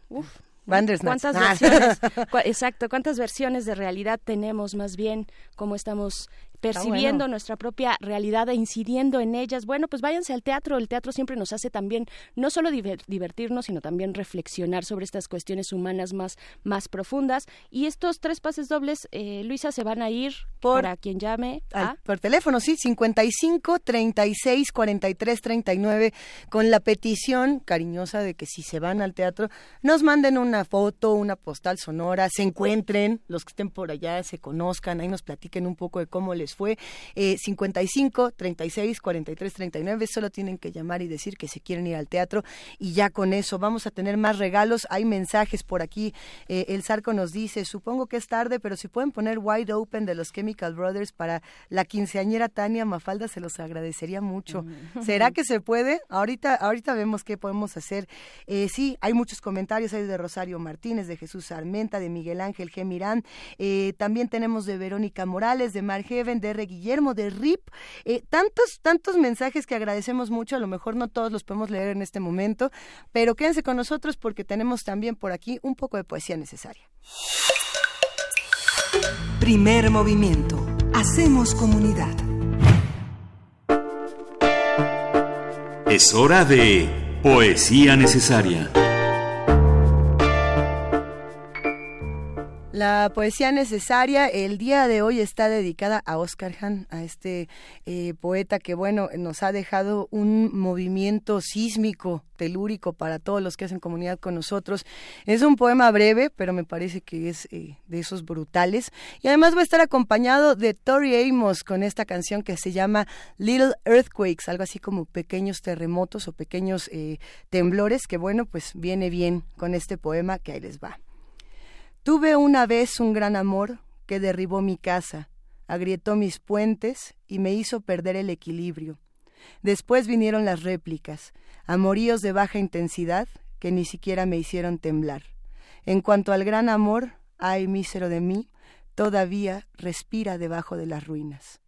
Uf. ¿Cuántas ah. exacto, ¿cuántas versiones de realidad tenemos más bien? ¿Cómo estamos percibiendo nuestra propia realidad e incidiendo en ellas. Bueno, pues váyanse al teatro. El teatro siempre nos hace también no solo divertirnos, sino también reflexionar sobre estas cuestiones humanas más, más profundas. Y estos tres pases dobles, eh, Luisa, se van a ir por, para quien llame. por teléfono, sí, 55 36 43 39, con la petición cariñosa de que si se van al teatro, nos manden una foto, una postal sonora, se encuentren, los que estén por allá se conozcan, ahí nos platiquen un poco de cómo les fue eh, 55 36 43 39. Solo tienen que llamar y decir que se quieren ir al teatro y ya con eso vamos a tener más regalos. Hay mensajes por aquí. Eh, el Zarco nos dice, supongo que es tarde, pero si pueden poner Wide Open de los Chemical Brothers para la quinceañera Tania Mafalda, se los agradecería mucho. Mm. ¿Será que se puede? Ahorita, ahorita vemos qué podemos hacer. Eh, sí, hay muchos comentarios. Hay de Rosario Martínez, de Jesús Armenta, de Miguel Ángel G. Mirán. Eh, también tenemos de Verónica Morales, de Mar R. Guillermo, de RIP. Eh, tantos, tantos mensajes que agradecemos mucho. A lo mejor no todos los podemos leer en este momento, pero quédense con nosotros porque tenemos también por aquí un poco de poesía necesaria. Primer movimiento. Hacemos comunidad. Es hora de poesía necesaria. La poesía necesaria el día de hoy está dedicada a Oscar Hahn, a este eh, poeta que, bueno, nos ha dejado un movimiento sísmico, telúrico para todos los que hacen comunidad con nosotros. Es un poema breve, pero me parece que es eh, de esos brutales. Y además va a estar acompañado de Tori Amos con esta canción que se llama Little Earthquakes, algo así como pequeños terremotos o pequeños eh, temblores, que, bueno, pues viene bien con este poema que ahí les va. Tuve una vez un gran amor que derribó mi casa, agrietó mis puentes y me hizo perder el equilibrio. Después vinieron las réplicas, amoríos de baja intensidad que ni siquiera me hicieron temblar. En cuanto al gran amor, ay mísero de mí, todavía respira debajo de las ruinas.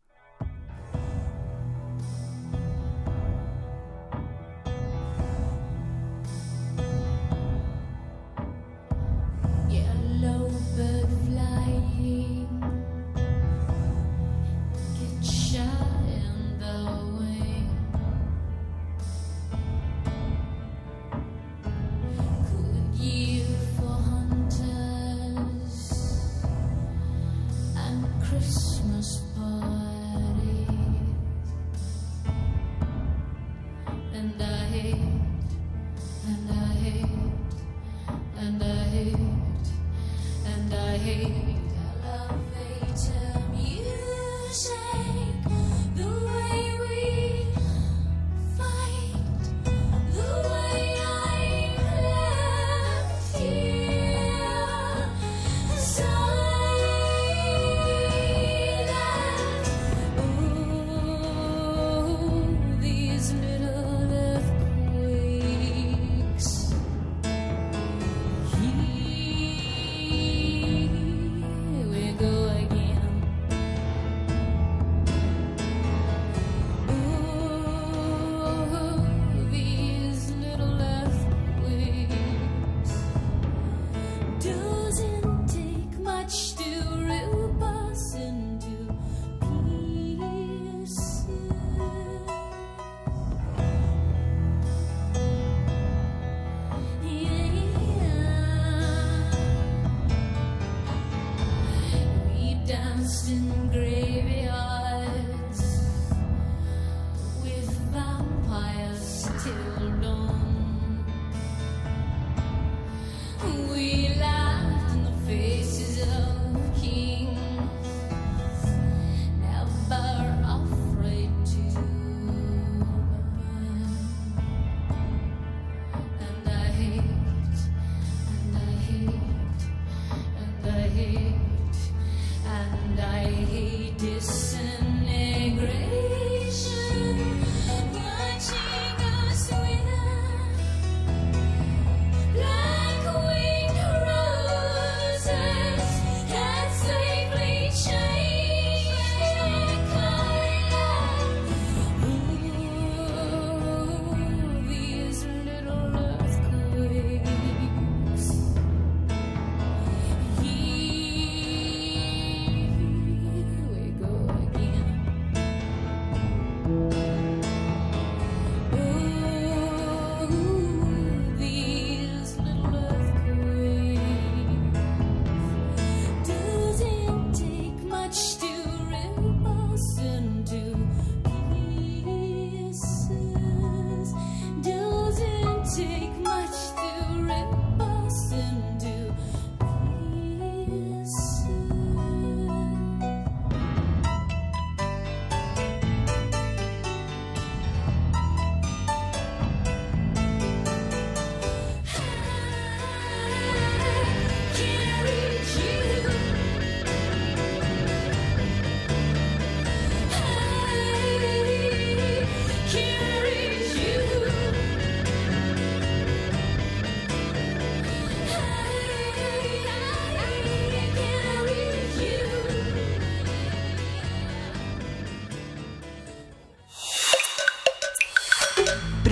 hate.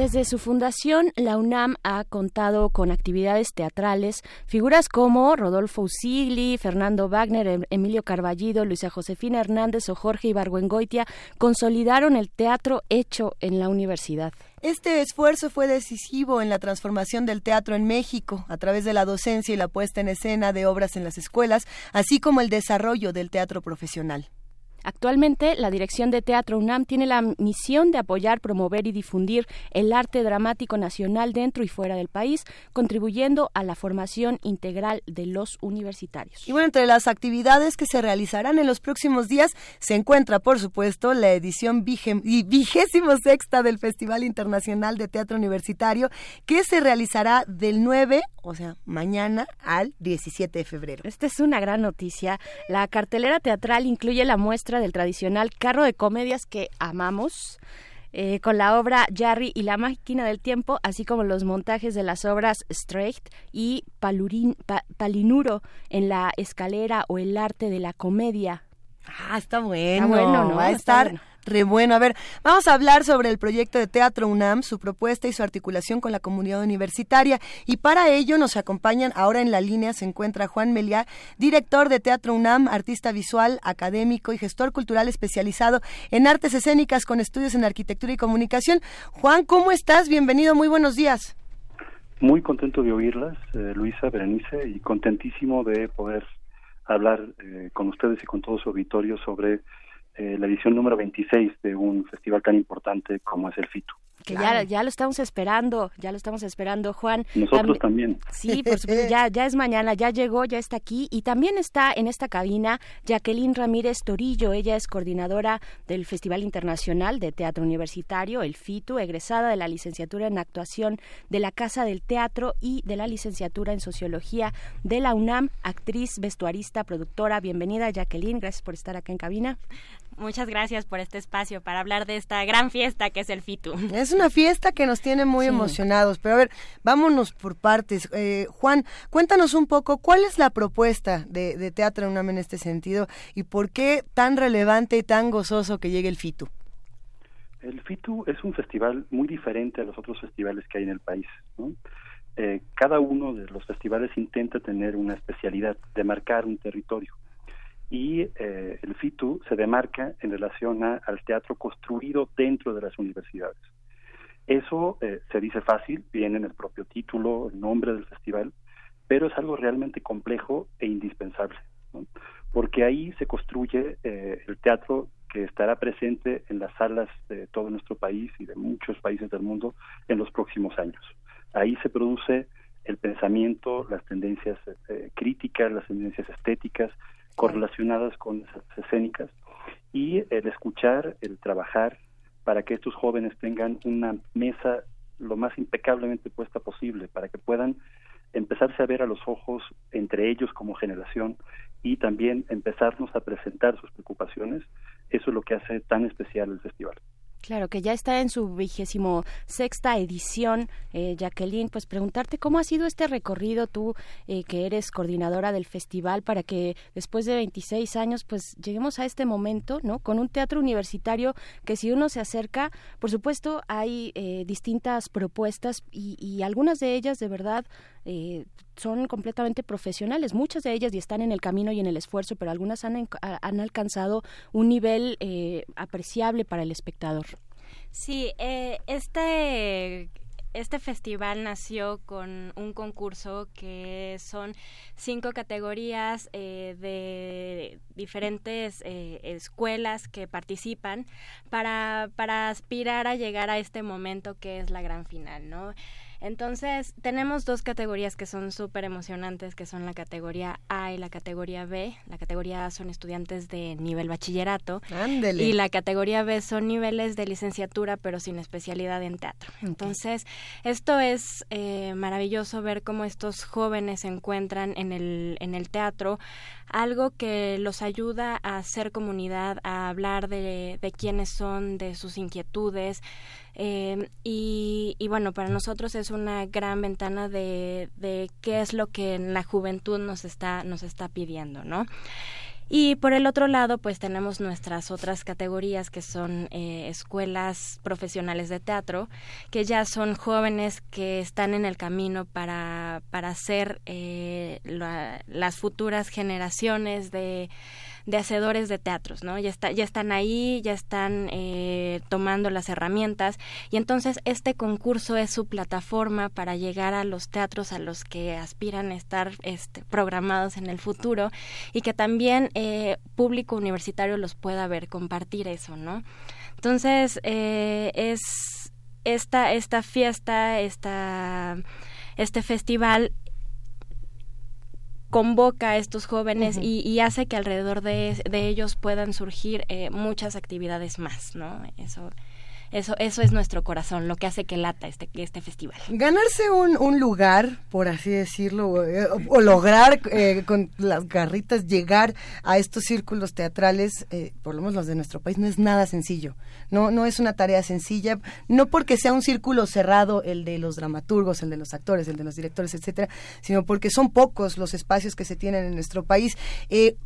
Desde su fundación, la UNAM ha contado con actividades teatrales, figuras como Rodolfo Usigli, Fernando Wagner, em-, Emilio Carballido, Luisa Josefina Hernández o Jorge Ibargüengoitia consolidaron el teatro hecho en la universidad. Este esfuerzo fue decisivo en la transformación del teatro en México a través de la docencia y la puesta en escena de obras en las escuelas, así como el desarrollo del teatro profesional. Actualmente, la Dirección de Teatro UNAM tiene la misión de apoyar, promover y difundir el arte dramático nacional dentro y fuera del país, contribuyendo a la formación integral de los universitarios. Y bueno, entre las actividades que se realizarán en los próximos días se encuentra, por supuesto, la edición vigésimo sexta del Festival Internacional de Teatro Universitario, que se realizará del 9, o sea, mañana, al 17 de febrero. Esta es una gran noticia. La cartelera teatral incluye la muestra del tradicional carro de comedias que amamos. Eh, con la obra Jarry y la máquina del tiempo, así como los montajes de las obras Straight y Palinuro en la escalera o el arte de la comedia. Ah, está bueno. bueno, ¿no? Va a estar bueno. A ver, vamos a hablar sobre el proyecto de Teatro UNAM, su propuesta y su articulación con la comunidad universitaria. Y para ello nos acompañan, ahora en la línea se encuentra Juan Meliá, director de Teatro UNAM, artista visual, académico y gestor cultural especializado en artes escénicas con estudios en arquitectura y comunicación. Juan, ¿cómo estás? Bienvenido, muy buenos días. Muy contento de oírlas, eh, Luisa, Berenice, y contentísimo de poder hablar eh, con ustedes y con todo su auditorio sobre eh, la edición número 26 de un festival tan importante como es el FITU. Que ya, ya lo estamos esperando, ya lo estamos esperando, Juan. Nosotros también. Sí, por supuesto, ya, ya es mañana, ya llegó, ya está aquí. Y también está en esta cabina Jacqueline Ramírez Torillo. Ella es coordinadora del Festival Internacional de Teatro Universitario, el FITU, egresada de la licenciatura en actuación de la Casa del Teatro y de la licenciatura en Sociología de la UNAM, actriz, vestuarista, productora. Bienvenida, Jacqueline, gracias por estar acá en cabina muchas gracias por este espacio para hablar de esta gran fiesta que es el FITU. Es una fiesta que nos tiene muy emocionados, pero a ver, vámonos por partes. Eh, Juan, cuéntanos un poco cuál es la propuesta de, Teatro UNAM en este sentido y por qué tan relevante y tan gozoso que llegue el FITU. El FITU es un festival muy diferente a los otros festivales que hay en el país. Eh, cada uno de los festivales intenta tener una especialidad, de marcar un territorio y eh, el FITU se demarca en relación al teatro construido dentro de las universidades. Eso eh, se dice fácil, viene en el propio título, el nombre del festival, pero es algo realmente complejo e indispensable, porque ahí se construye eh, el teatro que estará presente en las salas de todo nuestro país y de muchos países del mundo en los próximos años. Ahí se produce el pensamiento, las tendencias críticas, las tendencias estéticas, correlacionadas con esas escénicas y el escuchar, el trabajar para que estos jóvenes tengan una mesa lo más impecablemente puesta posible, para que puedan empezarse a ver a los ojos entre ellos como generación y también empezarnos a presentar sus preocupaciones, eso es lo que hace tan especial el festival. Claro, que ya está en su vigésimo sexta edición, eh, Jacqueline, pues preguntarte cómo ha sido este recorrido tú, eh, que eres coordinadora del festival, para que después de 26 años, pues lleguemos a este momento, ¿no? Con un teatro universitario que si uno se acerca, por supuesto, hay eh, distintas propuestas y, y, algunas de ellas de verdad eh, son completamente profesionales, muchas de ellas y están en el camino y en el esfuerzo, pero algunas han, han alcanzado un nivel eh, apreciable para el espectador. Sí, eh, este este festival nació con un concurso que son cinco categorías de diferentes escuelas que participan para, para aspirar a llegar a este momento que es la gran final, ¿no? Entonces, tenemos dos categorías que son súper emocionantes, que son la categoría A y la categoría B. La categoría A son estudiantes de nivel bachillerato. Ándele. Y la categoría B son niveles de licenciatura, pero sin especialidad en teatro. Entonces, esto es eh, maravilloso ver cómo estos jóvenes se encuentran en el, en el teatro, algo que los ayuda a hacer comunidad, a hablar de, de quiénes son, de sus inquietudes, Eh, y, bueno, para nosotros es una gran ventana de, de qué es lo que la juventud nos está, nos está pidiendo, ¿no? Y por el otro lado, pues tenemos nuestras otras categorías que son eh, escuelas profesionales de teatro, que ya son jóvenes que están en el camino para, para ser eh, las futuras generaciones de de hacedores de teatros, ¿no? Ya, está, ya están ahí, ya están eh, tomando las herramientas y entonces este concurso es su plataforma para llegar a los teatros a los que aspiran a estar este, programados en el futuro y que también eh, público universitario los pueda ver, compartir eso, ¿no? Entonces, eh, es esta, esta fiesta, esta, este festival convoca a estos jóvenes y, hace que alrededor de, ellos puedan surgir eh, muchas actividades más, ¿no? Eso eso, eso es nuestro corazón, lo que hace que lata este, este festival. Ganarse un, un lugar, por así decirlo, eh, o, lograr eh, con las garritas llegar a estos círculos teatrales, eh, por lo menos los de nuestro país, no es nada sencillo. No, no es una tarea sencilla, no porque sea un círculo cerrado el de los dramaturgos, el de los actores, el de los directores, etcétera, sino porque son pocos los espacios que se tienen en nuestro país.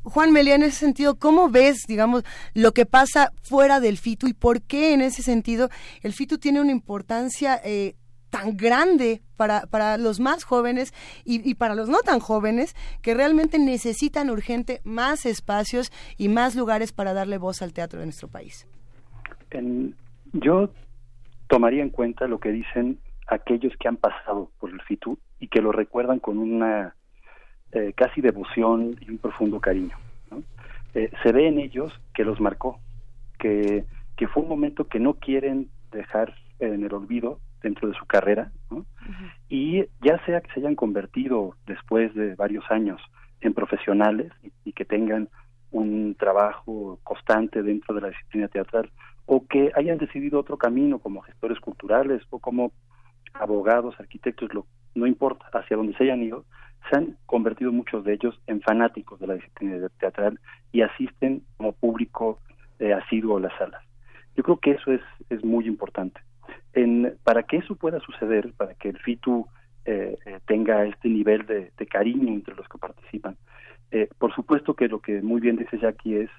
Juan Melia, en ese sentido, ¿cómo ves, digamos, lo que pasa fuera del FITU y por qué en ese sentido el FITU tiene una importancia eh, tan grande para, para los más jóvenes y, para los no tan jóvenes que realmente necesitan urgente más espacios y más lugares para darle voz al teatro de nuestro país. yo tomaría en cuenta lo que dicen aquellos que han pasado por el FITU y que lo recuerdan con una eh, casi devoción y un profundo cariño. Eh, se ve en ellos que los marcó, que que fue un momento que no quieren dejar en el olvido dentro de su carrera, y ya sea que se hayan convertido después de varios años en profesionales y, que tengan un trabajo constante dentro de la disciplina teatral, o que hayan decidido otro camino como gestores culturales o como abogados, arquitectos, lo, no importa hacia dónde se hayan ido, se han convertido muchos de ellos en fanáticos de la disciplina teatral y asisten como público eh, asiduo a las salas. Yo creo que eso es, es muy importante. En, para que eso pueda suceder, para que el FITU eh, eh, tenga este nivel de, cariño entre los que participan, eh, por supuesto que lo que muy bien dice Jackie es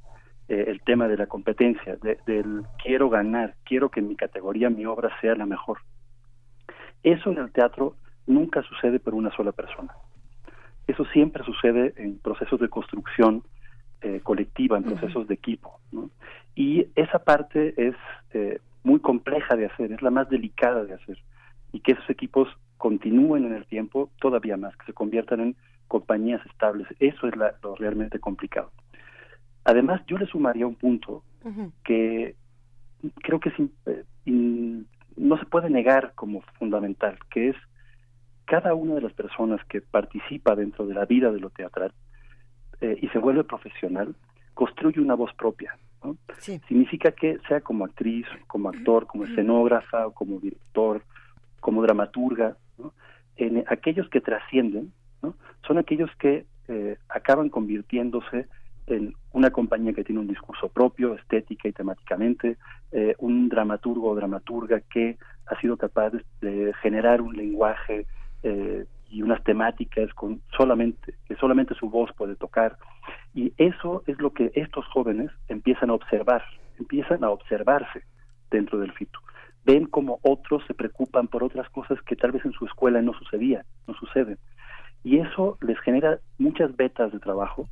el tema de la competencia, del quiero ganar, quiero que mi categoría, mi obra sea la mejor. Eso en el teatro nunca sucede por una sola persona. Eso siempre sucede en procesos de construcción colectiva, en procesos de equipo. ¿no? Y esa parte es eh, muy compleja de hacer, es la más delicada de hacer. Y que esos equipos continúen en el tiempo todavía más, que se conviertan en compañías estables. Eso es lo realmente complicado. Además, yo le sumaría un punto que creo que eh, no se puede negar como fundamental, que es cada una de las personas que participa dentro de la vida de lo teatral eh, y se vuelve profesional, construye una voz propia. Significa que sea como actriz, como actor, como escenógrafa, como director, como dramaturga, en aquellos que trascienden, son aquellos que eh, acaban convirtiéndose en una compañía que tiene un discurso propio, estética y temáticamente, eh, un dramaturgo o dramaturga que ha sido capaz de, generar un lenguaje eh, y unas temáticas con solamente que solamente su voz puede tocar y eso es lo que estos jóvenes empiezan a observar, empiezan a observarse dentro del FITU. Ven como otros se preocupan por otras cosas que tal vez en su escuela no sucedían, no suceden. Y eso les genera muchas vetas de trabajo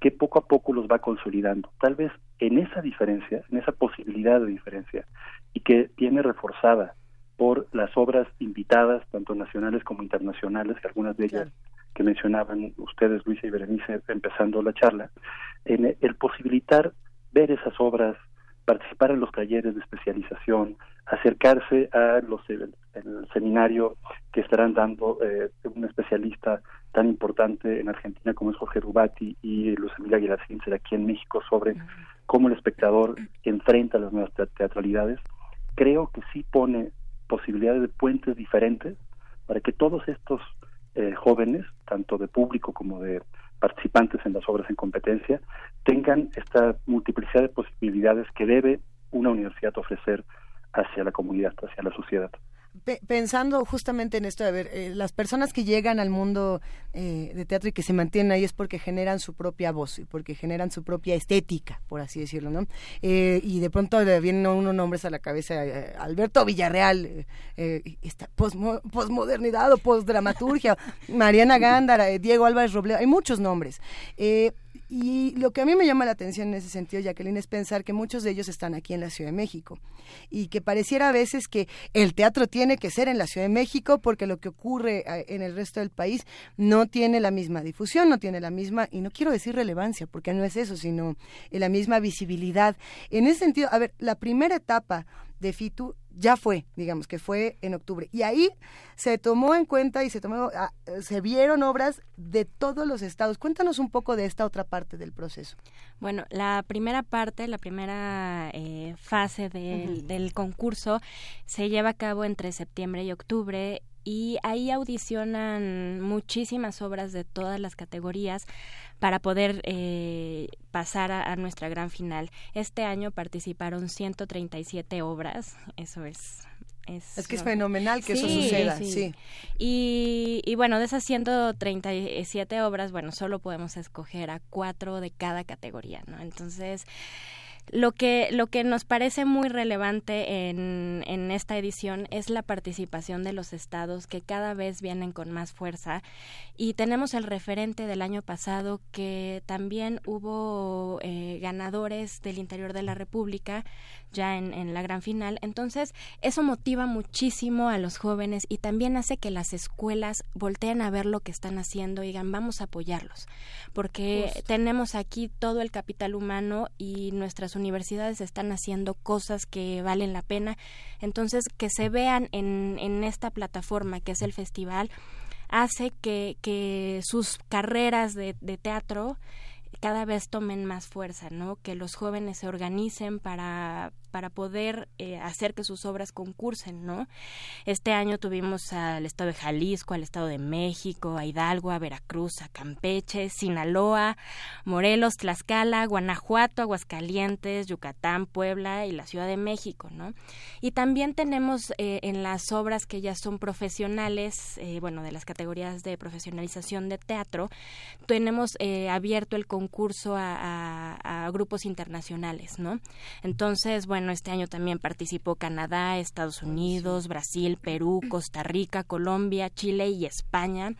que poco a poco los va consolidando. Tal vez en esa diferencia, en esa posibilidad de diferencia, y que viene reforzada por las obras invitadas, tanto nacionales como internacionales, que algunas de ellas que mencionaban ustedes, Luisa y Berenice, empezando la charla, en el posibilitar ver esas obras, participar en los talleres de especialización, acercarse a los el, seminario que estarán dando eh, un especialista tan importante en Argentina como es Jorge Rubati y Luz Emilia Aguilar aquí en México sobre cómo el espectador enfrenta las nuevas teatralidades, creo que sí pone posibilidades de puentes diferentes para que todos estos eh, jóvenes, tanto de público como de participantes en las obras en competencia, tengan esta multiplicidad de posibilidades que debe una universidad ofrecer hacia la comunidad, hacia la sociedad pensando justamente en esto, a ver, eh, las personas que llegan al mundo eh, de teatro y que se mantienen ahí es porque generan su propia voz y porque generan su propia estética, por así decirlo, ¿no? Eh, y de pronto le vienen unos nombres a la cabeza, Alberto Villarreal, esta posmodernidad o posdramaturgia, Mariana Gándara, Diego Álvarez Robledo, hay muchos nombres. Y lo que a mí me llama la atención en ese sentido, Jacqueline, es pensar que muchos de ellos están aquí en la Ciudad de México y que pareciera a veces que el teatro tiene que ser en la Ciudad de México porque lo que ocurre eh, en el resto del país no tiene la misma difusión, no tiene la misma, y no quiero decir relevancia, porque no es eso, sino la misma visibilidad. En ese sentido, a ver, la primera etapa de FITU ya fue, digamos que fue en octubre. Y ahí se tomó en cuenta y se tomó, ah, se vieron obras de todos los estados. Cuéntanos un poco de esta otra parte del proceso. Bueno, la primera parte, la primera eh, fase del, del concurso se lleva a cabo entre septiembre y octubre y ahí audicionan muchísimas obras de todas las categorías para poder eh, pasar a, nuestra gran final. Este año participaron 137 obras, eso es es, que es fenomenal que eso suceda, sí. Y, y, bueno, de esas 137 obras, bueno, solo podemos escoger a cuatro de cada categoría, ¿no? Entonces, lo que, lo que nos parece muy relevante en, en esta edición es la participación de los estados que cada vez vienen con más fuerza y tenemos el referente del año pasado que también hubo eh, ganadores del interior de la República ya en, en, la gran final. Entonces, eso motiva muchísimo a los jóvenes y también hace que las escuelas volteen a ver lo que están haciendo y digan, vamos a apoyarlos, porque tenemos aquí todo el capital humano y nuestras universidades están haciendo cosas que valen la pena. Entonces, que se vean en, en esta plataforma que es el festival, hace que, que sus carreras de, de teatro cada vez tomen más fuerza, ¿no? Que los jóvenes se organicen para, para poder eh, hacer que sus obras concursen, ¿no? Este año tuvimos al estado de Jalisco, al estado de México, a Hidalgo, a Veracruz, a Campeche, Sinaloa, Morelos, Tlaxcala, Guanajuato, Aguascalientes, Yucatán, Puebla y la Ciudad de México, ¿no? Y también tenemos eh, en las obras que ya son profesionales, eh, bueno, de las categorías de profesionalización de teatro, tenemos abierto el concurso a, a grupos internacionales, ¿no? Entonces, bueno, bueno, este año también participó Canadá, Estados Unidos, Brasil, Perú, Costa Rica, Colombia, Chile y España.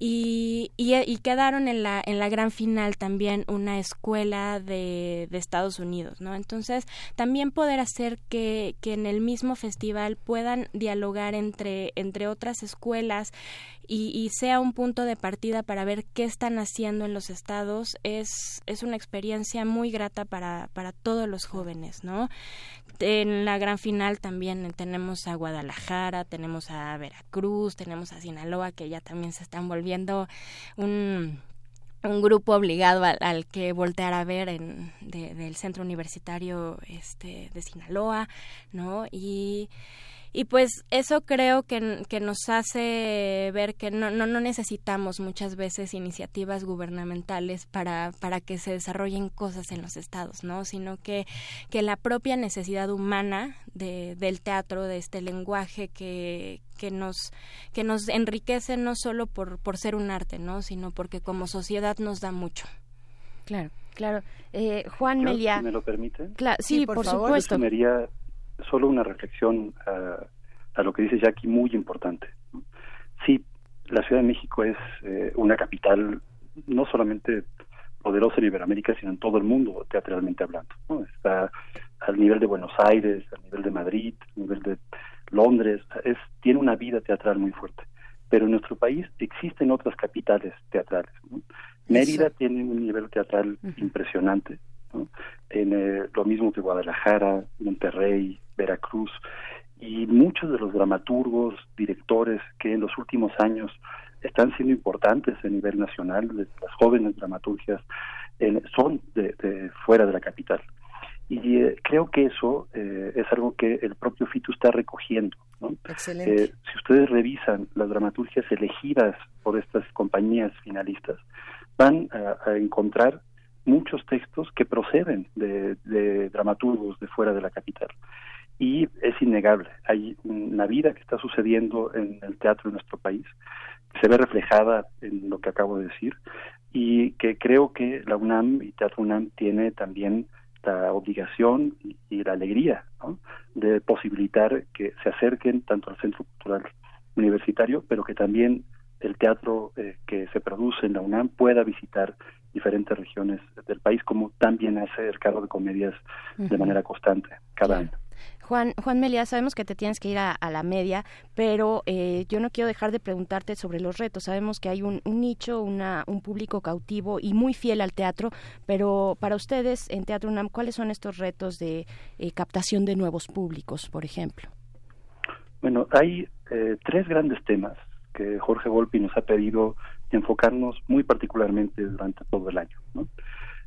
Y, y, quedaron en la, en la gran final también una escuela de, de, Estados Unidos, ¿no? Entonces, también poder hacer que, que en el mismo festival puedan dialogar entre, entre otras escuelas y, y, sea un punto de partida para ver qué están haciendo en los estados es, es una experiencia muy grata para, para todos los jóvenes, ¿no? En la gran final también tenemos a Guadalajara, tenemos a Veracruz, tenemos a Sinaloa, que ya también se están volviendo un un grupo obligado al, que voltear a ver en, del centro universitario este de Sinaloa, ¿no? Y y pues eso creo que, que nos hace ver que no, no, no, necesitamos muchas veces iniciativas gubernamentales para, para que se desarrollen cosas en los estados, ¿no? Sino que, que la propia necesidad humana de, del teatro, de este lenguaje que, que nos que nos enriquece no solo por, por ser un arte, ¿no? Sino porque como sociedad nos da mucho. Claro, claro. Eh, Juan Melia. me lo permite. sí, por, supuesto solo una reflexión a, lo que dice Jackie muy importante. Sí, la Ciudad de México es eh, una capital no solamente poderosa en Iberoamérica, sino en todo el mundo, teatralmente hablando. Está al nivel de Buenos Aires, al nivel de Madrid, al nivel de Londres, es, tiene una vida teatral muy fuerte. Pero en nuestro país existen otras capitales teatrales. Mérida tiene un nivel teatral impresionante. En, eh, lo mismo que Guadalajara, Monterrey, Veracruz y muchos de los dramaturgos, directores que en los últimos años están siendo importantes a nivel nacional, las jóvenes dramaturgias, son de, fuera de la capital. Y eh, creo que eso eh, es algo que el propio FITU está recogiendo. Excelente. si ustedes revisan las dramaturgias elegidas por estas compañías finalistas, van a encontrar muchos textos que proceden de, dramaturgos de fuera de la capital. y es innegable. Hay una vida que está sucediendo en el teatro de nuestro país, que se ve reflejada en lo que acabo de decir, y que creo que la UNAM y Teatro UNAM tiene también la obligación y, la alegría de posibilitar que se acerquen tanto al Centro Cultural Universitario, pero que también el teatro eh, que se produce en la UNAM pueda visitar diferentes regiones del país, como también hace el carro de comedias de manera constante cada año. Juan, Juan Melia, sabemos que te tienes que ir a, la media, pero eh, yo no quiero dejar de preguntarte sobre los retos. Sabemos que hay un, nicho, una, un público cautivo y muy fiel al teatro, pero para ustedes en Teatro UNAM, ¿cuáles son estos retos de eh, captación de nuevos públicos, por ejemplo? Bueno, hay eh, tres grandes temas que Jorge Volpi nos ha pedido enfocarnos muy particularmente durante todo el año.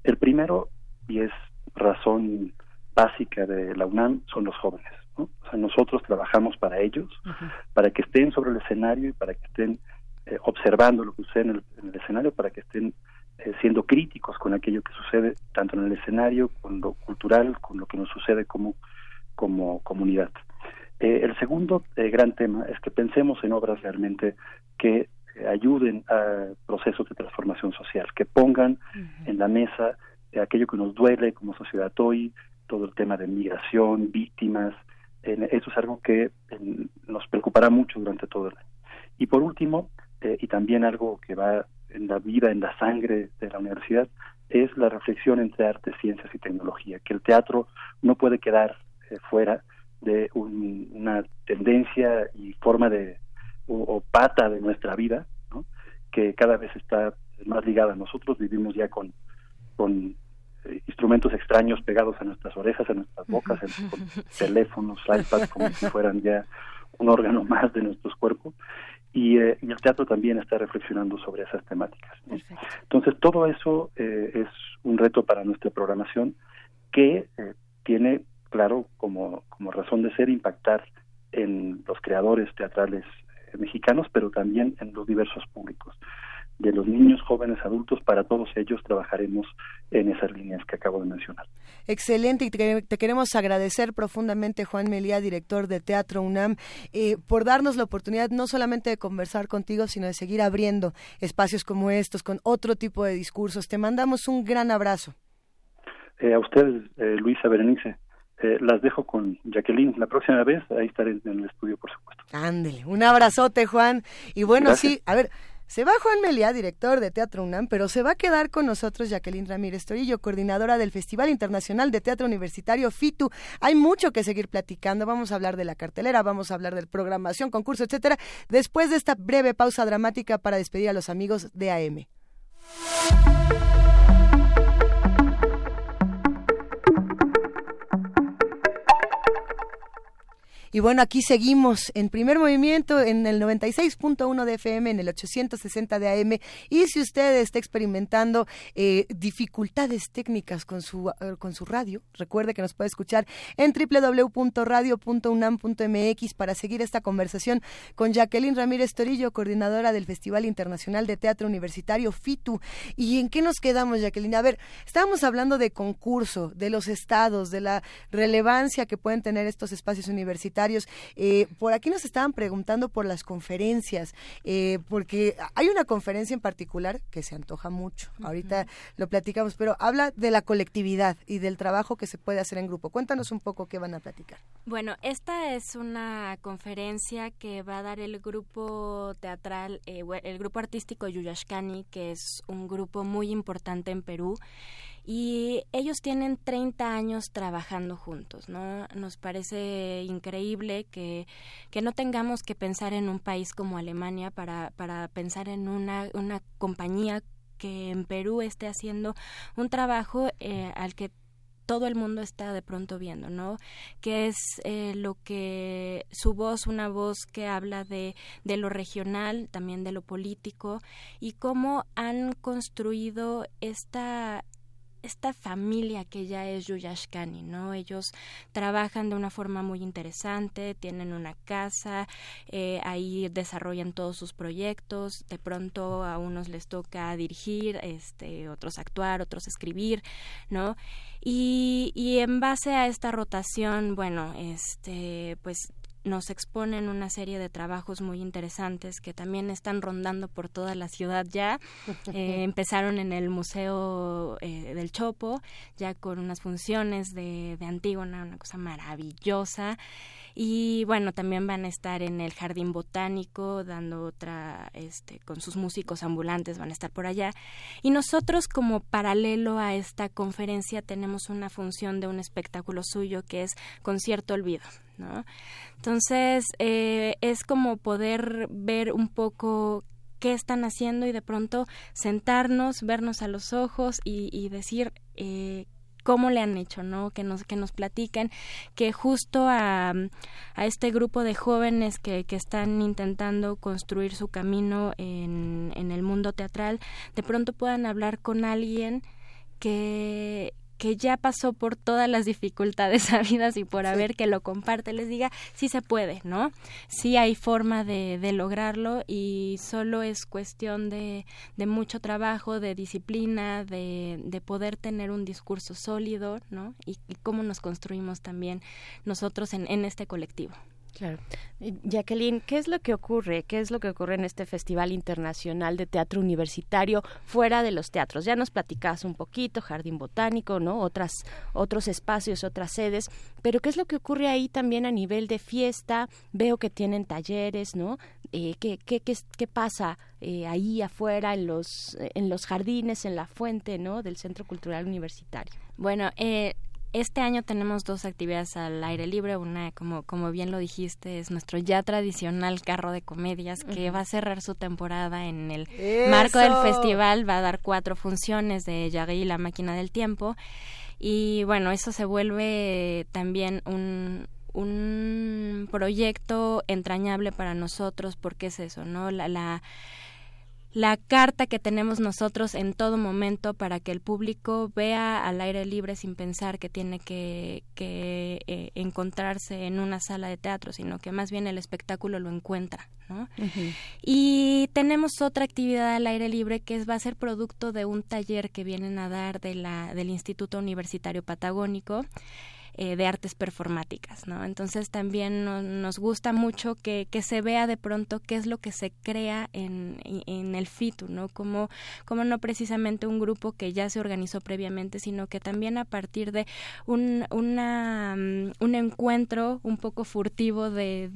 El primero, y es razón básica de la UNAM son los jóvenes. O sea, nosotros trabajamos para ellos, para que estén sobre el escenario y para que estén eh, observando lo que sucede en el, escenario, para que estén eh, siendo críticos con aquello que sucede tanto en el escenario, con lo cultural, con lo que nos sucede como, como comunidad. Eh, el segundo gran tema es que pensemos en obras realmente que ayuden a procesos de transformación social, que pongan en la mesa aquello que nos duele como sociedad hoy, todo el tema de migración, víctimas, eso es algo que nos preocupará mucho durante todo el año. Y por último, eh, y también algo que va en la vida, en la sangre de la universidad, es la reflexión entre arte, ciencias y tecnología, que el teatro no puede quedar eh, fuera de una tendencia y forma de o, pata de nuestra vida, que cada vez está más ligada. Nosotros vivimos ya con, con eh, instrumentos extraños pegados a nuestras orejas, a nuestras bocas, teléfonos, iPads, como si fueran ya un órgano más de nuestros cuerpos. Y, eh, y el teatro también está reflexionando sobre esas temáticas. Entonces, todo eso eh, es un reto para nuestra programación que tiene, claro, como, como razón de ser impactar en los creadores teatrales mexicanos, pero también en los diversos públicos de los niños, jóvenes, adultos, para todos ellos trabajaremos en esas líneas que acabo de mencionar. Excelente, y te, queremos agradecer profundamente, Juan Melía, director de Teatro UNAM, eh, por darnos la oportunidad no solamente de conversar contigo, sino de seguir abriendo espacios como estos, con otro tipo de discursos. Te mandamos un gran abrazo. Eh, a ustedes, eh, Luisa Berenice. Las dejo con Jacqueline la próxima vez, ahí estaré en el estudio, por supuesto. Ándele, un abrazote, Juan. Y bueno, sí, a ver, se va Juan Meliá, director de Teatro UNAM, pero se va a quedar con nosotros Jacqueline Ramírez Torillo, coordinadora del Festival Internacional de Teatro Universitario FITU. Hay mucho que seguir platicando. Vamos a hablar de la cartelera, vamos a hablar de programación, concurso, etcétera, después de esta breve pausa dramática para despedir a los amigos de AM. Y bueno, aquí seguimos en primer movimiento en el 96.1 de FM, en el 860 de AM. Y si usted está experimentando eh, dificultades técnicas con su, eh, con su radio, recuerde que nos puede escuchar en www.radio.unam.mx para seguir esta conversación con Jacqueline Ramírez Torillo, coordinadora del Festival Internacional de Teatro Universitario FITU. ¿Y en qué nos quedamos, Jacqueline? A ver, estábamos hablando de concurso, de los estados, de la relevancia que pueden tener estos espacios universitarios eh, por aquí nos estaban preguntando por las conferencias, eh, porque hay una conferencia en particular que se antoja mucho. Ahorita lo platicamos, pero habla de la colectividad y del trabajo que se puede hacer en grupo. Cuéntanos un poco qué van a platicar. Bueno, esta es una conferencia que va a dar el grupo teatral, eh, el grupo artístico Yuyashkani, que es un grupo muy importante en Perú y ellos tienen 30 años trabajando juntos, ¿no? Nos parece increíble que, que no tengamos que pensar en un país como Alemania para, para pensar en una, una compañía que en Perú esté haciendo un trabajo eh, al que todo el mundo está de pronto viendo, ¿no? Que es eh, lo que su voz, una voz que habla de, de lo regional, también de lo político y cómo han construido esta esta familia que ya es Yuyashkani, ¿no? Ellos trabajan de una forma muy interesante, tienen una casa, eh, ahí desarrollan todos sus proyectos, de pronto a unos les toca dirigir, este, otros actuar, otros escribir, ¿no? Y, y en base a esta rotación, bueno, este, pues nos exponen una serie de trabajos muy interesantes que también están rondando por toda la ciudad ya. Eh, empezaron en el Museo eh, del Chopo, ya con unas funciones de, de Antígona, una cosa maravillosa. Y bueno, también van a estar en el Jardín Botánico, dando otra, este, con sus músicos ambulantes, van a estar por allá. Y nosotros, como paralelo a esta conferencia, tenemos una función de un espectáculo suyo que es Concierto Olvido. ¿No? Entonces, eh, es como poder ver un poco qué están haciendo y de pronto sentarnos, vernos a los ojos y, y decir eh, cómo le han hecho, ¿no? Que nos, que nos platican, que justo a, a este grupo de jóvenes que, que, están intentando construir su camino en, en el mundo teatral, de pronto puedan hablar con alguien que, que ya pasó por todas las dificultades habidas y por haber que lo comparte, les diga, sí se puede, ¿no? Sí hay forma de, de lograrlo y solo es cuestión de, de mucho trabajo, de disciplina, de, de, poder tener un discurso sólido, ¿no? Y, y cómo nos construimos también nosotros en, en este colectivo. Claro. Jacqueline, ¿qué es lo que ocurre? ¿Qué es lo que ocurre en este Festival Internacional de Teatro Universitario fuera de los teatros? Ya nos platicabas un poquito, Jardín Botánico, ¿no? Otras, otros espacios, otras sedes, pero ¿qué es lo que ocurre ahí también a nivel de fiesta? Veo que tienen talleres, ¿no? Eh, ¿qué, qué, qué, qué, pasa eh, ahí afuera en los, en los jardines, en la fuente, ¿no? Del Centro Cultural Universitario. Bueno, eh, este año tenemos dos actividades al aire libre. Una, como, como bien lo dijiste, es nuestro ya tradicional carro de comedias que uh -huh. va a cerrar su temporada en el ¡Eso! marco del festival. Va a dar cuatro funciones de Yagui y la máquina del tiempo. Y bueno, eso se vuelve también un, un proyecto entrañable para nosotros porque es eso, ¿no? La, la la carta que tenemos nosotros en todo momento para que el público vea al aire libre sin pensar que tiene que, que eh, encontrarse en una sala de teatro, sino que más bien el espectáculo lo encuentra. ¿no? Uh -huh. Y tenemos otra actividad al aire libre que es, va a ser producto de un taller que vienen a dar de la, del Instituto Universitario Patagónico eh, de artes performáticas, ¿no? Entonces también no, nos gusta mucho que, se vea de pronto qué es lo que se crea en, el FITU, ¿no? Como, no precisamente un grupo que ya se organizó previamente, sino que también a partir de un, una, um, un encuentro un poco furtivo de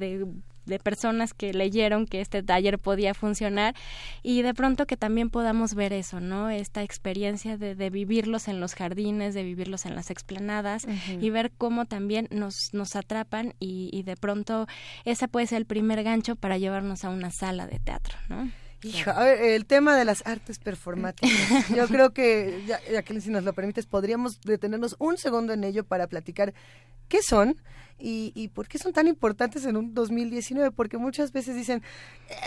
de personas que leyeron que este taller podía funcionar y de pronto que también podamos ver eso, ¿no? Esta experiencia de, de vivirlos en los jardines, de vivirlos en las explanadas uh -huh. y ver cómo también nos, nos atrapan y, y de pronto ese puede ser el primer gancho para llevarnos a una sala de teatro, ¿no? Hijo, a ver, el tema de las artes performáticas. Yo creo que, ya, ya que si nos lo permites, podríamos detenernos un segundo en ello para platicar qué son y, y por qué son tan importantes en un 2019, porque muchas veces dicen,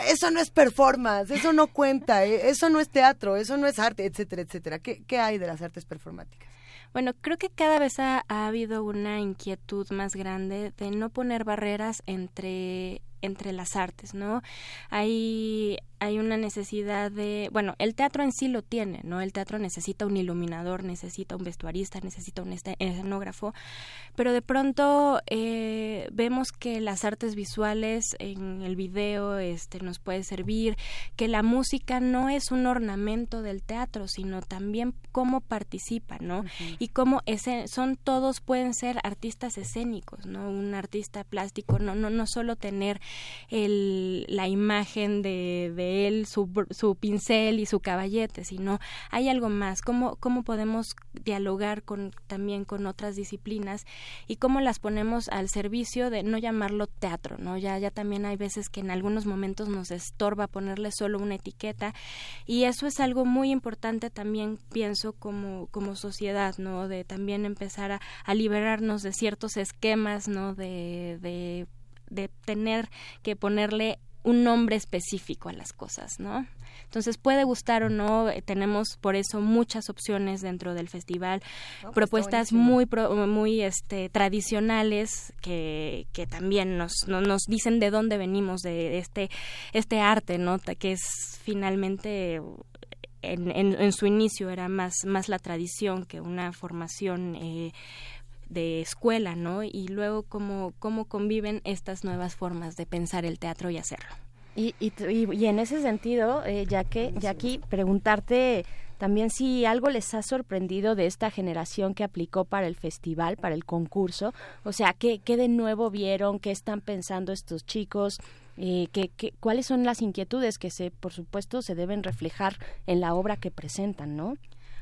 eso no es performance, eso no cuenta, eh, eso no es teatro, eso no es arte, etcétera, etcétera. ¿Qué, qué hay de las artes performáticas? Bueno, creo que cada vez ha, ha habido una inquietud más grande de no poner barreras entre entre las artes, ¿no? Hay hay una necesidad de, bueno, el teatro en sí lo tiene, ¿no? El teatro necesita un iluminador, necesita un vestuarista, necesita un escenógrafo, pero de pronto eh, vemos que las artes visuales en el video este, nos puede servir, que la música no es un ornamento del teatro, sino también cómo participa, ¿no? Uh -huh. Y cómo ese, son todos pueden ser artistas escénicos, ¿no? Un artista plástico, no, no, no solo tener el, la imagen de, de él, su, su, pincel y su caballete, sino hay algo más, cómo, podemos dialogar con, también con otras disciplinas y cómo las ponemos al servicio de no llamarlo teatro, ¿no? Ya, ya también hay veces que en algunos momentos nos estorba ponerle solo una etiqueta y eso es algo muy importante también, pienso, como, como sociedad, ¿no? De también empezar a, liberarnos de ciertos esquemas, ¿no? De de tener que ponerle un nombre específico a las cosas, ¿no? Entonces puede gustar o no, eh, tenemos por eso muchas opciones dentro del festival, pues, propuestas muy muy este tradicionales que, que también nos, nos dicen de dónde venimos de este este arte, ¿no? que es finalmente en, en, su inicio era más más la tradición que una formación eh, de escuela, ¿no? Y luego cómo, cómo conviven estas nuevas formas de pensar el teatro y hacerlo. Y, y, y, en ese sentido, eh, ya que ya aquí preguntarte también si algo les ha sorprendido de esta generación que aplicó para el festival, para el concurso, o sea, ¿qué, qué de nuevo vieron? ¿Qué están pensando estos chicos? Eh, ¿qué, qué, cuáles son las inquietudes que se, por supuesto, se deben reflejar en la obra que presentan, ¿no?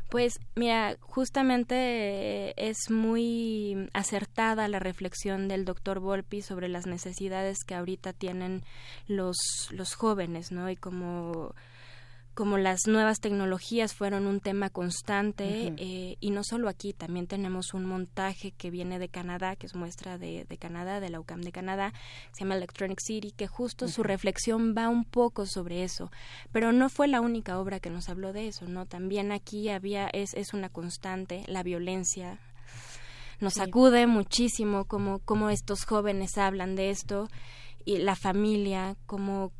Pues mira, justamente eh, es muy acertada la reflexión del doctor Volpi sobre las necesidades que ahorita tienen los, los jóvenes, ¿no? Y como como las nuevas tecnologías fueron un tema constante eh, y no solo aquí, también tenemos un montaje que viene de Canadá, que es muestra de, de Canadá, de la UCAM de Canadá, se llama Electronic City, que justo su reflexión va un poco sobre eso, pero no fue la única obra que nos habló de eso, ¿no? También aquí había, es, es una constante, la violencia, nos acude muchísimo como, como estos jóvenes hablan de esto y la familia, como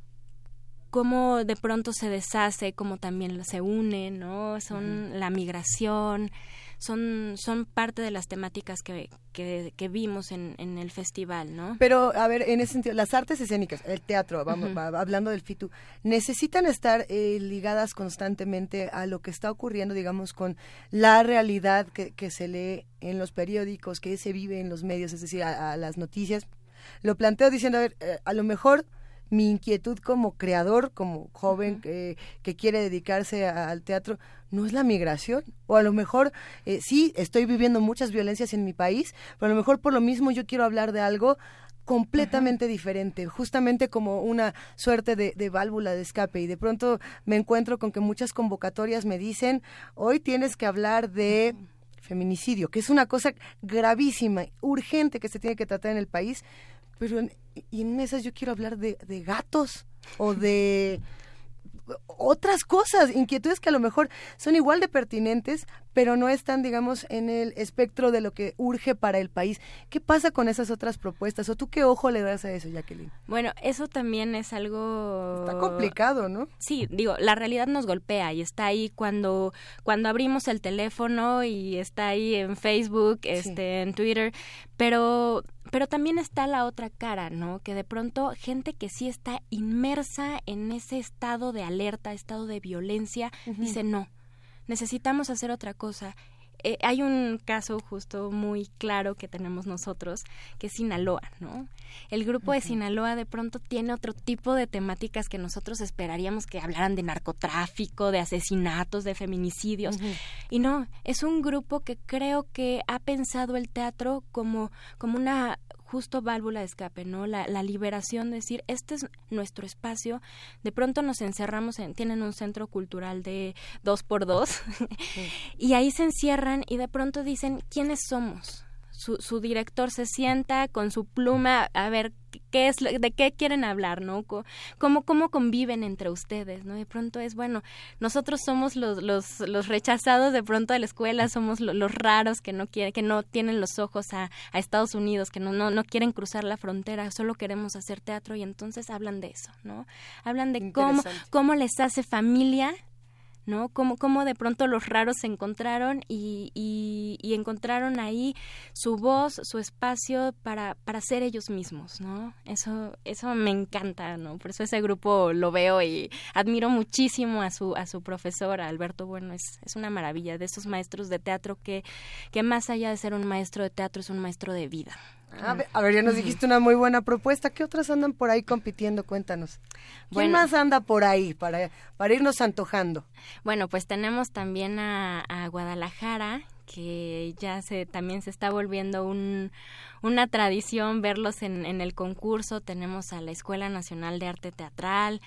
cómo de pronto se deshace, cómo también se une, ¿no? Son la migración, son, son parte de las temáticas que, que, vimos en, en, el festival, ¿no? Pero, a ver, en ese sentido, las artes escénicas, el teatro, vamos, hablando del FITU, necesitan estar eh, ligadas constantemente a lo que está ocurriendo, digamos, con la realidad que, que se lee en los periódicos, que se vive en los medios, es decir, a, las noticias. Lo planteo diciendo, a ver, eh, a lo mejor mi inquietud como creador, como joven que, que, quiere dedicarse al teatro, no es la migración. O a lo mejor eh, sí, estoy viviendo muchas violencias en mi país, pero a lo mejor por lo mismo yo quiero hablar de algo completamente diferente, justamente como una suerte de, de, válvula de escape. Y de pronto me encuentro con que muchas convocatorias me dicen, hoy tienes que hablar de feminicidio, que es una cosa gravísima, urgente que se tiene que tratar en el país, pero en, y en esas yo quiero hablar de, de gatos o de otras cosas, inquietudes que a lo mejor son igual de pertinentes, pero no están, digamos, en el espectro de lo que urge para el país. ¿Qué pasa con esas otras propuestas? ¿O tú qué ojo le das a eso, Jacqueline? Bueno, eso también es algo... Está complicado, ¿no? Sí, digo, la realidad nos golpea y está ahí cuando, cuando abrimos el teléfono y está ahí en Facebook, este, en Twitter, pero pero también está la otra cara, ¿no? Que de pronto gente que sí está inmersa en ese estado de alerta, estado de violencia, dice no, necesitamos hacer otra cosa. Eh, hay un caso justo muy claro que tenemos nosotros, que es Sinaloa, ¿no? El grupo de Sinaloa de pronto tiene otro tipo de temáticas que nosotros esperaríamos que hablaran de narcotráfico, de asesinatos, de feminicidios. Y no, es un grupo que creo que ha pensado el teatro como, como una justo válvula de escape, ¿no? La, la, liberación, decir, este es nuestro espacio. De pronto nos encerramos en, tienen un centro cultural de dos por dos, y ahí se encierran y de pronto dicen, ¿quiénes somos? su, su director se sienta con su pluma a ver qué es de qué quieren hablar, ¿no? Cómo, cómo conviven entre ustedes, ¿no? De pronto es, bueno, nosotros somos los, los, los rechazados de pronto de la escuela, somos los raros que no quieren, que no tienen los ojos a, a Estados Unidos, que no, no, no quieren cruzar la frontera, solo queremos hacer teatro y entonces hablan de eso, ¿no? Hablan de cómo, cómo les hace familia ¿no? Cómo, de pronto los raros se encontraron y, y, encontraron ahí su voz, su espacio para, para ser ellos mismos, ¿no? Eso, eso me encanta, ¿no? Por eso ese grupo lo veo y admiro muchísimo a su, a su profesor, Alberto Bueno, es, es una maravilla de esos maestros de teatro que, que más allá de ser un maestro de teatro es un maestro de vida. A ver, ya nos dijiste una muy buena propuesta. ¿Qué otras andan por ahí compitiendo? Cuéntanos. ¿Quién más anda por ahí para, para irnos antojando? Bueno, pues tenemos también a, Guadalajara, que ya se también se está volviendo un, una tradición verlos en, en el concurso. Tenemos a la Escuela Nacional de Arte Teatral,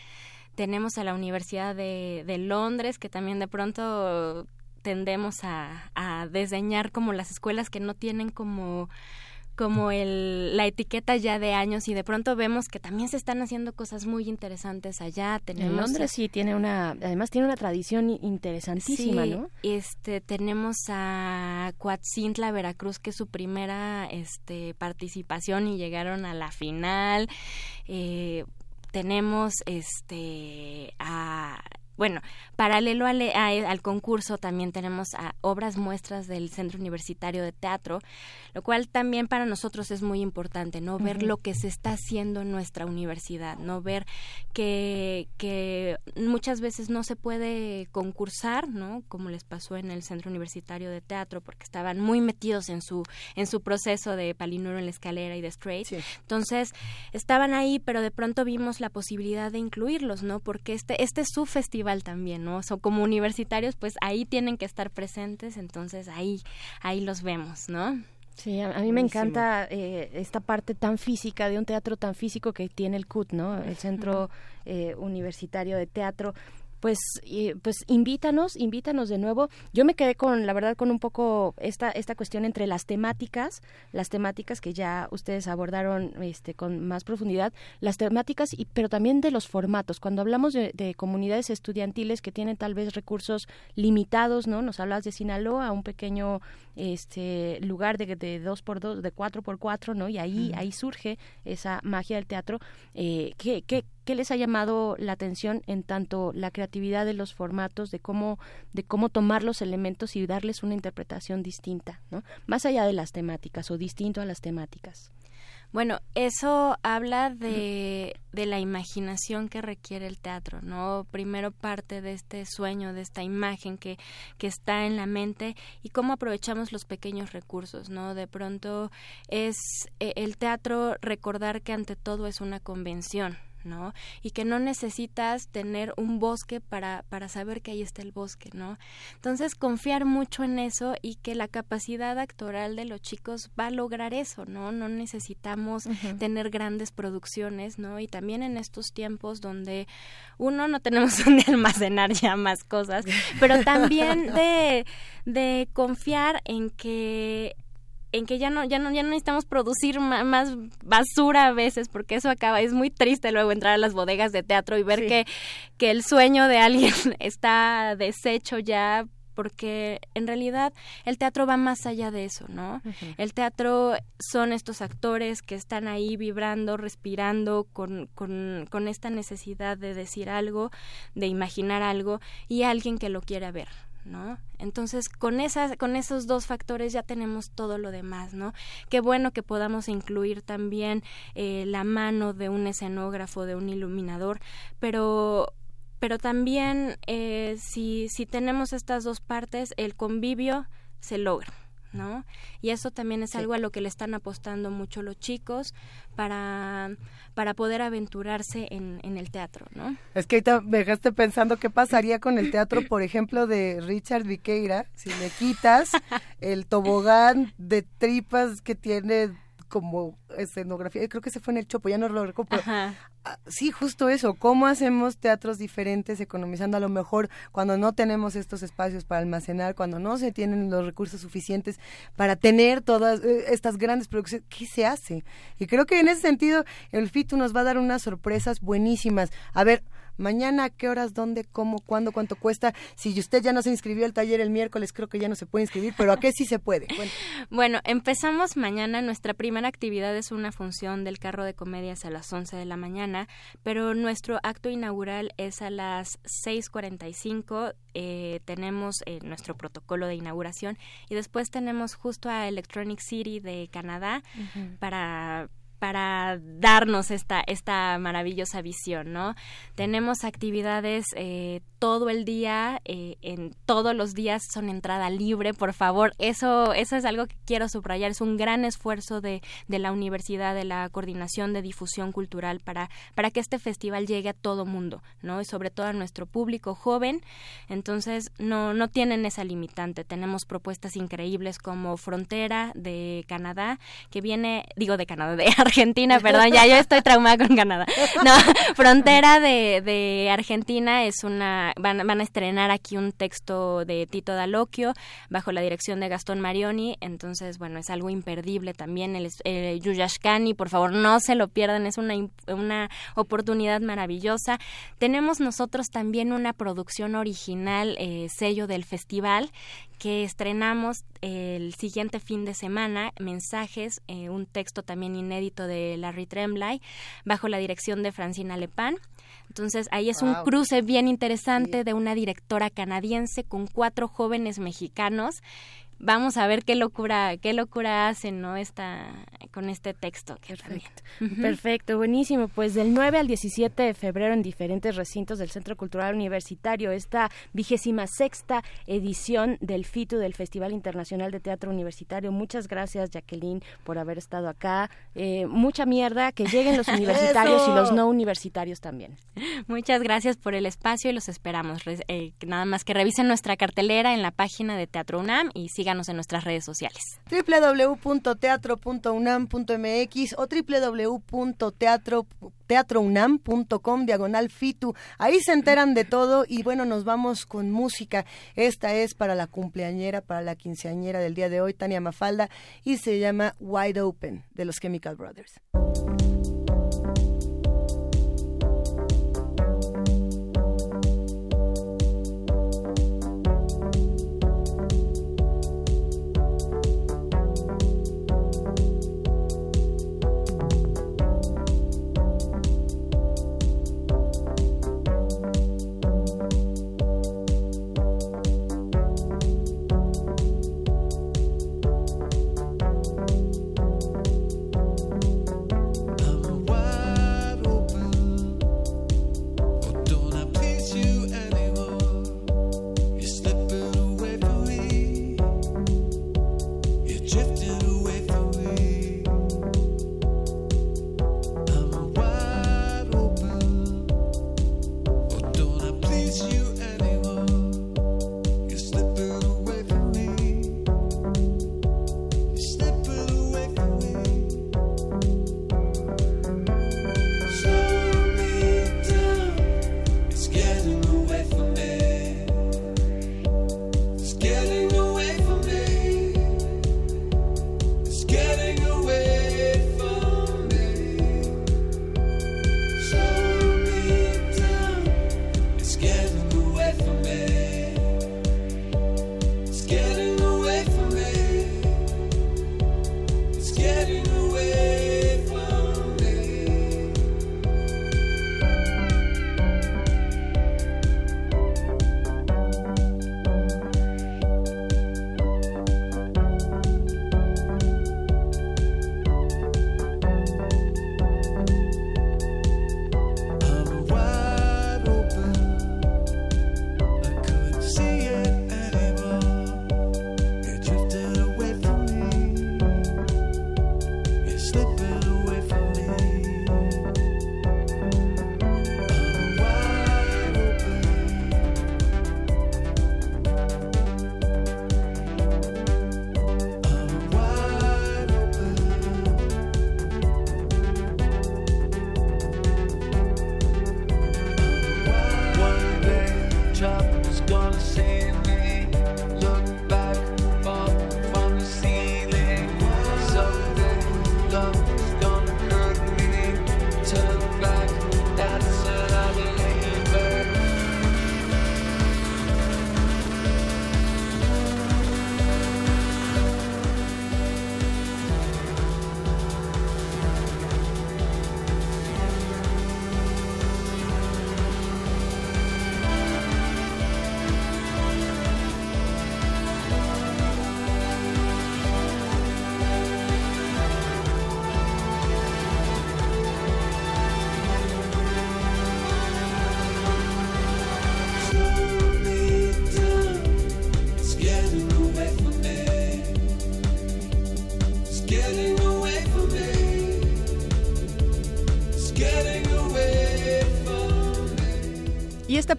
tenemos a la Universidad de, de Londres, que también de pronto tendemos a, a desdeñar como las escuelas que no tienen como como el, la etiqueta ya de años y de pronto vemos que también se están haciendo cosas muy interesantes allá. Tenemos, en Londres sí tiene una, además tiene una tradición interesantísima, sí, ¿no? Este, tenemos a Coatzintla, Veracruz, que es su primera este, participación y llegaron a la final. Eh, tenemos este a bueno, paralelo al, concurso también tenemos obras muestras del Centro Universitario de Teatro, lo cual también para nosotros es muy importante, ¿no? Ver lo que se está haciendo en nuestra universidad, ¿no? Ver que, que muchas veces no se puede concursar, ¿no? Como les pasó en el Centro Universitario de Teatro, porque estaban muy metidos en su, en su proceso de Palinuro en la escalera y de Straight. Entonces, estaban ahí, pero de pronto vimos la posibilidad de incluirlos, ¿no? Porque este, este es su festival también, ¿no? son como universitarios, pues ahí tienen que estar presentes, entonces ahí, ahí los vemos, ¿no? Sí, a, mí me encanta eh, esta parte tan física de un teatro tan físico que tiene el CUT, ¿no? El Centro eh, Universitario de Teatro pues, pues invítanos, invítanos de nuevo. Yo me quedé con, la verdad, con un poco esta, esta cuestión entre las temáticas, las temáticas que ya ustedes abordaron este, con más profundidad, las temáticas, y, pero también de los formatos. Cuando hablamos de, comunidades estudiantiles que tienen tal vez recursos limitados, ¿no? Nos hablas de Sinaloa, un pequeño este lugar de, de dos por dos, de cuatro por cuatro, ¿no? Y ahí, ahí surge esa magia del teatro. Eh, ¿qué, qué, ¿Qué les ha llamado la atención en tanto la creatividad de los formatos, de cómo, de cómo tomar los elementos y darles una interpretación distinta, ¿no? más allá de las temáticas o distinto a las temáticas? Bueno, eso habla de, de, la imaginación que requiere el teatro, ¿no? Primero parte de este sueño, de esta imagen que, que está en la mente y cómo aprovechamos los pequeños recursos, ¿no? De pronto es eh, el teatro recordar que ante todo es una convención, ¿no? Y que no necesitas tener un bosque para, para saber que ahí está el bosque, ¿no? Entonces, confiar mucho en eso y que la capacidad actoral de los chicos va a lograr eso, ¿no? No necesitamos tener grandes producciones, ¿no? Y también en estos tiempos donde uno no tenemos donde almacenar ya más cosas, pero también de, de confiar en que en que ya no ya no ya no necesitamos producir más basura a veces porque eso acaba es muy triste luego entrar a las bodegas de teatro y ver que que el sueño de alguien está deshecho ya porque en realidad el teatro va más allá de eso, ¿no? El teatro son estos actores que están ahí vibrando, respirando con, con, con esta necesidad de decir algo, de imaginar algo y alguien que lo quiera ver, ¿no? Entonces, con esas con esos dos factores ya tenemos todo lo demás, ¿no? Qué bueno que podamos incluir también eh, la mano de un escenógrafo, de un iluminador, pero pero también eh, si si tenemos estas dos partes, el convivio se logra. ¿No? Y eso también es algo a lo que le están apostando mucho los chicos para, para poder aventurarse en, en el teatro, ¿no? Es que ahorita me dejaste pensando qué pasaría con el teatro, por ejemplo, de Richard Viqueira, si le quitas el tobogán de tripas que tiene como escenografía, creo que se fue en el Chopo, ya no lo recuerdo. Ah, sí, justo eso, ¿cómo hacemos teatros diferentes economizando a lo mejor cuando no tenemos estos espacios para almacenar, cuando no se tienen los recursos suficientes para tener todas eh, estas grandes producciones? ¿Qué se hace? Y creo que en ese sentido el FITU nos va a dar unas sorpresas buenísimas. A ver, Mañana, ¿qué horas, dónde, cómo, cuándo, cuánto cuesta? Si usted ya no se inscribió al taller el miércoles, creo que ya no se puede inscribir, pero ¿a qué sí se puede? Bueno, empezamos mañana. Nuestra primera actividad es una función del carro de comedias a las 11 de la mañana, pero nuestro acto inaugural es a las 6.45. Eh, tenemos eh, nuestro protocolo de inauguración y después tenemos justo a Electronic City de Canadá para para darnos esta, esta maravillosa visión, ¿no? Tenemos actividades eh, todo el día, eh, en todos los días son entrada libre, por favor. Eso, eso es algo que quiero subrayar. Es un gran esfuerzo de, de la universidad, de la coordinación de difusión cultural para, para que este festival llegue a todo mundo, ¿no? Y sobre todo a nuestro público joven. Entonces, no, no tienen esa limitante. Tenemos propuestas increíbles como Frontera de Canadá, que viene, digo de Canadá, de Argentina, perdón, ya yo estoy traumada con Canadá. No, Frontera de, de Argentina es una, van, van a estrenar aquí un texto de Tito Dalocchio bajo la dirección de Gastón Marioni, entonces, bueno, es algo imperdible también. El, el Yuyashkani, por favor, no se lo pierdan, es una, una oportunidad maravillosa. Tenemos nosotros también una producción original, eh, sello del festival, que estrenamos el siguiente fin de semana, Mensajes, eh, un texto también inédito de Larry Tremblay, bajo la dirección de Francina Lepan. Entonces ahí es un cruce bien interesante de una directora canadiense con cuatro jóvenes mexicanos vamos a ver qué locura, qué locura hacen, ¿no? Esta, con este texto. Perfecto. Perfecto, buenísimo. Pues del 9 al 17 de febrero en diferentes recintos del Centro Cultural Universitario, esta vigésima sexta edición del FITU, del Festival Internacional de Teatro Universitario. Muchas gracias, Jacqueline, por haber estado acá. Eh, mucha mierda, que lleguen los universitarios y los no universitarios también. Muchas gracias por el espacio y los esperamos. Eh, nada más que revisen nuestra cartelera en la página de Teatro UNAM y sigan en nuestras redes sociales. www.teatro.unam.mx o www.teatrounam.com diagonal fitu. Ahí se enteran de todo y bueno, nos vamos con música. Esta es para la cumpleañera, para la quinceañera del día de hoy, Tania Mafalda, y se llama Wide Open de los Chemical Brothers.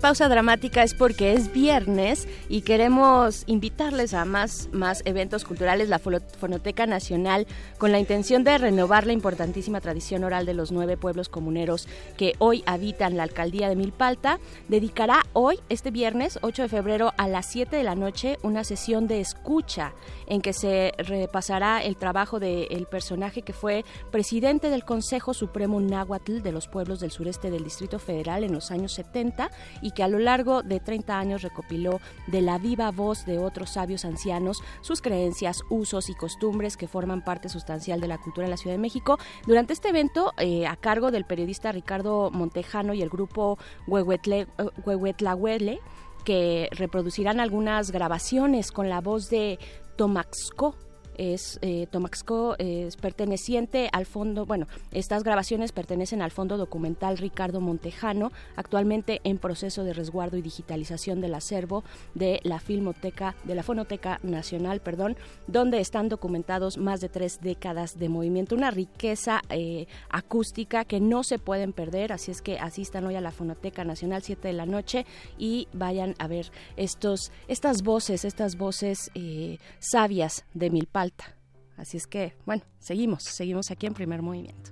Pausa dramática es porque es viernes y queremos invitarles a más, más eventos culturales. La Fonoteca Nacional, con la intención de renovar la importantísima tradición oral de los nueve pueblos comuneros que hoy habitan la alcaldía de Milpalta, dedicará hoy, este viernes 8 de febrero, a las 7 de la noche, una sesión de escucha en que se repasará el trabajo del personaje que fue presidente del Consejo Supremo Náhuatl de los pueblos del sureste del Distrito Federal en los años 70 y que a lo largo de 30 años recopiló de la viva voz de otros sabios ancianos sus creencias, usos y costumbres que forman parte sustancial de la cultura de la Ciudad de México. Durante este evento, eh, a cargo del periodista Ricardo Montejano y el grupo Huehuetlahuele, que reproducirán algunas grabaciones con la voz de Tomaxco, es eh, Tomaxco es perteneciente al fondo, bueno, estas grabaciones pertenecen al fondo documental Ricardo Montejano, actualmente en proceso de resguardo y digitalización del acervo de la Filmoteca, de la Fonoteca Nacional, perdón, donde están documentados más de tres décadas de movimiento, una riqueza eh, acústica que no se pueden perder, así es que asistan hoy a la Fonoteca Nacional 7 de la noche y vayan a ver estos, estas voces, estas voces eh, sabias de Así es que, bueno, seguimos, seguimos aquí en primer movimiento.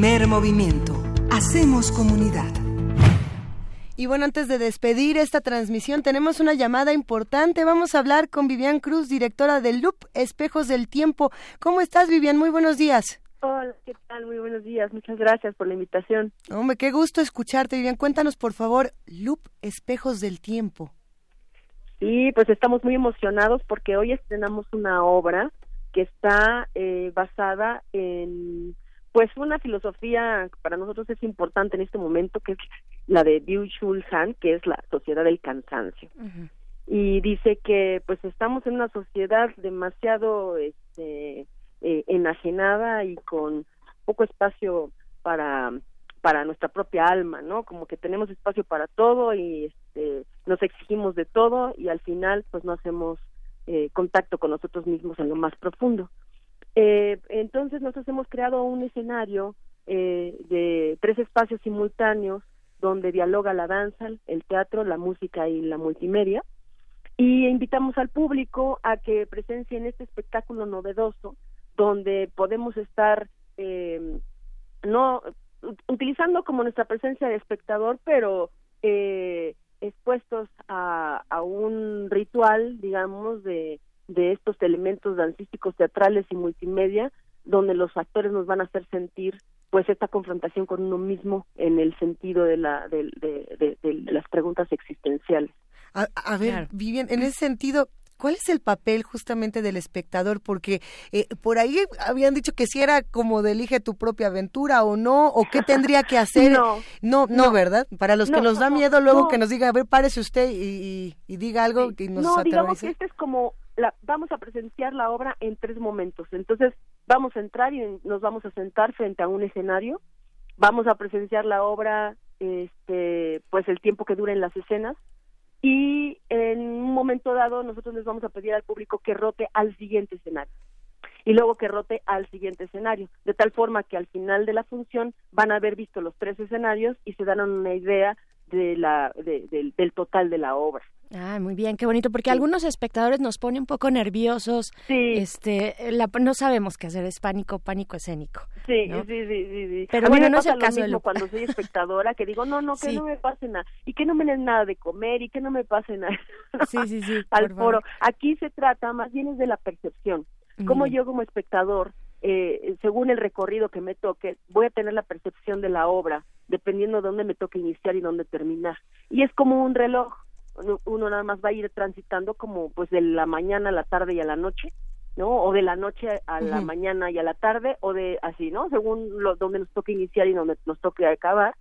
Primer movimiento. Hacemos comunidad. Y bueno, antes de despedir esta transmisión, tenemos una llamada importante. Vamos a hablar con Vivian Cruz, directora del Loop Espejos del Tiempo. ¿Cómo estás, Vivian? Muy buenos días. Hola, ¿qué tal? Muy buenos días. Muchas gracias por la invitación. Hombre, qué gusto escucharte, Vivian. Cuéntanos, por favor, Loop Espejos del Tiempo. Sí, pues estamos muy emocionados porque hoy estrenamos una obra que está eh, basada en pues una filosofía para nosotros es importante en este momento, que es la de Byung-Chul Han, que es la sociedad del cansancio. Y dice que pues estamos en una sociedad demasiado este, eh, enajenada y con poco espacio para para nuestra propia alma, ¿no? Como que tenemos espacio para todo y este, nos exigimos de todo y al final pues no hacemos eh, contacto con nosotros mismos en lo más profundo. Eh, entonces nosotros hemos creado un escenario eh, de tres espacios simultáneos donde dialoga la danza, el teatro, la música y la multimedia. Y invitamos al público a que presencie en este espectáculo novedoso, donde podemos estar eh, no utilizando como nuestra presencia de espectador, pero eh, expuestos a un ritual, digamos, de, de estos elementos dancísticos, teatrales y multimedia, donde los actores nos van a hacer sentir pues esta confrontación con uno mismo en el sentido de, la, de, de, las preguntas existenciales. A, ver, Vivian, en ese sentido, ¿Cuál es el papel justamente del espectador? Porque eh, por ahí habían dicho que si era como de elige tu propia aventura o no, o qué tendría que hacer. no, no, ¿verdad? Para los que nos da miedo luego que nos diga, a ver, párese usted y, diga algo que nos No, digamos que este es como vamos a presenciar la obra en tres momentos. Entonces, vamos a entrar y nos vamos a sentar frente a un escenario, vamos a presenciar la obra, este, pues el tiempo que duren las escenas, y en un momento dado nosotros les vamos a pedir al público que rote al siguiente escenario. Y luego que rote al siguiente escenario, de tal forma que al final de la función van a haber visto los tres escenarios y se dan una idea de la del total de la obra. Ah, muy bien, qué bonito, porque algunos espectadores nos ponen un poco nerviosos. Sí. Este, no sabemos qué hacer, es pánico, pánico escénico. Sí, sí, sí, sí, Pero bueno, no es el caso mismo cuando soy espectadora, que digo, no, no, que no me pase nada, y que no me den nada de comer, y que no me pase nada sí, sí, sí, al foro. Aquí se trata más bien es de la percepción. Como yo como espectador, eh, según el recorrido que me toque, voy a tener la percepción de la obra, dependiendo de dónde me toque iniciar y dónde terminar. Y es como un reloj uno nada más va a ir transitando como pues de la mañana a la tarde y a la noche, ¿no? O de la noche a la mañana y a la tarde, o de así, ¿no? Según lo, donde nos toque iniciar y donde nos toque acabar.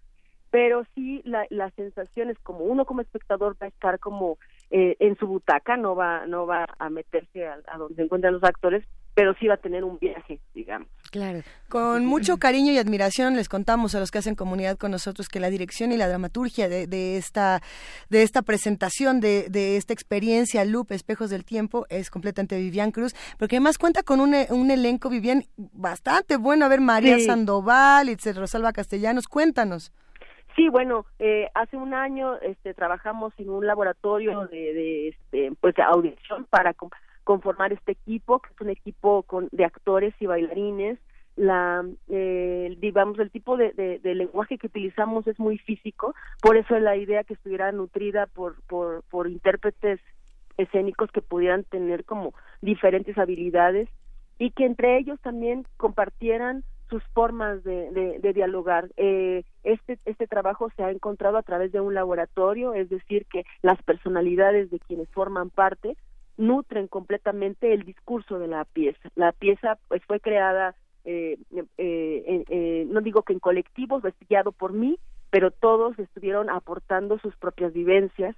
Pero sí, la, la sensación es como uno como espectador va a estar como eh, en su butaca, no va, no va a meterse a, a donde se encuentran los actores, pero sí va a tener un viaje, digamos. Claro. Con mucho cariño y admiración les contamos a los que hacen comunidad con nosotros que la dirección y la dramaturgia de, de esta de esta presentación de, de, esta experiencia Loop Espejos del Tiempo es completamente Vivian Cruz, porque además cuenta con un, un elenco Vivian bastante bueno. A ver, María Sandoval, Itzel Rosalba Castellanos, cuéntanos. Sí, bueno, eh, hace un año este, trabajamos en un laboratorio de, de este, pues de audición para conformar este equipo, que es un equipo con, de actores y bailarines. La, eh, digamos, el tipo de, de, lenguaje que utilizamos es muy físico, por eso la idea que estuviera nutrida por, por, por intérpretes escénicos que pudieran tener como diferentes habilidades y que entre ellos también compartieran sus formas de, dialogar. Eh, este, este trabajo se ha encontrado a través de un laboratorio, es decir, que las personalidades de quienes forman parte nutren completamente el discurso de la pieza. La pieza pues fue creada, eh, eh, eh, no digo que en colectivos, guiado por mí, pero todos estuvieron aportando sus propias vivencias.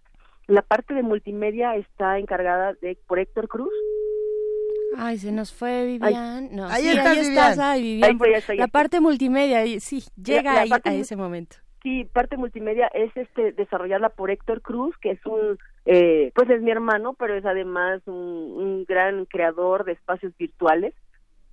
La parte de multimedia está encargada de por Héctor Cruz. Ay, se nos fue Vivian. no, ahí, estás, Vivian. la parte multimedia, sí, llega ahí, a ese momento. Sí, parte multimedia es este desarrollada por Héctor Cruz, que es un eh, pues es mi hermano, pero es además un, gran creador de espacios virtuales.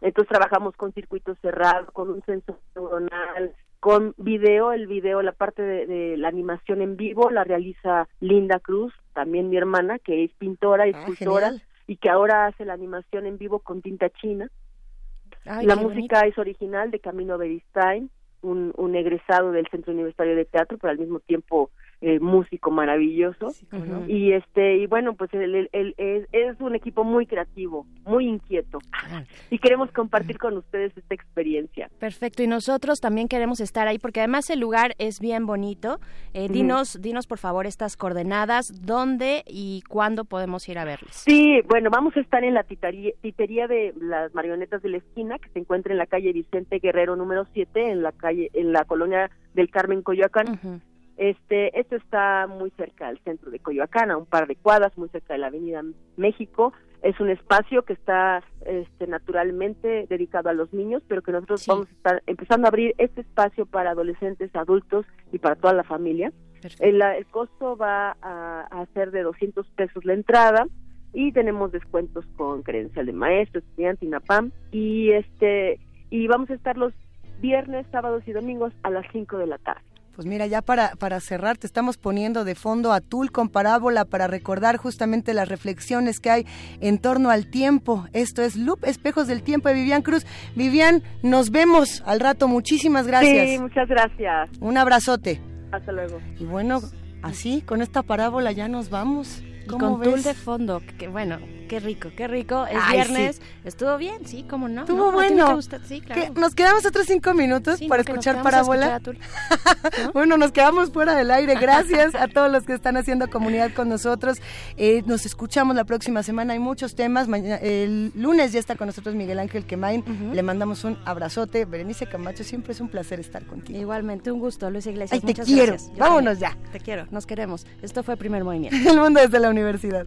Entonces trabajamos con circuitos cerrados, con un sensor neuronal, con video, el video, la parte de, la animación en vivo la realiza Linda Cruz, también mi hermana, que es pintora y ah, escultora y que ahora hace la animación en vivo con tinta china. la música es original de Camino Beristain, un, un egresado del Centro Universitario de Teatro, pero al mismo tiempo eh, músico maravilloso. Y este y bueno pues él, es, un equipo muy creativo muy inquieto. Y queremos compartir con ustedes esta experiencia. Perfecto. Y nosotros también queremos estar ahí porque además el lugar es bien bonito. Eh, dinos dinos por favor estas coordenadas dónde y cuándo podemos ir a verles sí bueno vamos a estar en la titería, de las marionetas de la esquina que se encuentra en la calle Vicente Guerrero número 7 en la calle en la colonia del Carmen Coyoacán este, esto está muy cerca del centro de Coyoacán, a un par de cuadras, muy cerca de la Avenida México. Es un espacio que está este, naturalmente dedicado a los niños, pero que nosotros vamos a estar empezando a abrir este espacio para adolescentes, adultos y para toda la familia. El, el, costo va a, a, ser de 200 pesos la entrada y tenemos descuentos con credencial de maestro, estudiante, INAPAM y este y vamos a estar los viernes, sábados y domingos a las 5 de la tarde. Pues mira, ya para, para cerrar, te estamos poniendo de fondo a Tul con parábola para recordar justamente las reflexiones que hay en torno al tiempo. Esto es Loop, Espejos del Tiempo de Vivian Cruz. Vivian, nos vemos al rato. Muchísimas gracias. Sí, muchas gracias. Un abrazote. Hasta luego. Y bueno, así, con esta parábola ya nos vamos. con Tul de fondo, que bueno, qué rico, qué rico. Es viernes. Estuvo bien, sí, cómo no. Estuvo bueno. Sí, claro. Nos quedamos otros cinco minutos para escuchar parábola. bueno, nos quedamos fuera del aire. Gracias a todos los que están haciendo comunidad con nosotros. Eh, nos escuchamos la próxima semana. Hay muchos temas. el lunes ya está con nosotros Miguel Ángel Quemain. Le mandamos un abrazote. Berenice Camacho, siempre es un placer estar contigo. Igualmente, un gusto, Luis Iglesias. Ay, te quiero. Vámonos ya. Te quiero, nos queremos. Esto fue Primer Movimiento. el mundo desde la universidad.